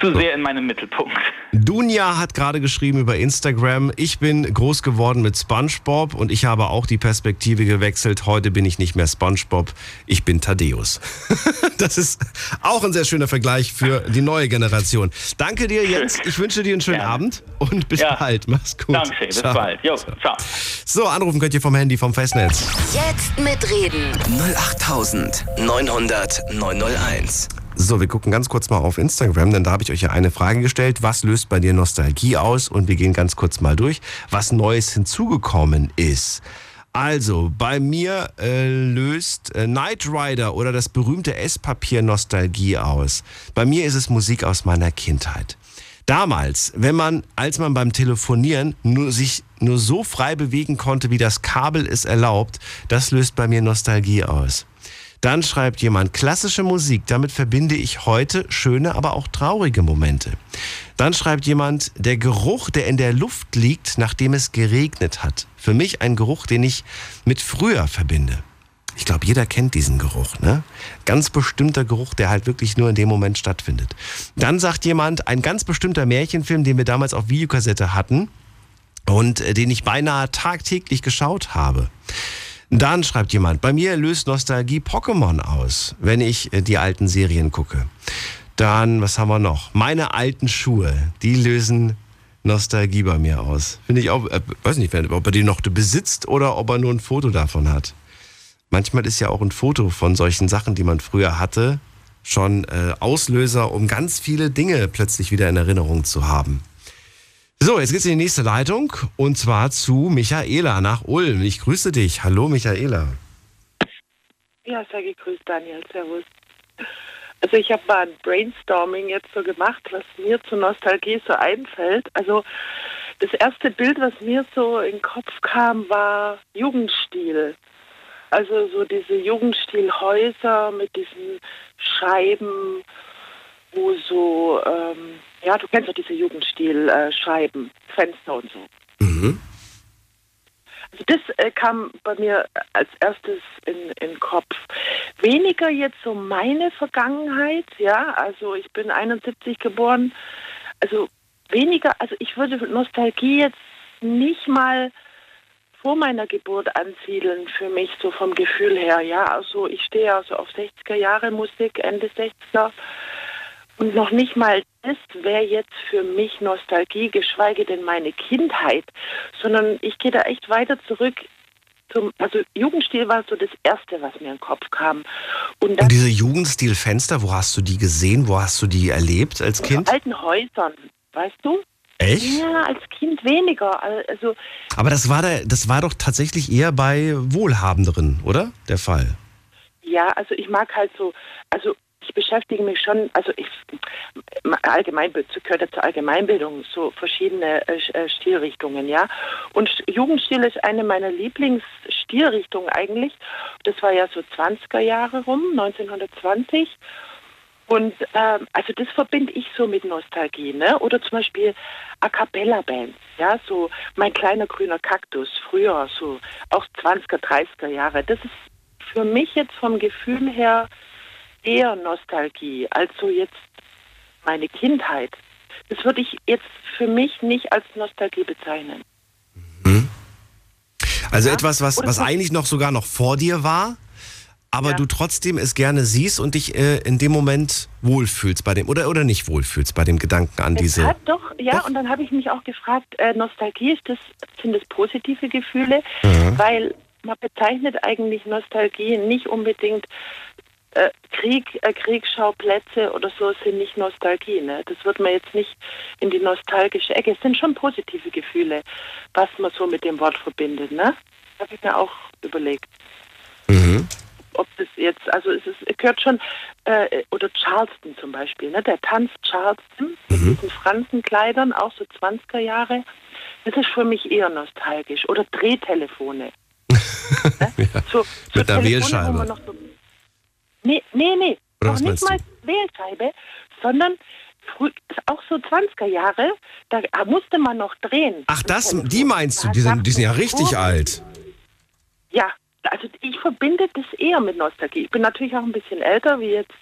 Zu sehr in meinem Mittelpunkt. Dunja hat gerade geschrieben über Instagram, ich bin groß geworden mit SpongeBob und ich habe auch die Perspektive gewechselt. Heute bin ich nicht mehr SpongeBob, ich bin Thaddeus. *laughs* das ist auch ein sehr schöner Vergleich für die neue Generation. Danke dir, Jens. Ich wünsche dir einen schönen Gerne. Abend und bis Ja. bald. Mach's gut. Danke, bis Ciao. bald. Jo, ciao. So, anrufen könnt ihr vom Handy, vom Festnetz. Jetzt mitreden. 08900 901. So, wir gucken ganz kurz mal auf Instagram, denn da habe ich euch ja eine Frage gestellt. Was löst bei dir Nostalgie aus? Und wir gehen ganz kurz mal durch, was Neues hinzugekommen ist. Also, bei mir äh, löst äh, Knight Rider oder das berühmte Esspapier Nostalgie aus. Bei mir ist es Musik aus meiner Kindheit. Damals, wenn man, als man beim Telefonieren nur sich nur so frei bewegen konnte, wie das Kabel es erlaubt, das löst bei mir Nostalgie aus. Dann schreibt jemand klassische Musik, damit verbinde ich heute schöne, aber auch traurige Momente. Dann schreibt jemand der Geruch, der in der Luft liegt, nachdem es geregnet hat. Für mich ein Geruch, den ich mit früher verbinde. Ich glaube, jeder kennt diesen Geruch, ne? Ganz bestimmter Geruch, der halt wirklich nur in dem Moment stattfindet. Dann sagt jemand, ein ganz bestimmter Märchenfilm, den wir damals auf Videokassette hatten und äh, den ich beinahe tagtäglich geschaut habe. Dann schreibt jemand, bei mir löst Nostalgie Pokémon aus, wenn ich äh, die alten Serien gucke. Dann, was haben wir noch? Meine alten Schuhe, die lösen Nostalgie bei mir aus. Finde ich auch, äh, weiß nicht, ob er die noch besitzt oder ob er nur ein Foto davon hat. Manchmal ist ja auch ein Foto von solchen Sachen, die man früher hatte, schon äh, Auslöser, um ganz viele Dinge plötzlich wieder in Erinnerung zu haben. So, jetzt geht's in die nächste Leitung und zwar zu Michaela nach Ulm. Ich grüße dich. Hallo Michaela. Ja, sehr gegrüßt, Daniel. Servus. Also ich habe mal ein Brainstorming jetzt so gemacht, was mir zur Nostalgie so einfällt. Also das erste Bild, was mir so in den Kopf kam, war Jugendstil. Also so diese Jugendstilhäuser mit diesen Scheiben, wo so, ähm, ja, du kennst doch diese Jugendstil-Scheiben, Fenster und so. Also das äh, kam bei mir als erstes in in den Kopf. Weniger jetzt so meine Vergangenheit, ja, also ich bin 71 geboren, also weniger, also ich würde Nostalgie jetzt nicht mal vor meiner Geburt ansiedeln für mich, so vom Gefühl her, ja, also ich stehe also auf 60er Jahre Musik, Ende 60er und noch nicht mal das wäre jetzt für mich Nostalgie, geschweige denn meine Kindheit, sondern ich gehe da echt weiter zurück. Zum, also Jugendstil war so das Erste, was mir in den Kopf kam. Und Und diese Jugendstilfenster, wo hast du die gesehen? Wo hast du die erlebt als Kind? alten Häusern, weißt du? Echt? Ja, als Kind weniger. Also Aber das war, der, das war doch tatsächlich eher bei Wohlhabenderen, oder? Der Fall. Ja, also ich mag halt so, also ich beschäftige mich schon, also ich Allgemeinbild gehört ja zur Allgemeinbildung, so verschiedene äh, äh, Stilrichtungen, ja. Und Jugendstil ist eine meiner Lieblingsstilrichtungen eigentlich. Das war ja so 20er Jahre rum, 1920. Und ähm, also das verbinde ich so mit Nostalgie, ne? Oder zum Beispiel A cappella Bands, ja, so mein kleiner grüner Kaktus, früher so auch 20er, 30er Jahre. Das ist für mich jetzt vom Gefühl her eher Nostalgie, als so jetzt meine Kindheit. Das würde ich jetzt für mich nicht als Nostalgie bezeichnen. Also etwas, was, was eigentlich noch sogar noch vor dir war, aber du trotzdem es gerne siehst und dich äh, in dem Moment wohlfühlst bei dem oder oder nicht wohlfühlst bei dem Gedanken an Es diese. hat doch, ja, und dann habe ich mich auch gefragt, äh, Nostalgie ist das, sind das positive Gefühle, Mhm. weil man bezeichnet eigentlich Nostalgie nicht unbedingt äh, Krieg, äh, Kriegsschauplätze oder so sind nicht Nostalgie. Ne? Das wird man jetzt nicht in die nostalgische Ecke. Es sind schon positive Gefühle, was man so mit dem Wort verbindet. Ne? Habe ich mir auch überlegt. Mhm. Ob das jetzt, also es, ist, es gehört schon, äh, oder Charleston zum Beispiel, ne? der Tanz Charleston mit diesen Fransenkleidern, auch so 20er Jahre. Das ist für mich eher nostalgisch. Oder Drehtelefone. *laughs* ja. So, so Mit wo Wählscheibe. Nee, nee, nee. Oder Noch nicht mal Wählscheibe, sondern früh, auch so 20er Jahre, da musste man noch drehen. Ach, das, die meinst du? Die sind, die sind ja richtig alt. Ja, also ich verbinde das eher mit Nostalgie. Ich bin natürlich auch ein bisschen älter wie jetzt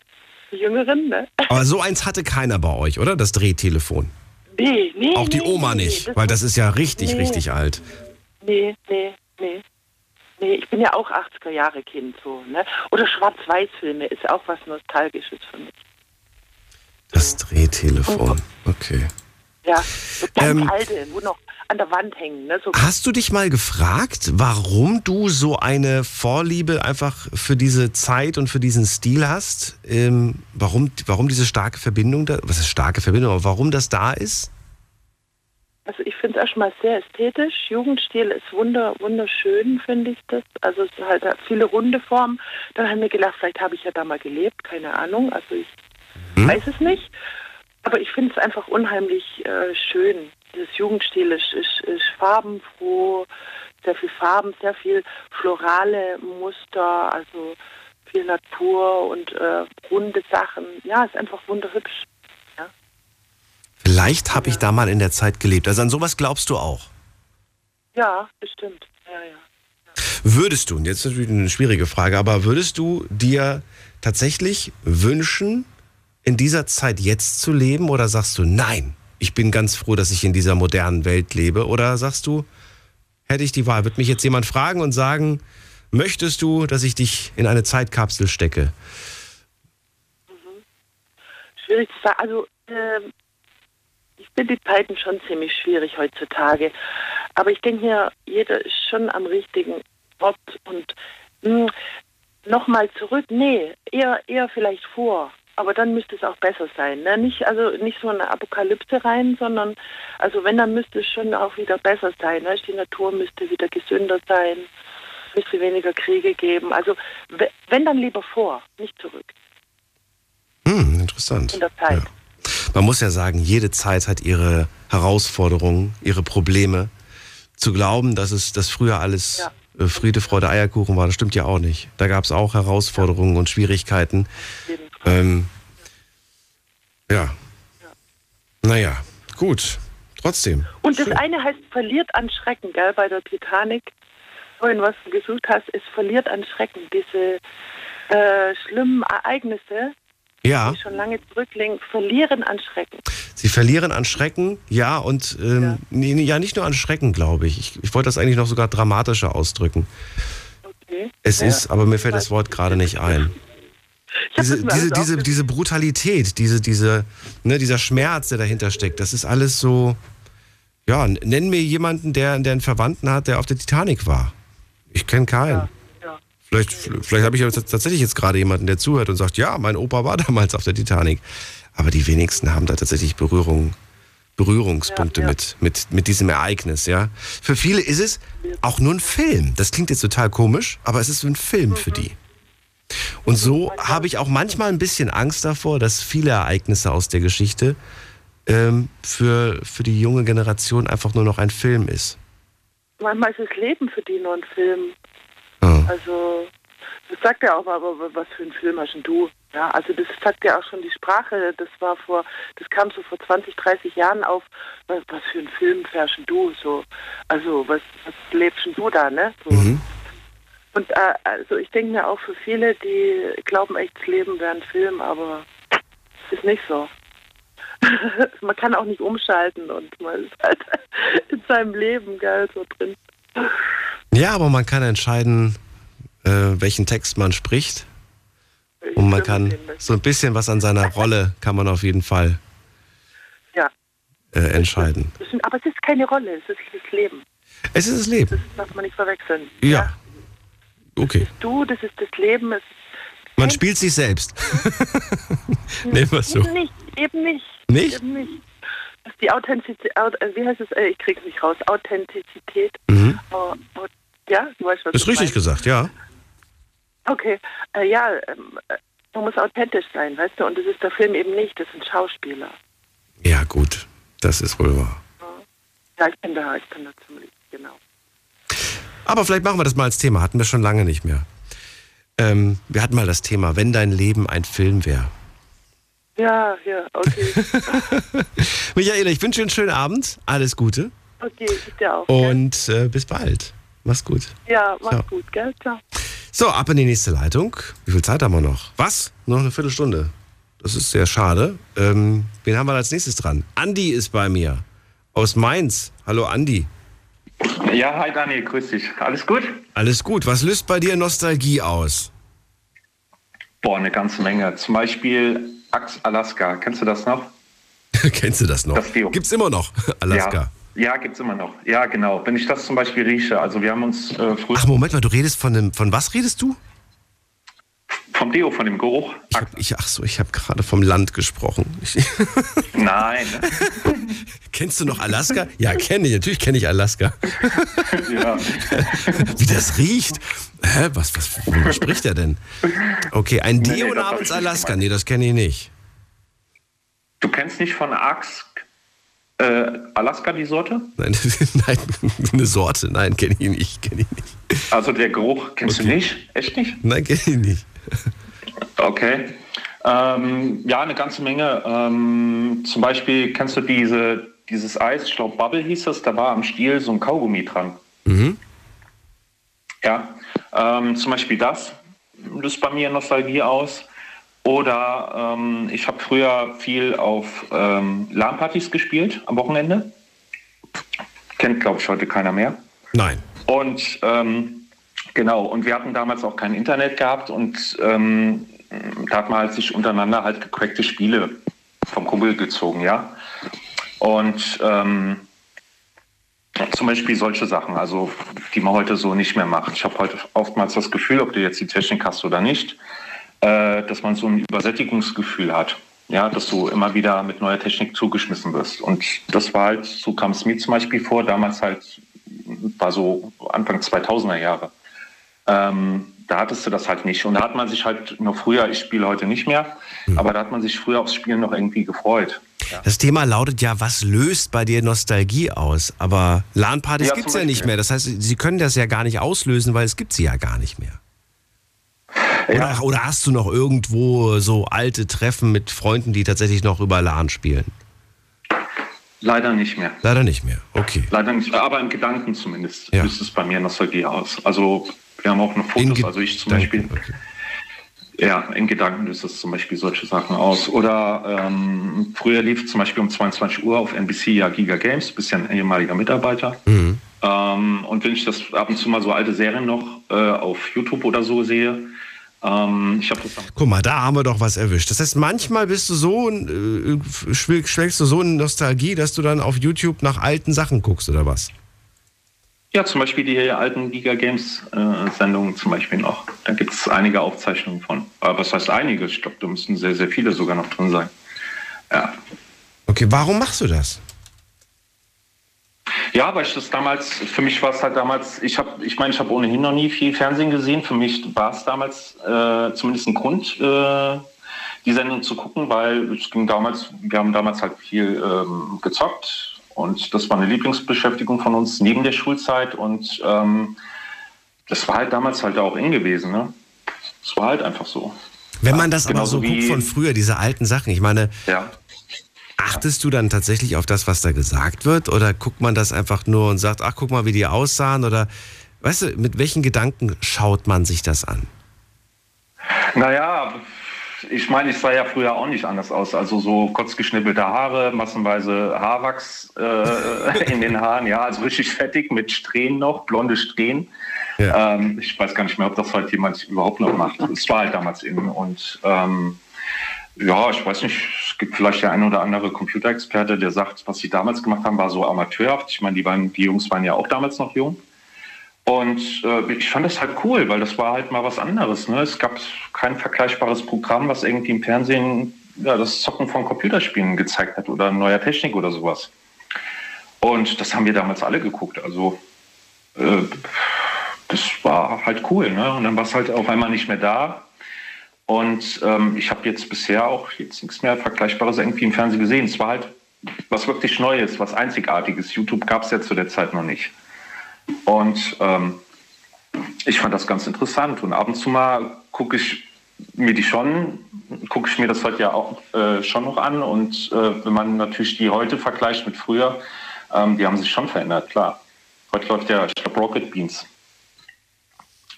die Jüngeren, ne? Aber so *laughs* eins hatte keiner bei euch, oder? Das Drehtelefon. Nee, nee. Auch die nee, Oma nee, nicht, das- weil das ist ja richtig, nee. richtig alt. Nee, nee, nee. Nee, ich bin ja auch 80er Jahre Kind so, ne? Oder Schwarz-Weiß-Filme ist auch was Nostalgisches für mich. Das Drehtelefon. Okay. Ja, so ganz Ähm, alte, wo noch an der Wand hängen, ne? So Hast du dich mal gefragt, warum du so eine Vorliebe einfach für diese Zeit und für diesen Stil hast? Ähm, warum, warum diese starke Verbindung da, was ist starke Verbindung, aber warum das da ist? Also ich finde es erstmal sehr ästhetisch. Jugendstil ist wunder, wunderschön, finde ich das. Also es halt hat viele runde Formen. Dann haben wir gedacht, vielleicht habe ich ja da mal gelebt, keine Ahnung. Also ich weiß es nicht. Aber ich finde es einfach unheimlich äh, schön. Dieses Jugendstil ist, ist, ist farbenfroh, sehr viel Farben, sehr viel florale Muster, also viel Natur und äh, runde Sachen. Ja, ist einfach wunderhübsch. Vielleicht habe ich da mal in der Zeit gelebt. Also an sowas glaubst du auch. Ja, bestimmt. Ja, ja. Würdest du, und jetzt natürlich eine schwierige Frage, aber würdest du dir tatsächlich wünschen, in dieser Zeit jetzt zu leben oder sagst du, nein, ich bin ganz froh, dass ich in dieser modernen Welt lebe? Oder sagst du, hätte ich die Wahl, wird mich jetzt jemand fragen und sagen, möchtest du, dass ich dich in eine Zeitkapsel stecke? Schwierig zu sagen. Also, ähm, finde die Zeiten schon ziemlich schwierig heutzutage. Aber ich denke mir, jeder ist schon am richtigen Ort und nochmal zurück, nee, eher, eher vielleicht vor. Aber dann müsste es auch besser sein. Ne? Nicht, also nicht so eine Apokalypse rein, sondern also wenn, dann müsste es schon auch wieder besser sein. Ne? Die Natur müsste wieder gesünder sein, müsste weniger Kriege geben. Also we- wenn dann lieber vor, nicht zurück Hm, interessant. in der Zeit. Man muss ja sagen, jede Zeit hat ihre Herausforderungen, ihre Probleme. Zu glauben, dass es dass früher alles äh, Friede, Freude, Eierkuchen war, das stimmt ja auch nicht. Da gab es auch Herausforderungen und Schwierigkeiten. Ähm, ja. Naja, gut. Trotzdem. Und das eine heißt verliert an Schrecken, gell, bei der Titanic. Vorhin, was du gesucht hast, ist verliert an Schrecken. Diese äh, schlimmen Ereignisse, Ja, die schon lange zurückliegen, verlieren an Schrecken. sie verlieren an Schrecken, ja, und ähm, nee, ja, nicht nur an Schrecken, glaube ich. ich. Ich wollte das eigentlich noch sogar dramatischer ausdrücken. Okay. Es Ja. ist, aber mir fällt das Wort gerade nicht ein. Diese, diese, diese, diese Brutalität, diese, diese, ne, dieser Schmerz, der dahinter steckt, das ist alles so. Ja, nenn mir jemanden, der, der einen Verwandten hat, der auf der Titanic war. Ich kenne keinen. Vielleicht, vielleicht habe ich tats- tatsächlich jetzt gerade jemanden, der zuhört und sagt, ja, mein Opa war *laughs* damals auf der Titanic. Aber die wenigsten haben da tatsächlich Berührung, Berührungspunkte Mit, mit, mit diesem Ereignis, ja. Für viele ist es auch nur ein Film. Das klingt jetzt total komisch, aber es ist ein Film für die. Und so habe ich auch manchmal ein bisschen Angst davor, dass viele Ereignisse aus der Geschichte ähm, für, für die junge Generation einfach nur noch ein Film ist. Manchmal ist das Leben für die nur ein Film. Ja. Also, das sagt ja auch mal, aber was für ein Film hast denn du? Ja, also das sagt ja auch schon die Sprache, das war vor, das kam so vor 20, 30 Jahren auf, was, was für ein Film fährst du? So, also was, was lebst denn du da, ne? So. Und äh, also ich denke mir auch für viele, die glauben echt, das Leben wäre ein Film, aber es ist nicht so. *laughs* man kann auch nicht umschalten und man ist halt *laughs* in seinem Leben, geil, so drin. Ja, aber man kann entscheiden, äh, welchen Text man spricht. Und man kann so ein bisschen was an seiner Rolle kann man auf jeden Fall Ja. äh, entscheiden. Das ist- Aber es ist keine Rolle, es ist das Leben. Es ist das Leben. Das darf man nicht verwechseln. Ja. Okay. Du, das ist das Leben. Es Man spielt sich selbst. *laughs* Nehmen wir es so. Eben nicht, eben nicht. Nicht? Eben nicht. Ist die Authentizität, Aut- äh, wie heißt es, äh, ich krieg's nicht raus, Authentizität. Mhm. Au- ja, du weißt, was Ist ich richtig meine. gesagt, ja. Okay, äh, ja, ähm, äh, man muss authentisch sein, weißt du, und das ist der Film eben nicht, das sind Schauspieler. Ja, gut. Das ist wohl wahr. Ja, ich bin da, ich bin da ziemlich, genau. Aber vielleicht machen wir das mal als Thema. Hatten wir schon lange nicht mehr. Ähm, wir hatten mal das Thema, wenn dein Leben ein Film wäre. Ja, ja, okay. *laughs* Michaela, ich wünsche dir einen schönen Abend. Alles Gute. Okay, ich dir auch. Und äh, bis bald. Mach's gut. Ja, mach's Ciao. gut, gell? Ciao. So, ab in die nächste Leitung. Wie viel Zeit haben wir noch? Was? Noch eine Viertelstunde. Das ist sehr schade. Ähm, wen haben wir als nächstes dran? Andi ist bei mir. Aus Mainz. Hallo Andi. Ja, hi Daniel, grüß dich. Alles gut? Alles gut. Was löst bei dir Nostalgie aus? Boah, eine ganze Menge. Zum Beispiel Axe Alaska. Kennst du das noch? *laughs* Kennst du das noch? Das Deo. Gibt's immer noch, *laughs* Alaska. Ja, ja gibt's immer noch. Ja, genau. Wenn ich das zum Beispiel rieche, also wir haben uns äh, früher Ach, Moment mal, du redest von dem, von was redest du? Vom Deo, von dem Geruch. Ich hab, ich, ach so, ich habe gerade vom Land gesprochen. Ich, *laughs* Nein. *laughs* kennst du noch Alaska? Ja, kenne ich. Natürlich kenne ich Alaska. *laughs* ja. Wie das riecht. Hä, was, was, worüber spricht er denn? Okay, ein Nee, nee, Deo hab namens Alaska. Nee, das kenne ich nicht. Du kennst nicht von Axe äh, Alaska die Sorte? Nein, nein, eine Sorte. Nein, kenne ich nicht. Ich nicht. Also der Geruch kennst du nicht? Echt nicht? Nein, kenne ich nicht. *laughs* Okay. Ähm, ja, eine ganze Menge. Ähm, zum Beispiel kennst du diese, dieses Eis, ich glaube Bubble hieß das, da war am Stiel so ein Kaugummi dran. Mhm. Ja, ähm, zum Beispiel das löst bei mir Nostalgie aus. Oder ähm, ich habe früher viel auf ähm, LAN-Partys gespielt am Wochenende. Kennt, glaube ich, heute keiner mehr. Nein. Und ähm, genau, und wir hatten damals auch kein Internet gehabt und ähm, da hat man halt sich untereinander halt gecrackte Spiele vom Kumpel gezogen, ja. Und ähm, zum Beispiel solche Sachen, also die man heute so nicht mehr macht. Ich habe heute oftmals das Gefühl, ob du jetzt die Technik hast oder nicht, äh, dass man so ein Übersättigungsgefühl hat. Ja, dass du immer wieder mit neuer Technik zugeschmissen wirst. Und das war halt, so kam es mir zum Beispiel vor, damals halt, war so Anfang 2000er Jahre. Ähm, da hattest du das halt nicht. Und da hat man sich halt noch früher, ich spiele heute nicht mehr, aber da hat man sich früher aufs Spielen noch irgendwie gefreut. Das Thema lautet ja, was löst bei dir Nostalgie aus? Aber LAN-Partys Ja, gibt's zum ja nicht mehr. Das heißt, Sie können das ja gar nicht auslösen, weil es gibt sie ja gar nicht mehr. Oder, oder hast du noch irgendwo so alte Treffen mit Freunden, die tatsächlich noch über LAN spielen? Leider nicht mehr. Leider nicht mehr. Okay. Leider nicht, aber im Gedanken zumindest Ja. löst es bei mir Nostalgie aus. Also wir haben auch noch Fotos, also ich zum Beispiel. Ja, in Gedanken löst es zum Beispiel solche Sachen aus. Oder ähm, früher lief zum Beispiel um 22 Uhr auf NBC ja Giga Games, bist ja ein ehemaliger Mitarbeiter. Mhm. Ähm, und wenn ich das ab und zu mal so alte Serien noch äh, auf YouTube oder so sehe, ähm, ich habe das dann Guck mal, da haben wir doch was erwischt. Das heißt, manchmal bist du so, äh, schwel- schwelgst du so in Nostalgie, dass du dann auf YouTube nach alten Sachen guckst, oder was? Ja, zum Beispiel die alten Giga Games äh, Sendungen zum Beispiel noch. Da gibt es einige Aufzeichnungen von. Aber was heißt einige? Ich glaube, da müssen sehr, sehr viele sogar noch drin sein. Ja. Okay, warum machst du das? Ja, weil ich das damals, für mich war es halt damals, ich habe, ich meine, ich habe ohnehin noch nie viel Fernsehen gesehen. Für mich war es damals äh, zumindest ein Grund, äh, die Sendung zu gucken, weil es ging damals, wir haben damals halt viel ähm, gezockt und das war eine Lieblingsbeschäftigung von uns neben der Schulzeit und ähm, das war halt damals halt auch in gewesen, ne? Es war halt einfach so. Wenn man das aber genauso so guckt von früher, diese alten Sachen, ich meine, Ja. achtest du dann tatsächlich auf das, was da gesagt wird? Oder guckt man das einfach nur und sagt, ach, guck mal, wie die aussahen? Oder, weißt du, mit welchen Gedanken schaut man sich das an? Naja, ich meine, ich sah ja früher auch nicht anders aus. Also so kurzgeschnippelte Haare, massenweise Haarwachs äh, *laughs* in den Haaren, ja, also richtig fettig mit Strähnen noch, blonde Strähnen. Ähm, ich weiß gar nicht mehr, ob das heute jemand überhaupt noch macht. Es war halt damals in. Und ähm, ja, ich weiß nicht, es gibt vielleicht der ein oder andere Computerexperte, der sagt, was sie damals gemacht haben, war so amateurhaft. Ich meine, die, waren, die Jungs waren ja auch damals noch jung. Und äh, ich fand das halt cool, weil das war halt mal was anderes. Ne? Es gab kein vergleichbares Programm, was irgendwie im Fernsehen ja, das Zocken von Computerspielen gezeigt hat oder neuer Technik oder sowas. Und das haben wir damals alle geguckt. Also äh, das war halt cool. Ne? Und dann war es halt auf einmal nicht mehr da. Und ähm, ich habe jetzt bisher auch jetzt nichts mehr Vergleichbares irgendwie im Fernsehen gesehen. Es war halt was wirklich Neues, was Einzigartiges. YouTube gab es ja zu der Zeit noch nicht. Und ähm, ich fand das ganz interessant. Und ab und zu mal gucke ich mir die schon, gucke ich mir das heute ja auch äh, schon noch an. Und äh, wenn man natürlich die heute vergleicht mit früher, ähm, die haben sich schon verändert, klar. Heute läuft ja, ich glaube, Rocket Beans.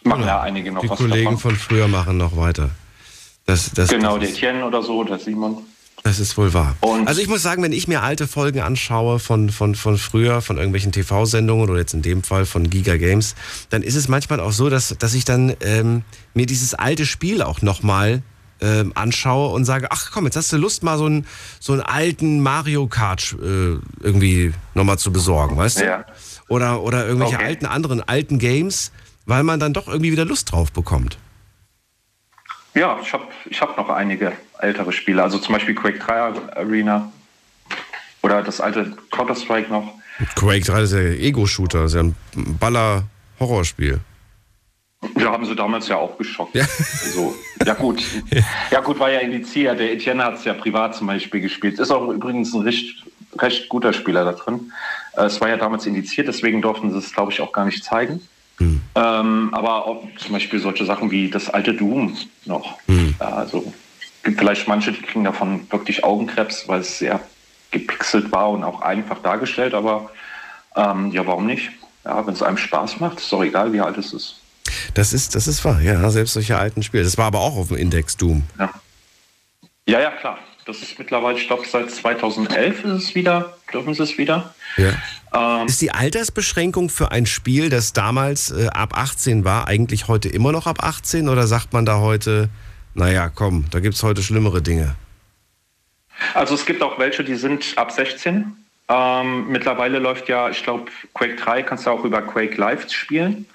Machen ja, einige noch Die was Kollegen davon. von früher machen noch weiter. Das, das, genau, das der Etienne oder so, der Simon. Das ist wohl wahr. Und also ich muss sagen, wenn ich mir alte Folgen anschaue von, von, von früher, von irgendwelchen TV-Sendungen oder jetzt in dem Fall von Giga Games, dann ist es manchmal auch so, dass, dass ich dann ähm, mir dieses alte Spiel auch nochmal ähm, anschaue und sage, ach komm, jetzt hast du Lust, mal so einen, so einen alten Mario Kart äh, irgendwie nochmal zu besorgen, weißt du? Ja. Oder, oder irgendwelche Okay. alten anderen alten Games, weil man dann doch irgendwie wieder Lust drauf bekommt. Ja, ich habe ich hab noch einige ältere Spiele. Also zum Beispiel Quake 3 Arena oder das alte Counter-Strike noch. Quake 3 ist ja Ego-Shooter, ist ja ein Baller-Horrorspiel. Wir haben sie damals ja auch geschockt. Ja, also, ja gut. *laughs* Ja gut, war ja indiziert. Der Etienne hat es ja privat zum Beispiel gespielt. Ist auch übrigens ein recht, recht guter Spieler da drin. Äh, Es war ja damals indiziert, deswegen durften sie es, glaube ich, auch gar nicht zeigen. Ähm, aber auch zum Beispiel solche Sachen wie das alte Doom noch. Ja, also es gibt vielleicht manche, die kriegen davon wirklich Augenkrebs, weil es sehr gepixelt war und auch einfach dargestellt. Aber ähm, ja, warum nicht? Ja, wenn es einem Spaß macht, ist doch egal, wie alt es ist. Das ist, das ist wahr, ja, selbst solche alten Spiele. Das war aber auch auf dem Index Doom. Ja, ja, klar. Das ist mittlerweile, ich glaube, seit 2011 ist es wieder, dürfen sie es wieder. Ja. Ist die Altersbeschränkung für ein Spiel, das damals äh, ab 18 war, eigentlich heute immer noch ab 18? Oder sagt man da heute, naja, komm, da gibt es heute schlimmere Dinge? Also es gibt auch welche, die sind ab 16. Ähm, mittlerweile läuft ja, ich glaube, Quake 3 kannst du auch über Quake Live spielen.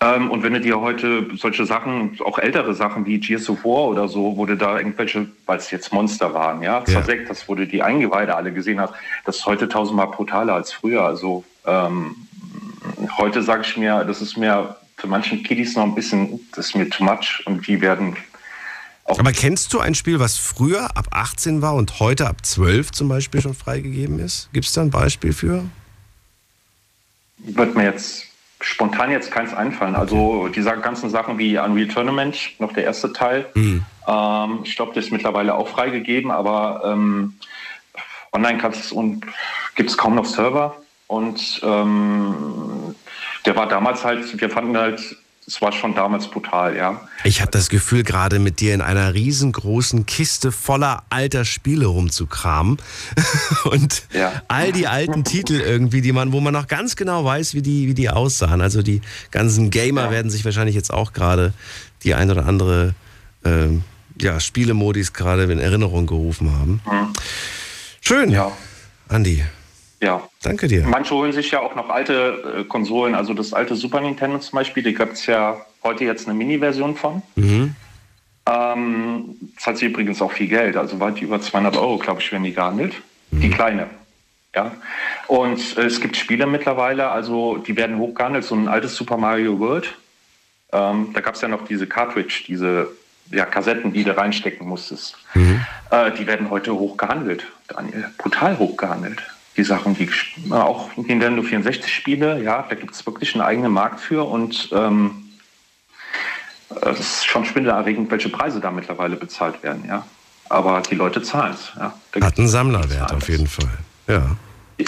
Ähm, und wenn du dir heute solche Sachen, auch ältere Sachen wie Gears of War oder so, du da irgendwelche, weil es jetzt Monster waren, ja, zersägt hast, wo du die Eingeweide alle gesehen hast, das ist heute tausendmal brutaler als früher. Also ähm, heute sage ich mir, das ist mir für manchen Kiddies noch ein bisschen, das ist mir too much und die werden Aber kennst du ein Spiel, was früher ab 18 war und heute ab 12 zum Beispiel schon freigegeben ist? Gibt es da ein Beispiel für? wird mir jetzt spontan jetzt keins einfallen. Also diese ganzen Sachen wie Unreal Tournament, noch der erste Teil. Hm. Ähm, ich glaube, das ist mittlerweile auch freigegeben, aber ähm, online gibt es kaum noch Server. Und ähm, der war damals halt, wir fanden halt, es war schon damals brutal, ja. Ich habe das Gefühl, gerade mit dir in einer riesengroßen Kiste voller alter Spiele rumzukramen *laughs* und all die alten Titel irgendwie, die man, wo man noch ganz genau weiß, wie die, wie die aussahen. Also die ganzen Gamer werden sich wahrscheinlich jetzt auch gerade die ein oder andere ähm, ja, Spielemodis gerade in Erinnerung gerufen haben. Schön, ja. Andi. Ja. Danke dir. Manche holen sich ja auch noch alte äh, Konsolen, also das alte Super Nintendo zum Beispiel, da gibt es ja heute jetzt eine Mini-Version von. Mhm. Ähm, das hat sie übrigens auch viel Geld, also weit über 200 Euro, glaube ich, werden die gehandelt. Die kleine. Ja. Und äh, es gibt Spiele mittlerweile, also die werden hochgehandelt, so ein altes Super Mario World. Ähm, da gab es ja noch diese Cartridge, diese ja, Kassetten, die du reinstecken musstest. Äh, die werden heute hochgehandelt, Daniel. Brutal hochgehandelt. Die Sachen, die äh, auch Nintendo 64 Spiele, ja, da gibt es wirklich einen eigenen Markt für und ähm, äh, es ist schon schwindelerregend, welche Preise da mittlerweile bezahlt werden, ja. Aber die Leute zahlen es, ja. Da Hat einen Sammlerwert auf jeden Fall. Ja.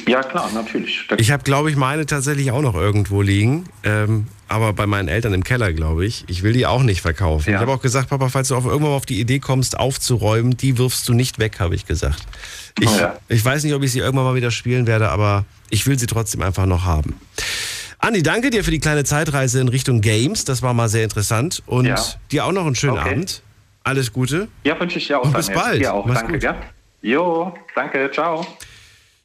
Ja, klar, natürlich. Da Ich habe, glaube ich, meine tatsächlich auch noch irgendwo liegen. Ähm, aber bei meinen Eltern im Keller, glaube ich. Ich will die auch nicht verkaufen. Ich habe auch gesagt, Papa, falls du auf irgendwann mal auf die Idee kommst, aufzuräumen, die wirfst du nicht weg, habe ich gesagt. Ich, Ja. ich weiß nicht, ob ich sie irgendwann mal wieder spielen werde, aber ich will sie trotzdem einfach noch haben. Andi, danke dir für die kleine Zeitreise in Richtung Games. Das war mal sehr interessant. Und Ja. dir auch noch einen schönen Okay. Abend. Alles Gute. Ja, wünsche ich dir auch. Und bis Daniel. bald. Dir auch, Mach's danke, gut. ja. Jo, danke, ciao.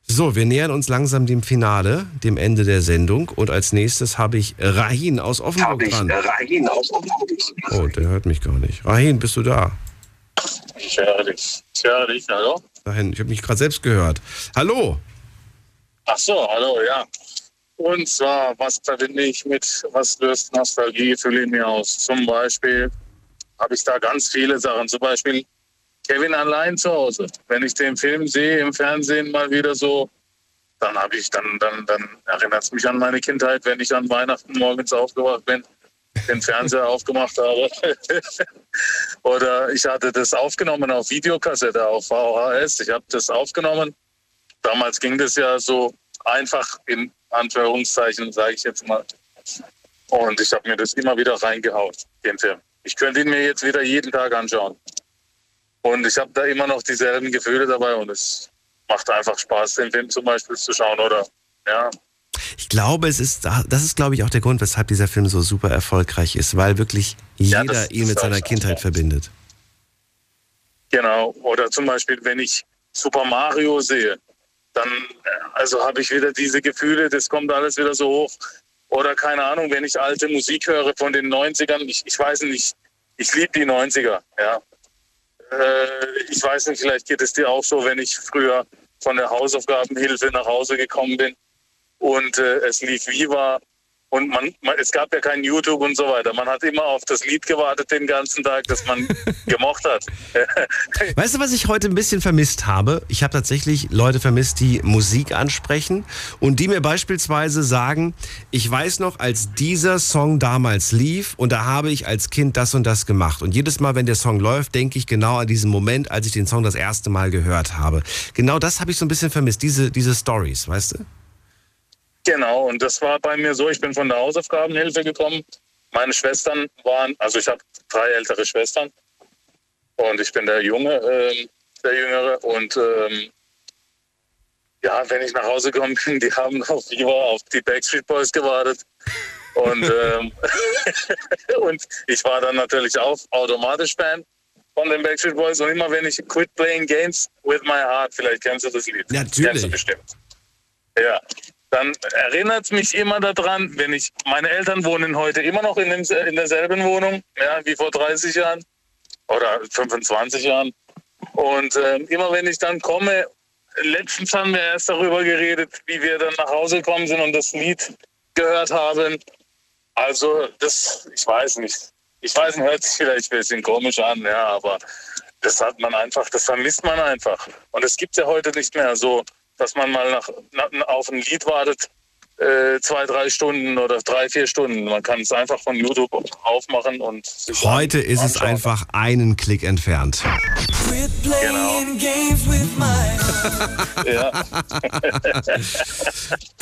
So, wir nähern uns langsam dem Finale, dem Ende der Sendung. Und als nächstes habe ich Rahin aus Offenburg dran. Oh, der hört mich gar nicht. Rahin, bist du da? Ich höre dich. Ich höre dich, hallo? Dahin, ich habe mich gerade selbst gehört. Hallo. Ach so, hallo, ja. Und zwar, was verbinde ich mit, was löst Nostalgeegefühle in mir aus? Zum Beispiel habe ich da ganz viele Sachen. Zum Beispiel Kevin allein zu Hause. Wenn ich den Film sehe im Fernsehen mal wieder so, dann habe ich, dann, dann, dann erinnert es mich an meine Kindheit, wenn ich an Weihnachten morgens aufgewacht bin, den Fernseher aufgemacht habe. *laughs* Oder ich hatte das aufgenommen auf Videokassette, auf VHS. Ich habe das aufgenommen. Damals ging das ja so einfach in Anführungszeichen, sage ich jetzt mal. Und ich habe mir das immer wieder reingehaut, den Film. Ich könnte ihn mir jetzt wieder jeden Tag anschauen. Und ich habe da immer noch dieselben Gefühle dabei und es macht einfach Spaß, den Film zum Beispiel zu schauen oder ja. Ich glaube, es ist, das ist, glaube ich, auch der Grund, weshalb dieser Film so super erfolgreich ist, weil wirklich jeder das ihn mit seiner auch. Kindheit verbindet. Genau. Oder zum Beispiel, wenn ich Super Mario sehe, dann äh, also habe ich wieder diese Gefühle, das kommt alles wieder so hoch. Oder keine Ahnung, wenn ich alte Musik höre von den 90ern, ich, ich weiß nicht, ich liebe die 90er, ja. Äh, ich weiß nicht, vielleicht geht es dir auch so, wenn ich früher von der Hausaufgabenhilfe nach Hause gekommen bin und äh, es lief Viva und man, man, es gab ja kein YouTube und so weiter. Man hat immer auf das Lied gewartet den ganzen Tag, das man *laughs* gemocht hat. *laughs* Weißt du, was ich heute ein bisschen vermisst habe? Ich habe tatsächlich Leute vermisst, die Musik ansprechen und die mir beispielsweise sagen, ich weiß noch, als dieser Song damals lief und da habe ich als Kind das und das gemacht. Und jedes Mal, wenn der Song läuft, denke ich genau an diesen Moment, als ich den Song das erste Mal gehört habe. Genau das habe ich so ein bisschen vermisst, diese, diese Stories, weißt du? Genau, und das war bei mir so, ich bin von der Hausaufgabenhilfe gekommen. Meine Schwestern waren, also ich habe drei ältere Schwestern und ich bin der Junge, ähm, der Jüngere. Und ähm, ja, wenn ich nach Hause gekommen bin, die haben auf Viva, auf die Backstreet Boys gewartet. Und, *laughs* ähm, *laughs* und ich war dann natürlich auch automatisch Fan von den Backstreet Boys. Und immer wenn ich Quit Playing Games with My Heart, vielleicht kennst du das Lied. Natürlich. Kennst du bestimmt. Ja, dann erinnert es mich immer daran, wenn ich, meine Eltern wohnen heute immer noch in, dem, in derselben Wohnung, ja, wie vor 30 Jahren oder 25 Jahren. Und äh, immer wenn ich dann komme, letztens haben wir erst darüber geredet, wie wir dann nach Hause gekommen sind und das Lied gehört haben. Also das, ich weiß nicht. Ich weiß nicht, hört sich vielleicht ein bisschen komisch an, ja, aber das hat man einfach, das vermisst man einfach. Und es gibt ja heute nicht mehr so, dass man mal nach, nach, auf ein Lied wartet, äh, zwei, drei Stunden oder drei, vier Stunden. Man kann es einfach von YouTube aufmachen und sich Heute ist es einfach einen Klick entfernt. Genau. Ja.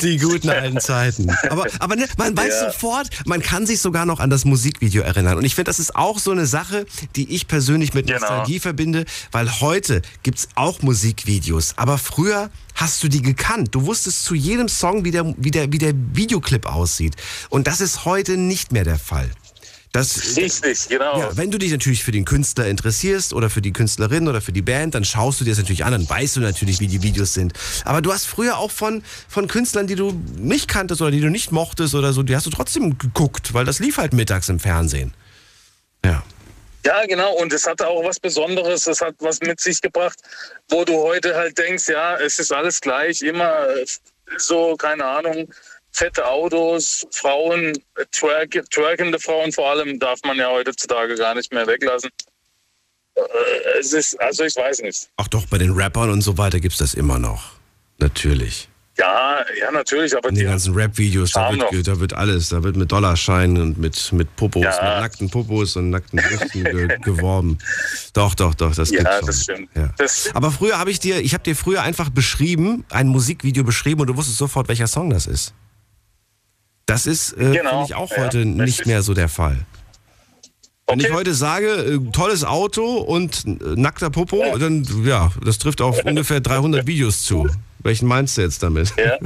Die guten *laughs* alten Zeiten. Aber, aber ne, man weiß Ja. sofort, man kann sich sogar noch an das Musikvideo erinnern. Und ich finde, das ist auch so eine Sache, die ich persönlich mit Genau. Nostalgie verbinde, weil heute gibt's auch Musikvideos. Aber früher hast du die gekannt. Du wusstest zu jedem Song, wie der, wie der, wie der Videoclip aussieht. Und das ist heute nicht mehr der Fall. Das, Richtig, genau. ja, wenn du dich natürlich für den Künstler interessierst oder für die Künstlerin oder für die Band, dann schaust du dir das natürlich an, dann weißt du natürlich, wie die Videos sind. Aber du hast früher auch von, von Künstlern, die du nicht kanntest oder die du nicht mochtest oder so, die hast du trotzdem geguckt, weil das lief halt mittags im Fernsehen. Ja. Ja, genau. Und es hatte auch was Besonderes. Es hat was mit sich gebracht, wo du heute halt denkst, ja, es ist alles gleich. Immer so, keine Ahnung, fette Autos, Frauen, äh, twerk, twerkende Frauen vor allem darf man ja heutzutage gar nicht mehr weglassen. Äh, Es ist, also ich weiß nicht. Ach doch, bei den Rappern und so weiter gibt's das immer noch. Natürlich. Ja, ja, natürlich, aber In den ganzen Rap-Videos, da da wird alles, da wird mit Dollarscheinen und mit, mit Popos, Ja. mit nackten Popos und nackten Brüsten ge *laughs* geworben. Doch, doch, doch, das ja, gibt's schon. das stimmt. Ja. Das, Aber früher habe ich dir, ich habe dir früher einfach beschrieben, ein Musikvideo beschrieben und du wusstest sofort, welcher Song das ist. Das ist, äh, Genau, finde ich auch ja, heute nicht richtig. mehr so der Fall. Wenn ich heute sage, äh, tolles Auto und äh, nackter Popo, dann, ja, das trifft auf *laughs* ungefähr 300 Videos zu. Welchen meinst du jetzt damit? Ja.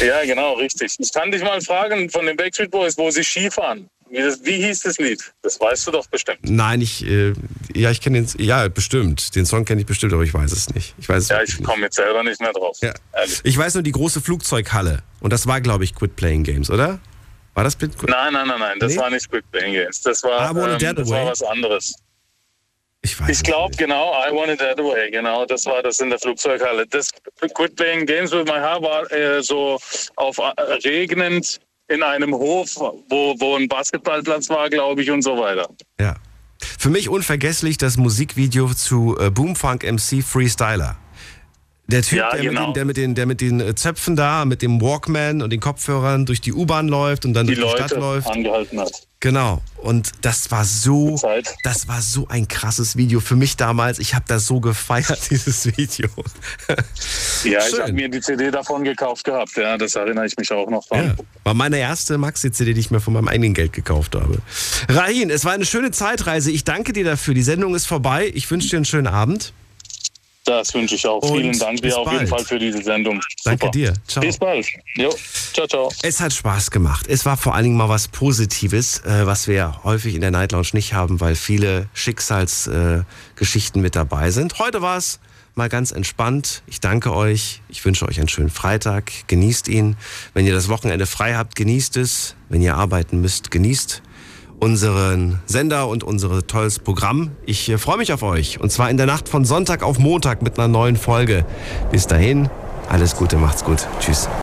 *laughs* ja, genau, richtig. Ich kann dich mal fragen von den Backstreet Boys, wo sie Skifahren. Wie, das, wie hieß das Lied? Das weißt du doch bestimmt. Nein, ich, äh, ja, ich kenne den, ja, bestimmt. Den Song kenne ich bestimmt, aber ich weiß es nicht. Ich weiß es Ja, ich komme jetzt selber nicht mehr drauf. Ja. Ich weiß nur die große Flugzeughalle. Und das war, glaube ich, Quit Playing Games, oder? War das Quit? Nein, nein, nein, nein, das Nee? war nicht Quick Playing Games. Das war, I It ähm, That das war Way? was anderes. Ich weiß Ich glaube, genau, I Want It That Way, genau, das war das in der Flugzeughalle. Das Quit Playing Games with My Heart war äh, so auf äh, regnend in einem Hof, wo, wo ein Basketballplatz war, glaube ich, und so weiter. Ja. Für mich unvergesslich das Musikvideo zu äh, Boomfunk MC Freestyler. Der Typ, Ja, der, genau. mit den, der, mit den, der mit den äh, Zöpfen da, mit dem Walkman und den Kopfhörern durch die U-Bahn läuft und dann Die durch die Stadt Leute läuft. angehalten hat. Genau. Und das war so, das war so ein krasses Video für mich damals. Ich habe das so gefeiert, *laughs* dieses Video. Ja, ich Schön. habe mir die CD davon gekauft gehabt. Ja, das erinnere ich mich auch noch dran. Ja, war meine erste Maxi-CD, die ich mir von meinem eigenen Geld gekauft habe. Rahin, es war eine schöne Zeitreise. Ich danke dir dafür. Die Sendung ist vorbei. Ich wünsche dir einen schönen Abend. Das wünsche ich auch. Und Vielen Dank dir auf jeden bald. Fall für diese Sendung. Danke Super. dir. Ciao. Bis bald. Jo. Ciao, ciao. Es hat Spaß gemacht. Es war vor allen Dingen mal was Positives, äh, was wir häufig in der Night Lounge nicht haben, weil viele Schicksalsgeschichten Geschichten mit dabei sind. Heute war es mal ganz entspannt. Ich danke euch. Ich wünsche euch einen schönen Freitag. Genießt ihn. Wenn ihr das Wochenende frei habt, genießt es. Wenn ihr arbeiten müsst, genießt unseren Sender und unser tolles Programm. Ich äh, freue mich auf euch. Und zwar in der Nacht von Sonntag auf Montag mit einer neuen Folge. Bis dahin, alles Gute, macht's gut. Tschüss.